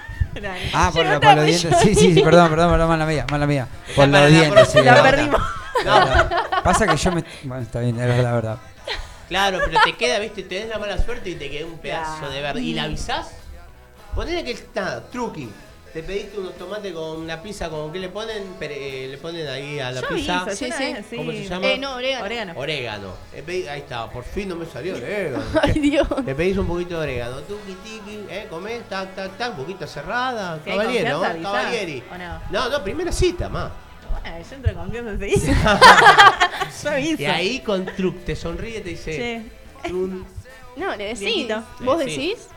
Ah, por, Llegó lo- por los tarde, dientes. Sí, sí, sí, perdón, perdón, perdón, mala mía, mala mía. Por los dientes, sí. La la perdimos. No, Pasa que yo me. Bueno, está bien, es la verdad. claro, pero te queda, viste, te des la mala suerte y te queda un pedazo de verde. ¿Y la avisás? Ponele que está, truqui. Te pediste unos tomates con una pizza, ¿con qué le ponen? Pere- eh, le ponen ahí a la Yo pizza. aviso, Sí, sí. vez. ¿Cómo se llama? Eh, no, orégano. Orégano. Orégano. Le pedí- ahí está, por fin no me salió orégano. Ay, Dios. Le pedís un poquito de orégano, tuqui tiqui, eh, comés, tac, tac, tac, boquita cerrada, Si hay caballero, confianza, ¿no? avisás, caballeri. ¿o no? No, no, primera cita, más. Bueno, yo entro con confianza enseguida. Yo aviso. Y ahí con truc te sonríe y te dice. Che, "Trun". No, le decís. ¿Vos Sí. decís?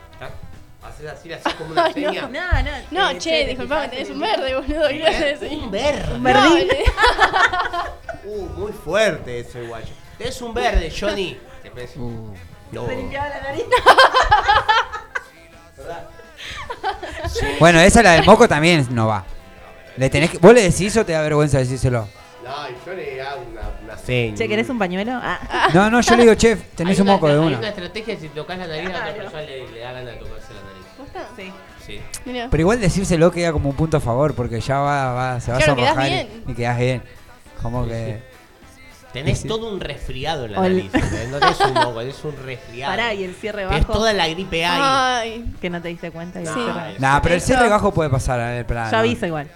Haces así, así como una Ay, seña. no, no. No, eh, che, disculpame, tenés en un verde, boludo. ¿Qué haces? Un verde. Un verdín. No, Uh, muy fuerte ese guacho. Es un verde, Johnny. Te pensé- Uh. No. Se limpiaba la nariz. Bueno, esa la del moco también no va. Le tenés que, ¿Vos le decís o te da vergüenza decírselo? No, y yo le hago una, una seña. Che, ¿querés un pañuelo? Ah. No, no, yo le digo, chef, tenés Hay un una moco de estra- Hay una. una estrategia si tocas la nariz a otra persona le, le da ganas de Mirá. Pero igual decírselo queda como un punto a favor, porque ya va, va se va Claro, a quedás sonrojar y, bien. y quedás bien. Como que. Tenés Sí. todo un resfriado en la Ol- nariz. No tenés un moco, tenés un resfriado. Pará, y el cierre Es bajo. toda la gripe ahí. Ay. Que no te diste cuenta. y No, es- Nah, pero el cierre bajo puede pasar, a ver, Yo no. aviso igual.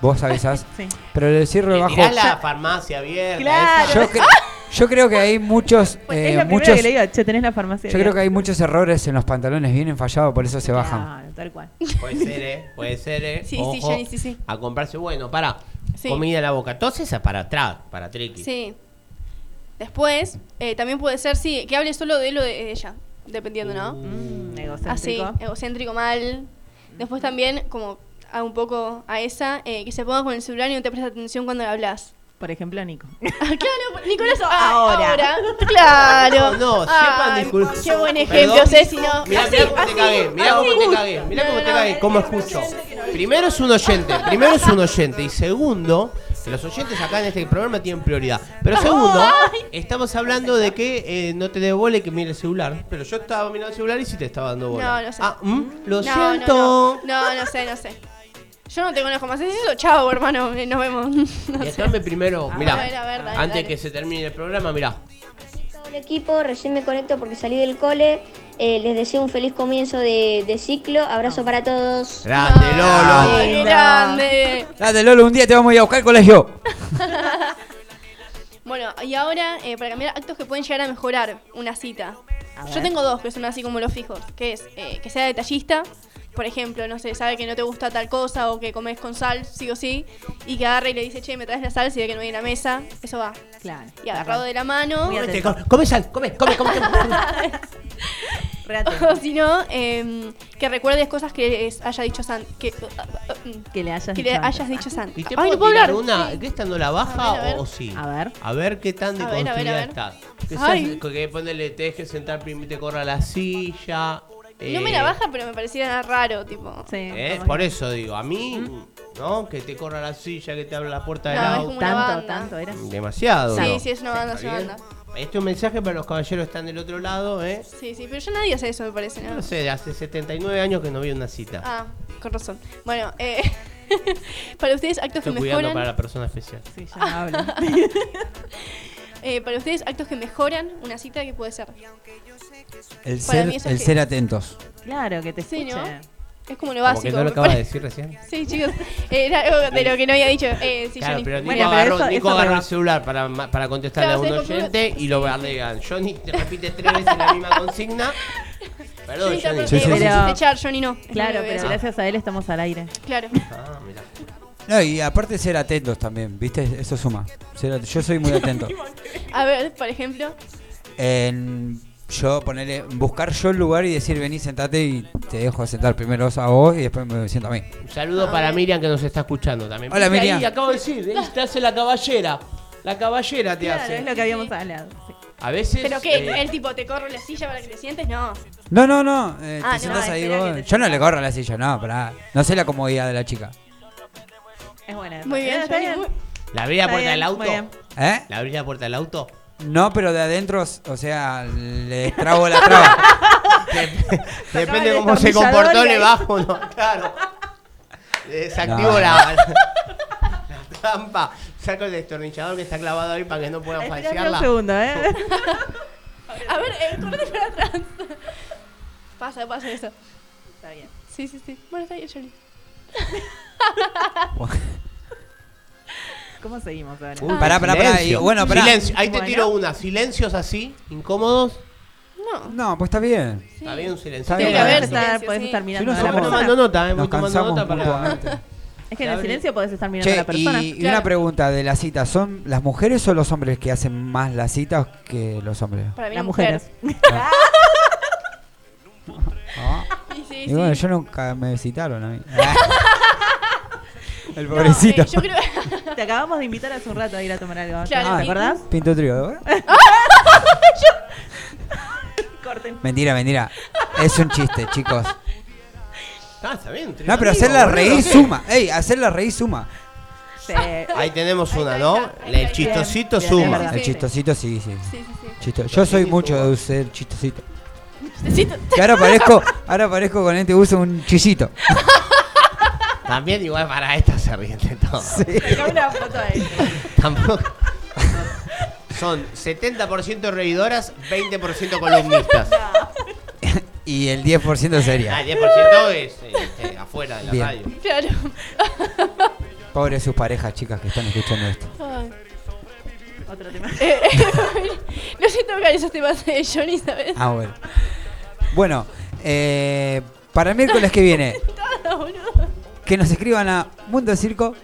Vos avisás. Sí. Pero el cierre bajo. tirás la farmacia abierta. Claro. esa. Yo, cre- yo creo que hay muchos. Pues eh, es la primera muchos que le digo, che, tenés la farmacia. yo creo que hay muchos errores en los pantalones, vienen fallados, por eso se bajan. Claro, tal cual. Puede ser, ¿eh? Puede ser, ¿eh? Sí, sí, Ojo, sí, sí. A comprarse, bueno, para. Sí. Comida en la boca. Entonces es para atrás, para triqui. Sí. Después, eh, también puede ser, sí, que hable solo de lo de ella, dependiendo, ¿no? Mm, Así, egocéntrico. egocéntrico mal. Después también, como a un poco a esa, eh, que se ponga con el celular y no te presta atención cuando le hablas. Por ejemplo, Nico. claro, Nicolás, Ahora. ahora. Claro. No, no, sepan disculpar. Qué buen ejemplo, Perdón. Ceci, ¿no? Mirá, Así, mirá cómo te cagué, mirá cómo te cagué, mirá cómo te cagué, cómo escucho. Primero es un oyente, primero es un oyente y segundo, que los oyentes acá en este programa tienen prioridad. Pero segundo, estamos hablando de que eh, no te dé bola y que mire el celular. Pero yo estaba mirando el celular y sí te estaba dando bola. No, no sé. Ah, ¿mm? lo No, siento. No, no, no, no sé, no sé. Yo no te conozco más. Es eso, chao, hermano. eh, Nos vemos. No déjame primero, A mirá, ver, a ver, dale, antes dale. que se termine el programa, mirá. Hola equipo, recién me conecto porque salí del cole. Eh, les deseo un feliz comienzo de, de ciclo. Abrazo para todos. Grande, Lolo. Ay, qué grande. Date, Lolo, un día te vamos a ir a buscar al colegio. Bueno, y ahora, eh, para cambiar actos que pueden llegar a mejorar una cita. Yo tengo dos que son así como los fijos, que es eh, que sea detallista. Por ejemplo, no sé, sabe que no te gusta tal cosa o que comes con sal, sí o sí, y que agarre y le dice, che, me traes la sal si ve que no hay en la mesa, eso va. Claro. Y agarrado de la mano. Comete, come, come sal, come, come, come. come. O si no, em, que recuerdes cosas que es- haya dicho San. Que, Que le hayas que dicho le antes. hayas dicho San. ¿Y te Ay, puedo tirar una? Sí. ¿Que esta no la baja A ver, a ver. o sí? A ver. A ver qué tan A ver, a ver, a deconstruida ver. estás. Que, seas- que ponerle, te dejes sentar primero y te corra la silla. No me eh, la baja, pero me parecía raro, tipo. Sí. eh, por eso digo, a mí, ¿no? Que te corra la silla, que te abra la puerta del No, auto. Tanto, banda. tanto era. Demasiado. Sí, ¿no? sí, es una banda, es ¿Está una banda. Este es un mensaje para los caballeros que están del otro lado, ¿eh? Sí, sí, pero yo nadie hace eso, me parece, ¿no? No sé, hace 79 años que no vi una cita. Ah, con razón. Bueno, eh, para ustedes actos Estoy que mejoran. para la persona especial. Sí, ya hablo. eh, para ustedes actos que mejoran una cita, ¿qué puede ser? El Para ser, el que- ser atentos. Claro, que te Sí. ¿no? Es como lo Como básico. que no lo acaba de decir recién. Sí, chicos. Era algo de lo que no había dicho. Eh, sí, Claro, pero Nico Bueno, pero agarró, eso- Nico eso agarró el celular para, para contestarle Claro, a un oyente y lo bardean. Johnny te repite tres veces la misma consigna. Perdón, Johnny, Sí, sí, vos sí. Johnny no. Claro, que pero gracias a él estamos al aire. Claro. Ah, mirá. No, y aparte ser atentos también, ¿viste? Eso suma. Ser yo soy muy atento. A ver, por ejemplo. En yo ponerle, buscar yo el lugar y decir vení, sentate y te dejo sentar primero a vos y después me siento a mí. Un saludo para Miriam que nos está escuchando también. Hola, Miriam. Ahí, acabo de decir, ahí te hace la caballera. La caballera te Claro, hace. es lo que habíamos hablado. sí. A veces. ¿Pero qué? eh, ¿El tipo te corre la silla para que te sientes? No. No, no, no. eh, Ah, te no, sentás ahí vos. que Yo no le corro la silla, no, pará. No sé la comodidad de la chica. Es buena. Muy bien, está bien. ¿La abrí la puerta del auto? ¿Eh? ¿La abrí la puerta del auto? No, pero de adentro, o sea, le destrabo la traba. Depende el de cómo se comportó, le bajo, ¿no? Claro. Desactivo No. la, la trampa. Saco el destornillador que está clavado ahí para que no pueda falsearla. un segundo, ¿eh? A ver, eh, corre para atrás. Pasa, pasa eso. Está bien. Sí, sí, sí. Bueno, está bien, Johnny. ¿Cómo seguimos ahora? Uy, Pará, pará, pará, silencio. y bueno, pará. Silencio. Ahí te Bueno. tiro una. Silencios así, incómodos. No. No, pues está bien. Está bien un silencio. Está Tiene bien. que haber, Silencio, estar, podés sí. estar Si mirando no a la persona. nota, eh. Voy Nos tomando cansamos nota para. mutuamente. Es que en el Abre. silencio podés estar mirando a Che, la persona. y, y Claro. una pregunta de la cita, ¿son las mujeres o los hombres que hacen más las citas que los hombres? Para mí Las la mujer. mujeres. Ah. Sí, sí, Y bueno, sí. yo nunca me citaron a mí. El No, pobrecito. eh, yo creo... Te acabamos de invitar hace un rato a ir a tomar algo. Claro, ¿Te acordás? Pinto trío, ¿eh? Corten. Mentira, mentira. Es un chiste, chicos. Ah, está bien. No, pero hacerla boludo. reír suma. Ey, hacerla reír suma. Sí. Ahí tenemos una, ¿no? El chistosito Bien, bien, suma. verdad. El chistosito, sí, sí. Sí, sí, sí. Chisto- Yo soy mucho de ser chistosito. Necesito... Que ahora parezco, ahora parezco con este uso un chisito. También igual para esta se ríen de todo. Saca una foto ahí. Tampoco. Son 70% reidoras, 20% columnistas. Y el 10% Ah, sería. el 10% es este, afuera de la Bien. radio. Claro. Pobres sus parejas, chicas, que están escuchando esto. Ay. Otro tema. Eh, no sé tocar esos temas de Johnny, ¿sabes? Ah, bueno. Bueno, eh, para el miércoles que viene, Todo, boludo. Que nos escriban a Mundo Circo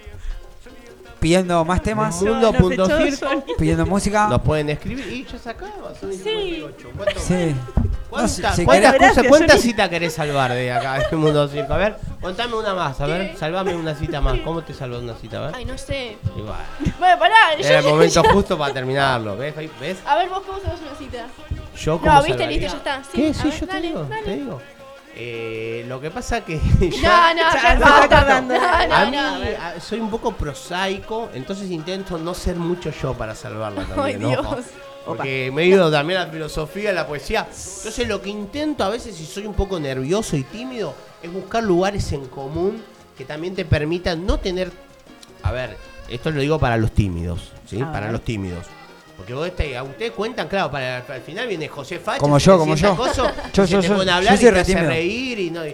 pidiendo más temas, Mundo nos punto echó circo. Johnny. pidiendo música. Nos pueden escribir y ya se acaba. Son y 58. ¿Cuánto- Sí. ¿Cuántas, No sé, si cuántas citas querés salvar de acá, de Mundo Circo? A ver, contame una más, a ver, salvame una cita más. ¿Cómo te salvas una cita? A ver. Ay, no sé. Igual. Bueno, pará. Era el yo- momento yo- justo para terminarlo. ¿Ves? ¿Ves? A ver, vos cómo sabes una cita. Yo como No, viste, salvaría. listo, ya está. Sí, ¿Qué? Sí, ver, yo te digo, dale. te digo. Eh, lo que pasa que yo, No, no, Ya, basta. No, a mí a- soy un poco prosaico, entonces intento no ser mucho yo para salvarla también, Ay, ¿no? Dios. Porque me he ido también a la filosofía, a la poesía. Entonces lo que intento a veces, si soy un poco nervioso y tímido, es buscar lugares en común que también te permitan no tener... A ver, esto lo digo para los tímidos, ¿sí? Para los tímidos. Porque vos este, a ustedes cuentan, claro, para, el final viene José Facha. Como yo, te como yo. coso, Yo- yo- te yo- yo hablar soy y te hace reír y no... y-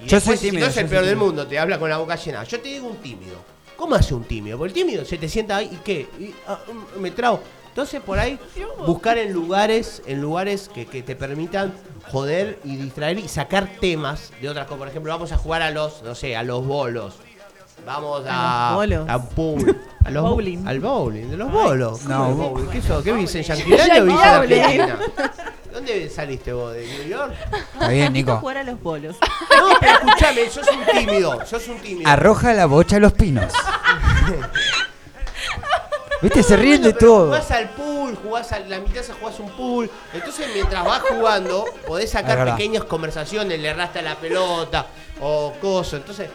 y Yo después, soy si tímido, no es yo el peor del mundo, te habla con la boca llena. Yo te digo un tímido. ¿Cómo hace un tímido? Porque el tímido se te sienta ahí y qué, Y, ah, mm, me trago. Entonces por ahí buscar en lugares, en lugares que, que te permitan joder y distraer y sacar temas de otras cosas. Por ejemplo, vamos a jugar a los, no sé, a los bolos. Vamos a, A los bolos. a un pool. A los bo- Bowling. Al bowling, de los bolos. no, ¿Cómo de bo- bowling? ¿Qué, eso? ¿Qué viste en Yanquilandia o viste en. Argentina? ¿Dónde saliste vos? ¿De New York? Está bien, Nico. jugar a los bolos. No, pero escúchame, sos un tímido. Sos un tímido. Arroja la bocha a los pinos. ¿Viste? Se ríen de todo. Jugás al pool, jugás a la mitad se jugás un pool. Entonces, mientras vas jugando, podés sacar pequeñas conversaciones, le arrastra la pelota o cosas. Entonces,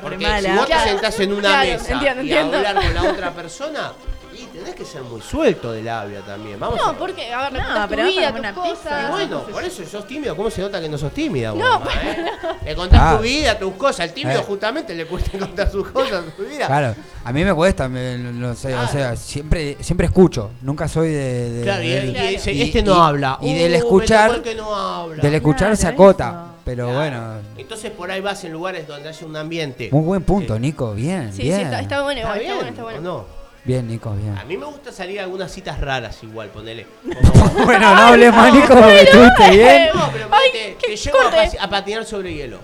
porque mala. si vos Claro, te sentás en una claro, mesa entiendo, y entiendo. hablar con la otra persona, y tenés que ser muy suelto de labia también. Vamos a- No, porque, a ver, No, pero tu vas a vida, comer tus una pizza. cosas. Y bueno, por eso sos tímido. ¿Cómo se nota que no sos tímida vos, No, mamá, eh? Le contás Ah. tu vida, tus cosas. Al tímido Eh. justamente le cuesta contar sus cosas, su vida. Claro, a mí me cuesta, me- no sé, o sea, siempre, siempre escucho, nunca soy de... de- Claro, y, del- y dice, y- este no y- habla. Y Uh, del escuchar, tocó el que no habla. del escuchar Claro, se eso. acota, pero Claro. bueno, Entonces por ahí vas en lugares donde haya un ambiente. muy buen punto, Nico, bien, Sí, sí, bien. está, está bueno, ¿Está bien bueno, está bueno. o no? Bien, Nico, bien. A mí me gusta salir a algunas citas raras igual, ponele. Bueno, no hables más, Nico, porque estuviste bien. No, pero Ay, te, te llevo a, a patinar sobre hielo.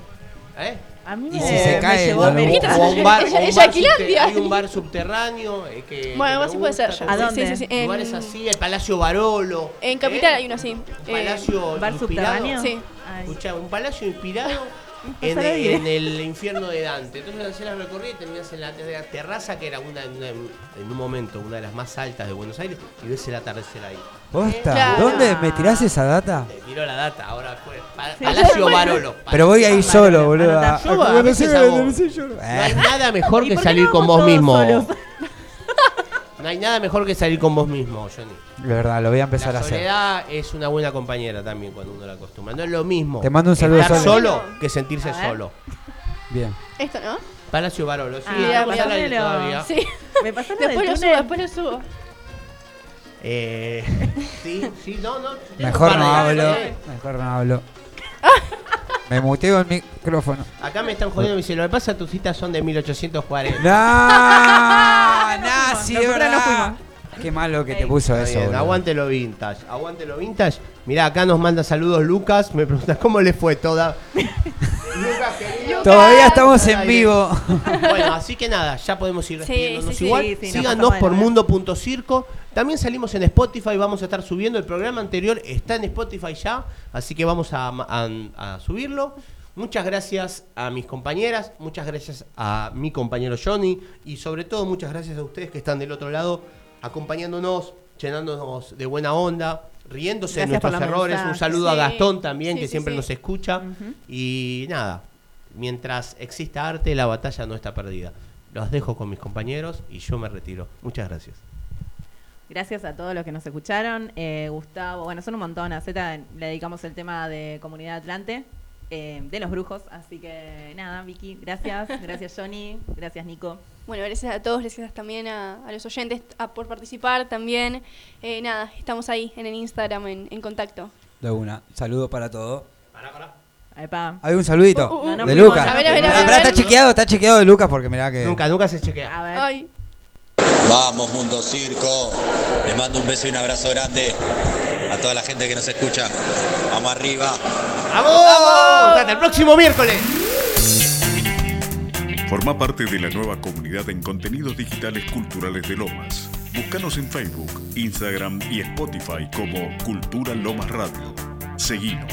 ¿Eh? A mí Y me, si se me cae, llevó a un bar, un hay un bar subterráneo eh, que, Bueno, así puede ser. ¿A dónde? Sí, sí, sí. En, Lugares así, el Palacio Barolo. en Capital ¿eh? hay uno así. Eh, palacio ¿Bar inspirado. subterráneo? sí. Escuchá, un palacio inspirado en, el infierno de Dante. Entonces hacías la recorrida y terminas en la ter- terraza, que era una, una- en un momento una de las más altas de Buenos Aires, y ves el atardecer ahí. ¿Posta? Claro. ¿Dónde me tirás esa data? Te tiró la data, ahora fue Pa- Sí. Palacio Barolo. Pero voy ahí solo, boludo. No hay Eh, nada mejor ¿Y que salir no con vos mismo. solos? No hay nada mejor que salir con vos mismo, Johnny. De verdad, lo voy a empezar la a hacer. soledad es una buena compañera también cuando uno la acostumbra. No es lo mismo Te mando un saludo, estar solo que sentirse A solo. Bien. Esto, ¿no? Palacio Barolo, sí, Ah, al aire pasámelo. todavía. Sí. Me pasó Después lo subo, después lo subo. Eh, sí, sí, no, no. Mejor no hablo. Mejor no hablo. Me muteo el micrófono. Acá me están jodiendo, me dice, lo que pasa tus citas son de 1840. ¡No! ¡No, sí, de no verdad! fuimos. Qué malo que te puso Está eso. bien, boludo. aguante lo vintage, aguante lo vintage. Mirá, acá nos manda saludos Lucas, me pregunta cómo le fue toda. Lucas, querido. Todavía estamos en vivo. Bueno, así que nada, ya podemos ir Sí, despidiéndonos sí, sí. igual. Sí, sí, nos Síganos pasamos por nuevo. mundo.circo. También salimos en Spotify, vamos a estar subiendo. El programa anterior está en Spotify ya, así que vamos a, a- a subirlo. Muchas gracias a mis compañeras, muchas gracias a mi compañero Johnny y sobre todo muchas gracias a ustedes que están del otro lado acompañándonos, llenándonos de buena onda, riéndose de Gracias nuestros errores. Un saludo a Gastón también, sí, que sí, siempre nos escucha. Y nada, mientras exista arte, la batalla no está perdida. Los dejo con mis compañeros y yo me retiro. Muchas gracias. Gracias a todos los que nos escucharon. Eh, Gustavo, bueno, son un montón. A Z le dedicamos el tema de Comunidad Atlante, eh, de los brujos. Así que nada, Vicky, gracias. Gracias, Johnny. Gracias, Nico. Bueno, gracias a todos, gracias también a, a los oyentes a- por participar también. Eh, nada, estamos ahí en el Instagram en, en contacto. De una. Saludo para todos. Epa. Hay un saludito Uh, uh, uh. de No, no Lucas. fuimos, A ver, a ver, a ver, pará, a ver. está chequeado, está chequeado de Lucas porque mirá que. Nunca, nunca se chequea. A ver. Ay, Vamos, Mundo Circo. Les mando un beso y un abrazo grande a toda la gente que nos escucha. Vamos arriba. ¡Vamos! Hasta el próximo miércoles. Forma parte de la nueva comunidad en contenidos digitales culturales de Lomas. Búscanos en Facebook, Instagram y Spotify como Cultura Lomas Radio. Seguinos.